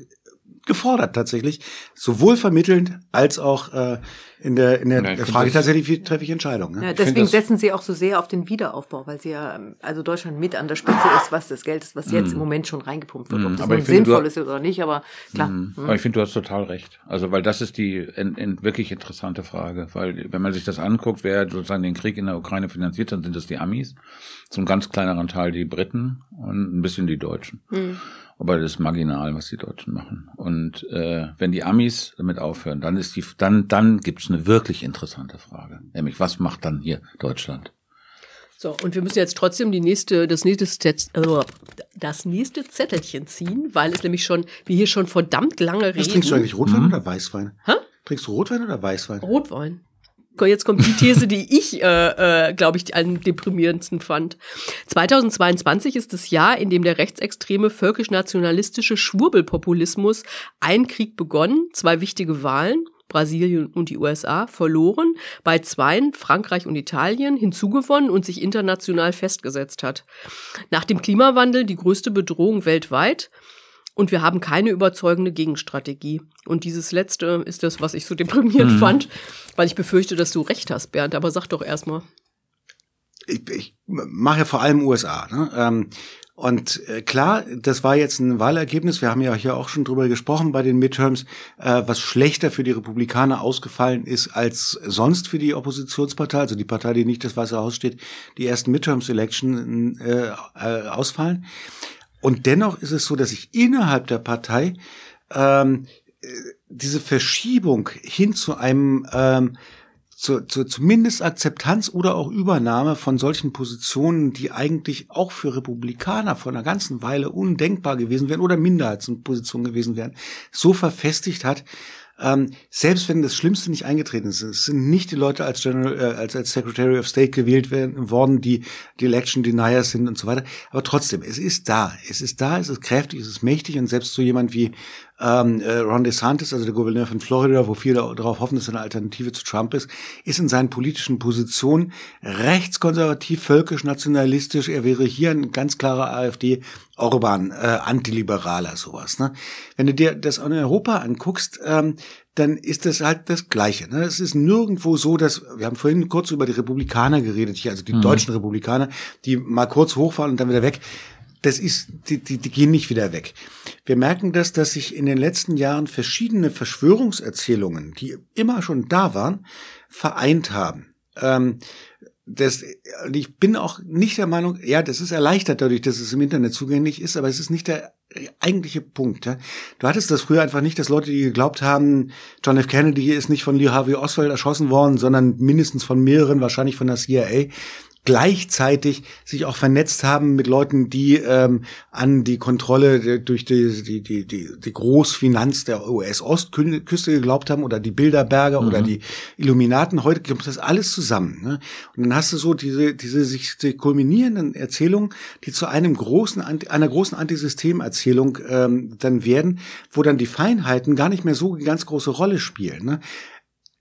gefordert tatsächlich, sowohl vermittelnd als auch äh, in der, in der ja, Frage tatsächlich, wie treffe ich Entscheidungen. Ne? Ja, deswegen setzen Sie auch so sehr auf den Wiederaufbau, weil Sie ja, also Deutschland mit an der Spitze ist, was das Geld ist, was jetzt mm. im Moment schon reingepumpt wird. Ob mm. das nun sinnvoll ist oder nicht, aber klar. Mm. Aber ich finde, du hast total recht. Also, weil das ist die in, in wirklich interessante Frage. Weil, wenn man sich das anguckt, wer sozusagen den Krieg in der Ukraine finanziert, dann sind das die Amis. Zum ganz kleineren Teil die Briten und ein bisschen die Deutschen. Mhm. Aber das ist marginal, was die Deutschen machen. Und äh, wenn die Amis damit aufhören, dann ist die, dann, dann gibt's eine wirklich interessante Frage. Nämlich, was macht dann hier Deutschland? So, und wir müssen jetzt trotzdem die nächste, das nächste, äh, das nächste Zettelchen ziehen, weil es nämlich schon, wir hier schon verdammt lange reden. Was trinkst du eigentlich, Rotwein mhm. oder Weißwein? Hä? Trinkst du Rotwein oder Weißwein? Rotwein jetzt kommt die These, die ich, äh, äh, glaube ich, am deprimierendsten fand. 2022 ist das Jahr, in dem der rechtsextreme völkisch-nationalistische Schwurbelpopulismus ein Krieg begonnen, zwei wichtige Wahlen, Brasilien und die USA, verloren, bei zweien, Frankreich und Italien, hinzugewonnen und sich international festgesetzt hat. Nach dem Klimawandel die größte Bedrohung weltweit und wir haben keine überzeugende Gegenstrategie. Und dieses letzte ist das, was ich so deprimierend mhm. fand, weil ich befürchte, dass du recht hast, Bernd. Aber sag doch erstmal. Ich, ich mache ja vor allem USA. Ne? Ähm, und äh, klar, das war jetzt ein Wahlergebnis. Wir haben ja hier auch schon drüber gesprochen bei den Midterms, äh, was schlechter für die Republikaner ausgefallen ist als sonst für die Oppositionspartei, also die Partei, die nicht das Weiße Haus steht, die ersten Midterms-Election äh, äh, ausfallen. Und dennoch ist es so, dass sich innerhalb der Partei ähm, diese Verschiebung hin zu einem ähm, zu, zu zumindest Akzeptanz oder auch Übernahme von solchen Positionen, die eigentlich auch für Republikaner vor einer ganzen Weile undenkbar gewesen wären oder Minderheitspositionen gewesen wären, so verfestigt hat, ähm, selbst wenn das Schlimmste nicht eingetreten ist, es sind nicht die Leute als, General, äh, als, als Secretary of State gewählt werden, worden, die die Election Deniers sind und so weiter. Aber trotzdem, es ist da. Es ist da, es ist kräftig, es ist mächtig und selbst so jemand wie ähm, äh, Ron DeSantis, also der Gouverneur von Florida, wo viele darauf hoffen, dass er eine Alternative zu Trump ist, ist in seinen politischen Positionen rechtskonservativ, völkisch, nationalistisch. Er wäre hier ein ganz klarer AfD Orban, äh, Antiliberaler, sowas. Ne? Wenn du dir das in Europa anguckst, ähm, dann ist das halt das Gleiche. Ne? Es ist nirgendwo so, dass, wir haben vorhin kurz über die Republikaner geredet, hier, also die mhm. deutschen Republikaner, die mal kurz hochfahren und dann wieder weg das ist, die, die, die gehen nicht wieder weg. Wir merken das, dass sich in den letzten Jahren verschiedene Verschwörungserzählungen, die immer schon da waren, vereint haben. Ähm, das, ich bin auch nicht der Meinung, ja, das ist erleichtert dadurch, dass es im Internet zugänglich ist, aber es ist nicht der eigentliche Punkt. Ja? Du hattest das früher einfach nicht, dass Leute, die geglaubt haben, John F. Kennedy ist nicht von Lee Harvey Oswald erschossen worden, sondern mindestens von mehreren, wahrscheinlich von der CIA, gleichzeitig sich auch vernetzt haben mit Leuten, die ähm, an die Kontrolle durch die, die, die, die, die Großfinanz der US-Ostküste geglaubt haben oder die Bilderberger mhm. oder die Illuminaten. Heute kommt das alles zusammen. Ne? Und dann hast du so diese, diese sich die kulminierenden Erzählungen, die zu einem großen, einer großen Antisystemerzählung ähm, dann werden, wo dann die Feinheiten gar nicht mehr so eine ganz große Rolle spielen. Ne?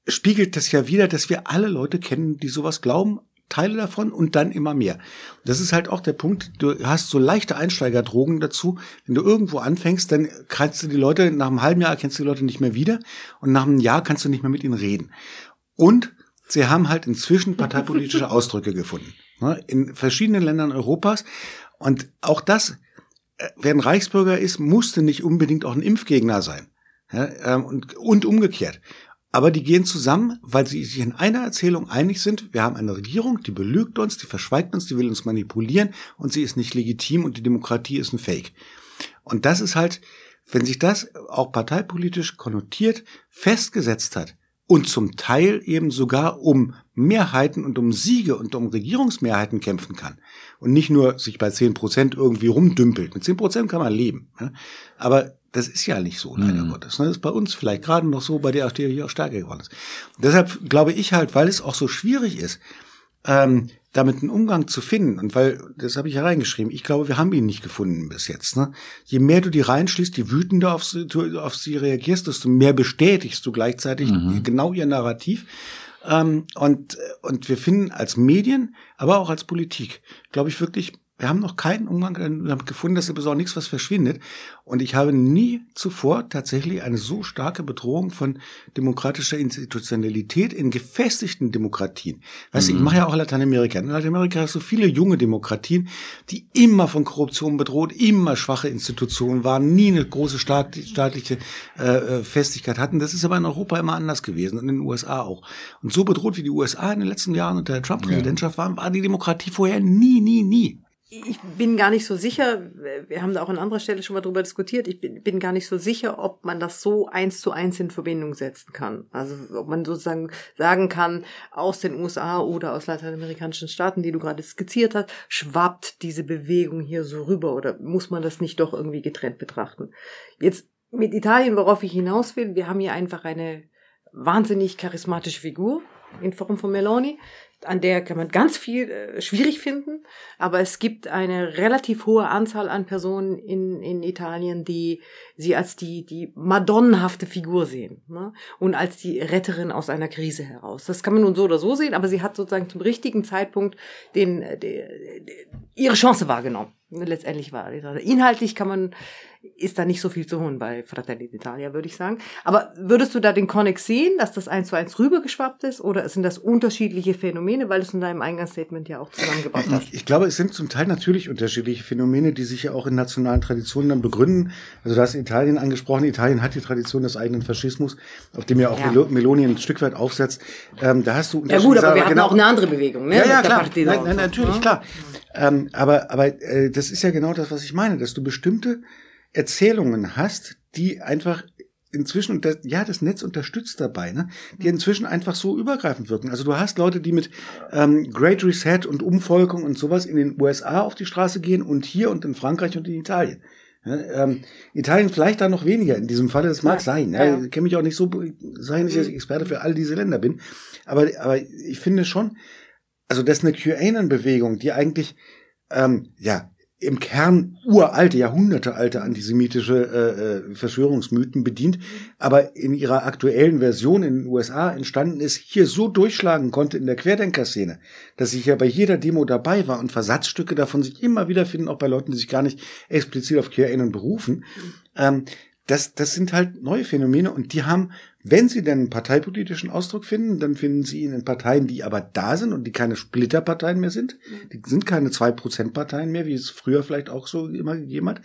spiegelt das ja wieder, dass wir alle Leute kennen, die sowas glauben, Teile davon und dann immer mehr. Das ist halt auch der Punkt, du hast so leichte Einsteigerdrogen dazu. Wenn du irgendwo anfängst, dann kannst du die Leute, nach einem halben Jahr erkennst du die Leute nicht mehr wieder und nach einem Jahr kannst du nicht mehr mit ihnen reden. Und sie haben halt inzwischen parteipolitische <laughs> Ausdrücke gefunden. Ne, in verschiedenen Ländern Europas. Und auch das, äh, wer ein Reichsbürger ist, musste nicht unbedingt auch ein Impfgegner sein. Ähm, und, und umgekehrt. Aber die gehen zusammen, weil sie sich in einer Erzählung einig sind. Wir haben eine Regierung, die belügt uns, die verschweigt uns, die will uns manipulieren und sie ist nicht legitim und die Demokratie ist ein Fake. Und das ist halt, wenn sich das auch parteipolitisch konnotiert festgesetzt hat und zum Teil eben sogar um Mehrheiten und um Siege und um Regierungsmehrheiten kämpfen kann und nicht nur sich bei zehn Prozent irgendwie rumdümpelt. Mit zehn Prozent kann man leben. Aber das ist ja nicht so, leider mhm. Gottes. Das ist bei uns vielleicht gerade noch so, bei der AfD auch stärker geworden ist. Und deshalb glaube ich halt, weil es auch so schwierig ist, ähm, damit einen Umgang zu finden, und weil, das habe ich ja reingeschrieben, ich glaube, wir haben ihn nicht gefunden bis jetzt. Ne? Je mehr du die reinschließt, je wütender auf sie, auf sie reagierst, desto mehr bestätigst du gleichzeitig mhm. genau ihr Narrativ. Ähm, und, und wir finden als Medien, aber auch als Politik, glaube ich, wirklich wir haben noch keinen Umgang damit gefunden, dass ist auch nichts, was verschwindet. Und ich habe nie zuvor tatsächlich eine so starke Bedrohung von demokratischer Institutionalität in gefestigten Demokratien. Weißt mhm. du, ich mhm. mache ja auch Lateinamerika. In Lateinamerika hast du viele junge Demokratien, die immer von Korruption bedroht, immer schwache Institutionen waren, nie eine große staatliche äh, äh, Festigkeit hatten. Das ist aber in Europa immer anders gewesen und in den USA auch. Und so bedroht wie die USA in den letzten Jahren unter der Trump-Präsidentschaft waren, war die Demokratie vorher nie, nie, nie ich bin gar nicht so sicher, wir haben da auch an anderer Stelle schon mal drüber diskutiert, ich bin, bin, gar nicht so sicher, ob man das so eins zu eins in Verbindung setzen kann. Also ob man sozusagen sagen kann, aus den USA oder aus lateinamerikanischen Staaten, die du gerade skizziert hast, schwappt diese Bewegung hier so rüber oder muss man das nicht doch irgendwie getrennt betrachten? Jetzt mit Italien, worauf ich hinaus will, wir haben hier einfach eine wahnsinnig charismatische Figur in Form von Meloni, an der kann man ganz viel äh, schwierig finden, aber es gibt eine relativ hohe Anzahl an Personen in, in Italien, die sie als die, die madonnenhafte Figur sehen ne? und als die Retterin aus einer Krise heraus. Das kann man nun so oder so sehen, aber sie hat sozusagen zum richtigen Zeitpunkt den, äh, den, ihre Chance wahrgenommen. Letztendlich war inhaltlich kann man ist da nicht so viel zu holen bei Fratelli d'Italia, würde ich sagen. Aber würdest du da den Connex sehen, dass das eins zu eins rübergeschwappt ist oder sind das unterschiedliche Phänomene, weil du es in deinem Eingangsstatement ja auch zusammengebracht hast? Ich, ich glaube, es sind zum Teil natürlich unterschiedliche Phänomene, die sich ja auch in nationalen Traditionen dann begründen. Also du hast Italien angesprochen. Italien hat die Tradition des eigenen Faschismus, auf dem ja auch ja. Meloni ein Stück weit aufsetzt. Ähm, da hast du Ja gut, aber wir hatten genau, auch eine andere Bewegung, ne? Ja, ja, klar. Nein, nein, natürlich, ja. klar. Ähm, aber aber äh, das ist ja genau das, was ich meine, dass du bestimmte Erzählungen hast, die einfach inzwischen, und das, ja, das Netz unterstützt dabei, ne, die inzwischen einfach so übergreifend wirken. Also du hast Leute, die mit ähm, Great Reset und Umvolkung und sowas in den USA auf die Straße gehen und hier und in Frankreich und in Italien. Ja, ähm, Italien vielleicht da noch weniger in diesem Falle, das mag ja, sein. Ja, ja. Ich kenne mich auch nicht so sein, dass ich mhm. Experte für all diese Länder bin. Aber, aber ich finde schon, also das ist eine QAnon-Bewegung, die eigentlich ähm, ja im Kern uralte, jahrhundertealte antisemitische äh, äh, Verschwörungsmythen bedient, aber in ihrer aktuellen Version in den USA entstanden ist, hier so durchschlagen konnte in der Querdenker-Szene, dass ich ja bei jeder Demo dabei war und Versatzstücke davon sich immer wieder finden, auch bei Leuten, die sich gar nicht explizit auf QAnon berufen. Ähm, das, das sind halt neue Phänomene und die haben wenn Sie denn einen parteipolitischen Ausdruck finden, dann finden Sie ihn in Parteien, die aber da sind und die keine Splitterparteien mehr sind. Die sind keine Zwei-Prozent-Parteien mehr, wie es früher vielleicht auch so immer gegeben hat.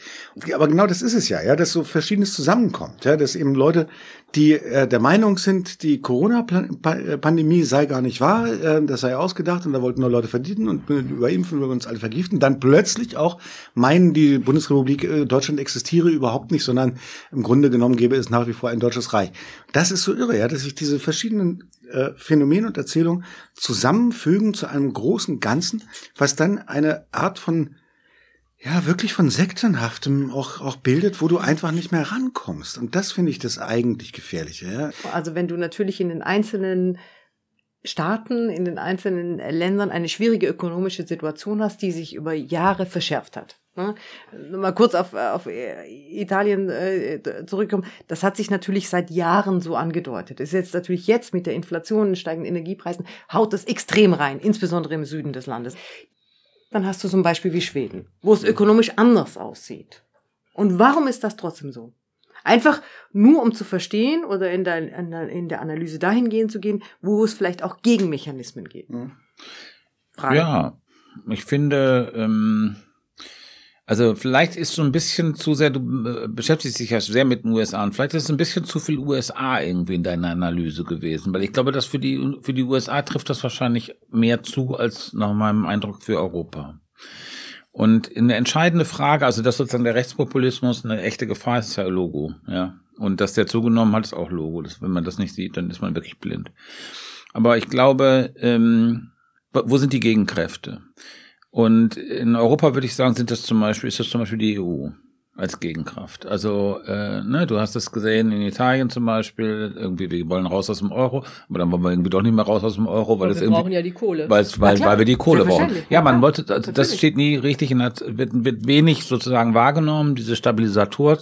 Aber genau das ist es ja, ja, dass so Verschiedenes zusammenkommt, ja, dass eben Leute, die äh, der Meinung sind, die Corona-Pandemie sei gar nicht wahr, äh, das sei ausgedacht und da wollten nur Leute verdienen und überimpfen, wir uns alle vergiften, dann plötzlich auch meinen, die Bundesrepublik äh, Deutschland existiere überhaupt nicht, sondern im Grunde genommen gäbe es nach wie vor ein deutsches Reich. Das ist so irre, ja, dass sich diese verschiedenen äh, Phänomene und Erzählungen zusammenfügen zu einem großen Ganzen, was dann eine Art von ja, wirklich von Sektenhaftem auch, auch bildet, wo du einfach nicht mehr rankommst. Und das finde ich das eigentlich Gefährliche. Ja. Also wenn du natürlich in den einzelnen Staaten, in den einzelnen Ländern eine schwierige ökonomische Situation hast, die sich über Jahre verschärft hat. Ne? Mal kurz auf, auf Italien äh, zurückkommen. Das hat sich natürlich seit Jahren so angedeutet. ist jetzt natürlich jetzt mit der Inflation, steigenden Energiepreisen, haut das extrem rein, insbesondere im Süden des Landes. Dann hast du zum Beispiel wie Schweden, wo es ökonomisch anders aussieht. Und warum ist das trotzdem so? Einfach nur um zu verstehen oder in der, in der Analyse dahingehend zu gehen, wo es vielleicht auch Gegenmechanismen gibt. Frage. Ja, ich finde, ähm, also vielleicht ist so ein bisschen zu sehr, du äh, beschäftigst dich ja sehr mit den USA und vielleicht ist es ein bisschen zu viel USA irgendwie in deiner Analyse gewesen, weil ich glaube, dass für die, für die USA trifft das wahrscheinlich mehr zu als nach meinem Eindruck für Europa. Und eine entscheidende Frage, also dass sozusagen der Rechtspopulismus eine echte Gefahr ist, ist ja Logo, ja. Und dass der zugenommen hat, ist auch Logo. Das, wenn man das nicht sieht, dann ist man wirklich blind. Aber ich glaube, ähm, wo sind die Gegenkräfte? Und in Europa würde ich sagen, sind das zum Beispiel, ist das zum Beispiel die EU. Als Gegenkraft. Also, äh, ne, du hast es gesehen in Italien zum Beispiel, irgendwie, wir wollen raus aus dem Euro, aber dann wollen wir irgendwie doch nicht mehr raus aus dem Euro, weil es irgendwie. Wir brauchen ja die Kohle. Weil, weil, weil wir die Kohle brauchen. Ja, man wollte, also das steht nie richtig in der, wird, wird wenig sozusagen wahrgenommen, diese Stabilisator,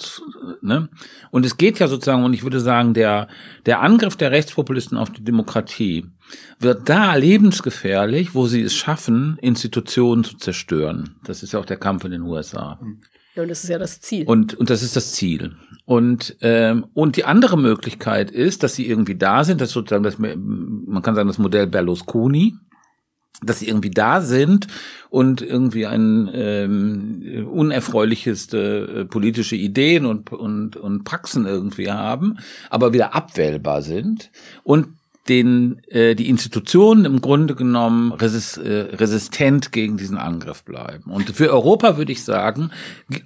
ne? Und es geht ja sozusagen, und ich würde sagen, der, der Angriff der Rechtspopulisten auf die Demokratie wird da lebensgefährlich, wo sie es schaffen, Institutionen zu zerstören. Das ist ja auch der Kampf in den USA. Ja, und das ist ja das Ziel. Und, und das ist das Ziel. Und, ähm, und die andere Möglichkeit ist, dass sie irgendwie da sind, das sozusagen das, man kann sagen, das Modell Berlusconi, dass sie irgendwie da sind und irgendwie ein ähm, unerfreuliches äh, politische Ideen und, und, und Praxen irgendwie haben, aber wieder abwählbar sind und den äh, die Institutionen im Grunde genommen resist, äh, resistent gegen diesen Angriff bleiben. Und für Europa würde ich sagen,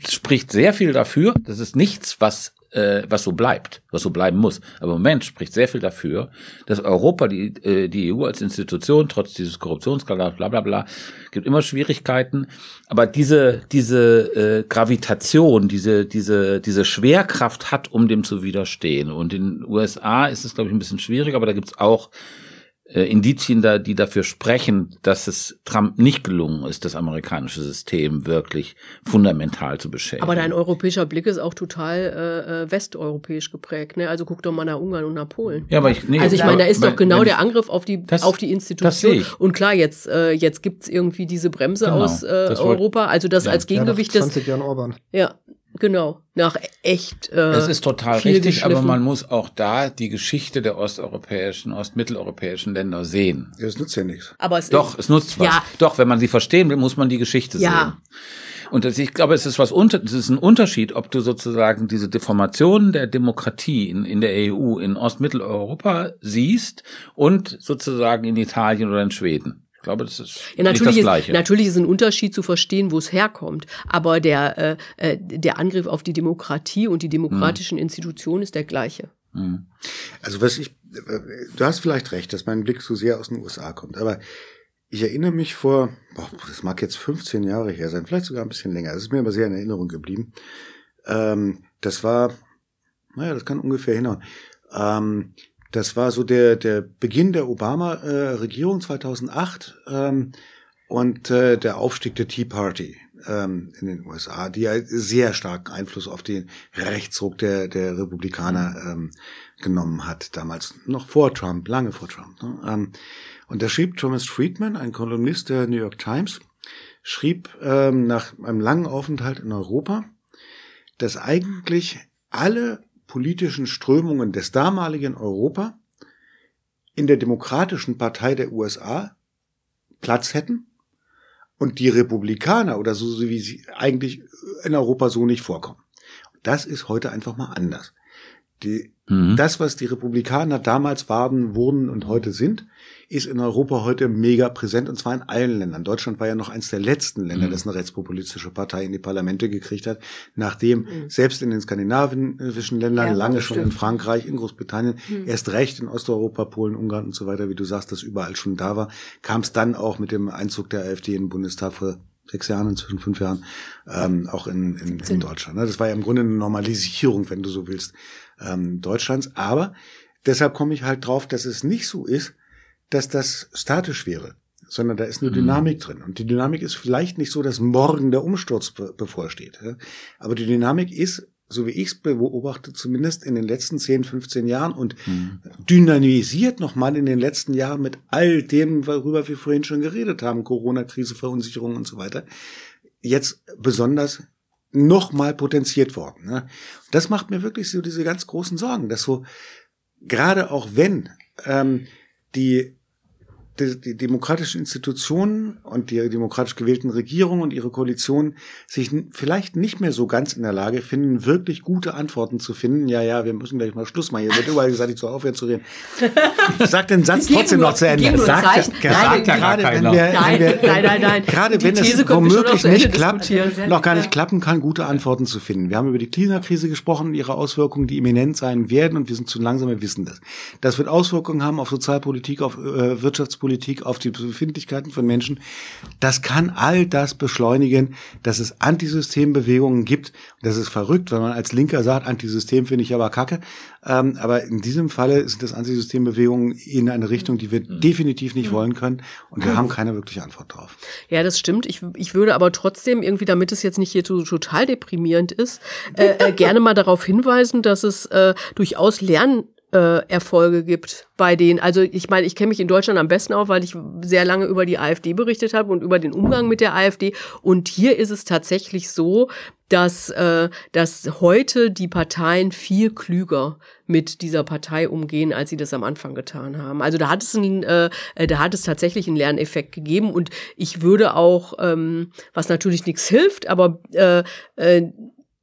spricht sehr viel dafür. Das ist nichts, was äh, was so bleibt, was so bleiben muss. Aber im Moment spricht sehr viel dafür, dass Europa, die, äh, die EU als Institution, trotz dieses Korruptionsskandals, bla bla bla, gibt immer Schwierigkeiten. Aber diese, diese äh, Gravitation, diese, diese, diese Schwerkraft hat, um dem zu widerstehen. Und in den USA ist es, glaube ich, ein bisschen schwierig, aber da gibt es auch äh, Indizien da, die dafür sprechen, dass es Trump nicht gelungen ist, das amerikanische System wirklich fundamental zu beschädigen. Aber dein europäischer Blick ist auch total äh, äh, westeuropäisch geprägt. Ne? Also guck doch mal nach Ungarn und nach Polen. Ja, aber ich, nee, also ich meine, da ist doch genau der Angriff auf die das, auf die Institution. Und klar, jetzt äh, jetzt gibt's irgendwie diese Bremse genau, aus äh, Europa. Also das ja. als Gegengewicht ja, 20 Jahren Orban. Ja, Genau, nach echt. Äh, das ist total richtig, aber man muss auch da die Geschichte der osteuropäischen, ostmitteleuropäischen Länder sehen. Ja, es nutzt ja nichts. Aber es Doch, es nutzt was. Ja. Doch, wenn man sie verstehen will, muss man die Geschichte ja. sehen. Und das, ich glaube, es ist was unter, es ist ein Unterschied, ob du sozusagen diese Deformation der Demokratie in, in der EU in Ostmitteleuropa siehst und sozusagen in Italien oder in Schweden. Ich glaube, das ist ja, natürlich nicht das Gleiche. Ist, natürlich ist ein Unterschied zu verstehen, wo es herkommt. Aber der, äh, äh, der Angriff auf die Demokratie und die demokratischen mhm. Institutionen ist der gleiche. Mhm. Also was ich, du hast vielleicht recht, dass mein Blick so sehr aus den USA kommt. Aber ich erinnere mich vor, boah, das mag jetzt 15 Jahre her sein, vielleicht sogar ein bisschen länger. Das ist mir aber sehr in Erinnerung geblieben. Ähm, das war, naja, das kann ungefähr hinhauen. Ähm, das war so der, der Beginn der Obama-Regierung äh, 2008 ähm, und äh, der Aufstieg der Tea Party ähm, in den USA, die ja sehr starken Einfluss auf den Rechtsruck der, der Republikaner ähm, genommen hat, damals noch vor Trump, lange vor Trump. Ne? Ähm, und da schrieb Thomas Friedman, ein Kolumnist der New York Times, schrieb ähm, nach einem langen Aufenthalt in Europa, dass eigentlich alle politischen Strömungen des damaligen Europa in der Demokratischen Partei der USA Platz hätten und die Republikaner oder so wie sie eigentlich in Europa so nicht vorkommen. Das ist heute einfach mal anders. Die, mhm. Das, was die Republikaner damals waren, wurden und heute sind, ist in Europa heute mega präsent und zwar in allen Ländern. Deutschland war ja noch eins der letzten Länder, mhm. das eine rechtspopulistische Partei in die Parlamente gekriegt hat, nachdem mhm. selbst in den skandinavischen Ländern, ja, lange schon in Frankreich, in Großbritannien, mhm. erst recht in Osteuropa, Polen, Ungarn und so weiter, wie du sagst, das überall schon da war, kam es dann auch mit dem Einzug der AfD in den Bundestag vor sechs Jahren, inzwischen fünf Jahren, ähm, auch in, in, in Deutschland. Ne? Das war ja im Grunde eine Normalisierung, wenn du so willst, ähm, Deutschlands. Aber deshalb komme ich halt drauf, dass es nicht so ist, dass das statisch wäre, sondern da ist eine mhm. Dynamik drin. Und die Dynamik ist vielleicht nicht so, dass morgen der Umsturz bevorsteht. Aber die Dynamik ist, so wie ich es beobachte, zumindest in den letzten 10, 15 Jahren und mhm. dynamisiert nochmal in den letzten Jahren mit all dem, worüber wir vorhin schon geredet haben, Corona-Krise, Verunsicherung und so weiter, jetzt besonders nochmal potenziert worden. Das macht mir wirklich so diese ganz großen Sorgen, dass so gerade auch wenn ähm, die die, die demokratischen Institutionen und die demokratisch gewählten Regierungen und ihre Koalitionen sich vielleicht nicht mehr so ganz in der Lage finden, wirklich gute Antworten zu finden. Ja, ja, wir müssen gleich mal Schluss machen. Hier wird überall gesagt, ich soll aufhören zu reden. Sag den Satz <laughs> trotzdem noch zu Ende. Sagt, gerade, gerade wenn wir, nein, wir, nein, nein, nein. gerade wenn es womöglich nicht klappt, noch gar nicht klappen kann, gute Antworten zu finden. Wir haben über die Klimakrise gesprochen, ihre Auswirkungen, die imminent sein werden und wir sind zu langsam, wir wissen das. Das wird Auswirkungen haben auf Sozialpolitik, auf äh, Wirtschaftspolitik, Politik auf die Befindlichkeiten von Menschen. Das kann all das beschleunigen, dass es Antisystembewegungen gibt. Das ist verrückt, wenn man als Linker sagt, Antisystem finde ich aber kacke. Ähm, aber in diesem Falle sind das Antisystembewegungen in eine Richtung, die wir mhm. definitiv nicht mhm. wollen können. Und wir haben keine wirkliche Antwort drauf. Ja, das stimmt. Ich, ich würde aber trotzdem irgendwie, damit es jetzt nicht hier so total deprimierend ist, äh, äh, gerne mal darauf hinweisen, dass es äh, durchaus Lern äh, Erfolge gibt bei denen. Also ich meine, ich kenne mich in Deutschland am besten auf, weil ich sehr lange über die AfD berichtet habe und über den Umgang mit der AfD. Und hier ist es tatsächlich so, dass, äh, dass heute die Parteien viel klüger mit dieser Partei umgehen, als sie das am Anfang getan haben. Also da hat es einen, äh, da hat es tatsächlich einen Lerneffekt gegeben und ich würde auch, ähm, was natürlich nichts hilft, aber äh, äh,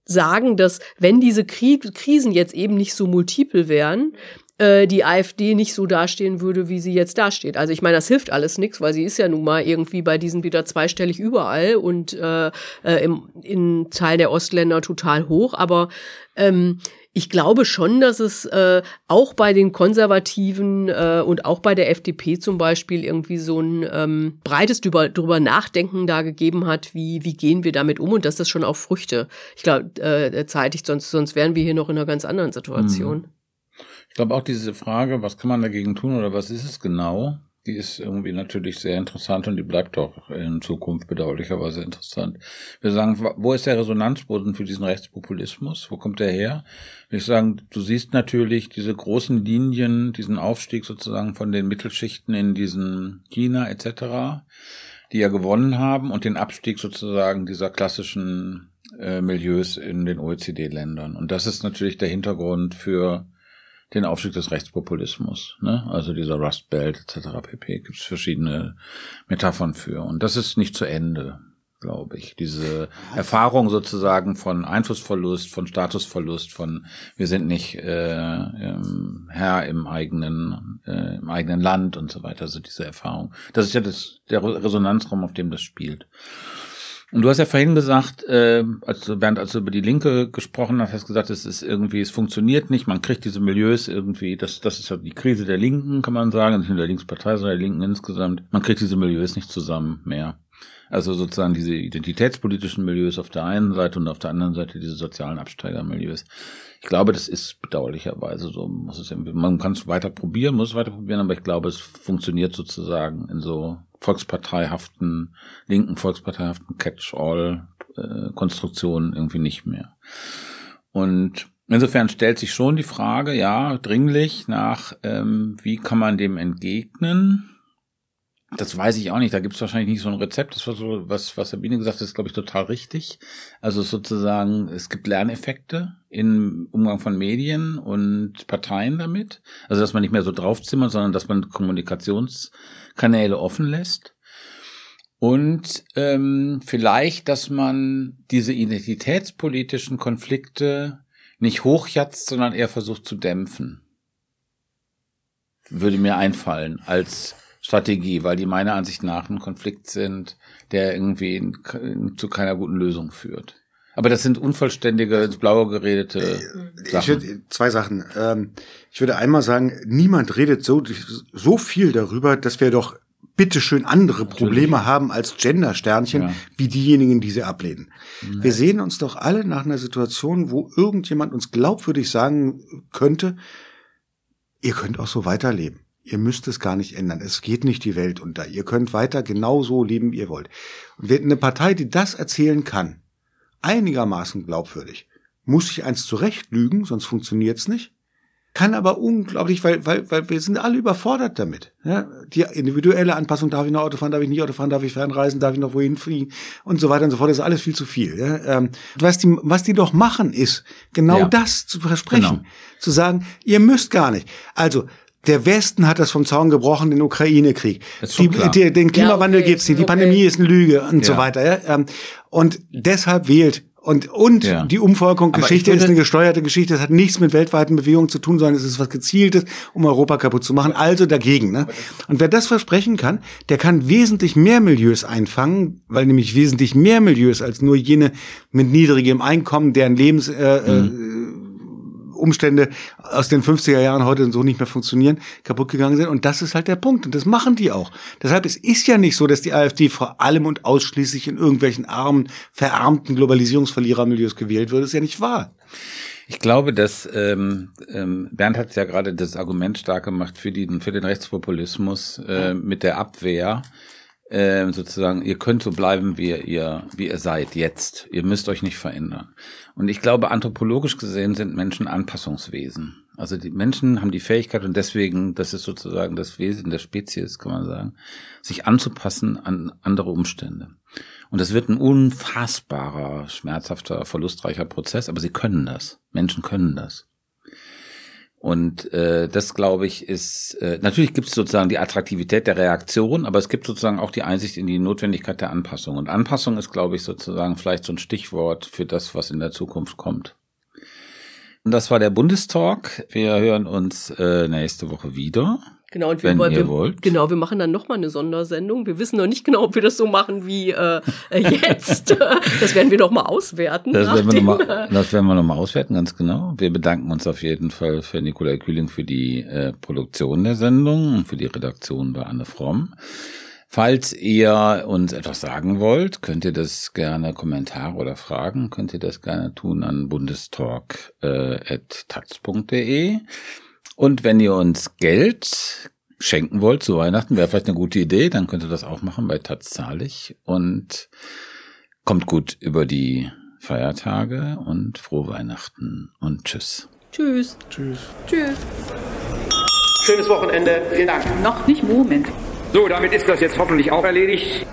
sagen, dass wenn diese Krisen jetzt eben nicht so multiple wären, äh, die AfD nicht so dastehen würde, wie sie jetzt dasteht. Also ich meine, das hilft alles nichts, weil sie ist ja nun mal irgendwie bei diesen wieder zweistellig überall und äh, äh, im, in Teil der Ostländer total hoch. Aber ähm, ich glaube schon, dass es äh, auch bei den Konservativen äh, und auch bei der FDP zum Beispiel irgendwie so ein ähm, breites drüber, drüber Nachdenken da gegeben hat, wie, wie gehen wir damit um und dass das schon auch Früchte, ich glaube, äh, zeitigt, sonst, sonst wären wir hier noch in einer ganz anderen Situation. Mhm. Ich glaube auch diese Frage, was kann man dagegen tun oder was ist es genau, die ist irgendwie natürlich sehr interessant und die bleibt auch in Zukunft bedauerlicherweise interessant. Wir sagen, wo ist der Resonanzboden für diesen Rechtspopulismus? Wo kommt der her? Ich sagen, du siehst natürlich diese großen Linien, diesen Aufstieg sozusagen von den Mittelschichten in diesen China etc., die ja gewonnen haben und den Abstieg sozusagen dieser klassischen äh, Milieus in den OECD-Ländern. Und das ist natürlich der Hintergrund für den Aufstieg des Rechtspopulismus, ne? also dieser Rust Belt etc. pp. Gibt es verschiedene Metaphern für. Und das ist nicht zu Ende, glaube ich. Diese Erfahrung sozusagen von Einflussverlust, von Statusverlust, von wir sind nicht äh, ähm, Herr im eigenen äh, im eigenen Land und so weiter. Also diese Erfahrung. Das ist ja das, der Resonanzraum, auf dem das spielt. Und du hast ja vorhin gesagt, äh, als Bernd, als du über die Linke gesprochen hast, hast gesagt, es ist irgendwie, es funktioniert nicht, man kriegt diese Milieus irgendwie, das, das ist ja die Krise der Linken, kann man sagen, nicht nur der Linkspartei, sondern der Linken insgesamt. Man kriegt diese Milieus nicht zusammen mehr. Also sozusagen diese identitätspolitischen Milieus auf der einen Seite und auf der anderen Seite diese sozialen Absteigermilieus. Ich glaube, das ist bedauerlicherweise so. Muss es, man kann es weiter probieren, muss es weiter probieren, aber ich glaube, es funktioniert sozusagen in so volksparteihaften, linken volksparteihaften Catch-all-Konstruktionen irgendwie nicht mehr. Und insofern stellt sich schon die Frage, ja, dringlich nach, ähm, wie kann man dem entgegnen? Das weiß ich auch nicht. Da gibt es wahrscheinlich nicht so ein Rezept. Das war so, was, was Sabine gesagt hat, ist, glaube ich, total richtig. Also sozusagen, es gibt Lerneffekte im Umgang von Medien und Parteien damit. Also dass man nicht mehr so draufzimmert, sondern dass man Kommunikationskanäle offen lässt. Und ähm, vielleicht, dass man diese identitätspolitischen Konflikte nicht hochjatzt, sondern eher versucht zu dämpfen. Würde mir einfallen als Strategie, weil die meiner Ansicht nach ein Konflikt sind, der irgendwie in, in, zu keiner guten Lösung führt. Aber das sind unvollständige, ins Blaue geredete äh, Sachen. Ich würde, zwei Sachen. Ähm, ich würde einmal sagen, niemand redet so, so viel darüber, dass wir doch bitteschön andere Natürlich. Probleme haben als Gender-Sternchen, ja. wie diejenigen, die sie ablehnen. Nein. Wir sehen uns doch alle nach einer Situation, wo irgendjemand uns glaubwürdig sagen könnte, ihr könnt auch so weiterleben. Ihr müsst es gar nicht ändern. Es geht nicht die Welt unter. Ihr könnt weiter genauso leben, wie ihr wollt. Und eine Partei, die das erzählen kann, einigermaßen glaubwürdig, muss sich eins zurechtlügen, sonst funktioniert's nicht. Kann aber unglaublich, weil, weil, weil wir sind alle überfordert damit. Ja? Die individuelle Anpassung, darf ich noch Auto fahren, darf ich nicht Auto fahren, darf ich fernreisen, darf ich noch wohin fliegen und so weiter und so fort, das ist alles viel zu viel. Ja? Ähm, was, die, was die doch machen, ist genau ja. das zu versprechen. Genau. Zu sagen, ihr müsst gar nicht. Also der Westen hat das vom Zaun gebrochen, den Ukraine-Krieg. Die, den Klimawandel ja, okay, gibt's nicht, die okay. Pandemie ist eine Lüge und ja. so weiter. Ja? Ähm, und deshalb wählt und, und ja. die Umvolkung Geschichte ist eine gesteuerte Geschichte. Das hat nichts mit weltweiten Bewegungen zu tun, sondern es ist was Gezieltes, um Europa kaputt zu machen. Also dagegen. Ne? Und wer das versprechen kann, der kann wesentlich mehr Milieus einfangen, weil nämlich wesentlich mehr Milieus als nur jene mit niedrigem Einkommen, deren Lebens, äh, mhm. Umstände aus den 50er Jahren heute so nicht mehr funktionieren, kaputt gegangen sind. Und das ist halt der Punkt. Und das machen die auch. Deshalb, es ist ja nicht so, dass die AfD vor allem und ausschließlich in irgendwelchen armen, verarmten Globalisierungsverlierermilieus gewählt wird. Das ist ja nicht wahr. Ich glaube, dass ähm, ähm, Bernd hat ja gerade das Argument stark gemacht für, die, für den Rechtspopulismus äh, mit der Abwehr äh, sozusagen, ihr könnt so bleiben, wie ihr, wie ihr seid jetzt. Ihr müsst euch nicht verändern. Und ich glaube, anthropologisch gesehen sind Menschen Anpassungswesen. Also die Menschen haben die Fähigkeit und deswegen, das ist sozusagen das Wesen der Spezies, kann man sagen, sich anzupassen an andere Umstände. Und das wird ein unfassbarer, schmerzhafter, verlustreicher Prozess, aber sie können das. Menschen können das. Und äh, das, glaube ich, ist äh, natürlich gibt es sozusagen die Attraktivität der Reaktion, aber es gibt sozusagen auch die Einsicht in die Notwendigkeit der Anpassung. Und Anpassung ist, glaube ich, sozusagen vielleicht so ein Stichwort für das, was in der Zukunft kommt. Und das war der Bundestalk. Wir hören uns äh, nächste Woche wieder. Genau, und wir, wenn wir, ihr wollt. Genau, wir machen dann nochmal eine Sondersendung. Wir wissen noch nicht genau, ob wir das so machen wie äh, äh jetzt. <laughs> das werden wir noch mal auswerten. Das werden wir, noch mal, das werden wir noch mal auswerten, ganz genau. Wir bedanken uns auf jeden Fall für Nikolai Kühling für die äh, Produktion der Sendung und für die Redaktion bei Anne Fromm. Falls ihr uns etwas sagen wollt, könnt ihr das gerne Kommentare oder Fragen, könnt ihr das gerne tun an bundestalk.taz.de. Äh, und wenn ihr uns Geld schenken wollt zu Weihnachten, wäre vielleicht eine gute Idee, dann könnt ihr das auch machen bei Taz zahlig und kommt gut über die Feiertage und frohe Weihnachten und tschüss. Tschüss. Tschüss. Tschüss. Schönes Wochenende. Vielen Dank. Noch nicht Moment. So, damit ist das jetzt hoffentlich auch erledigt.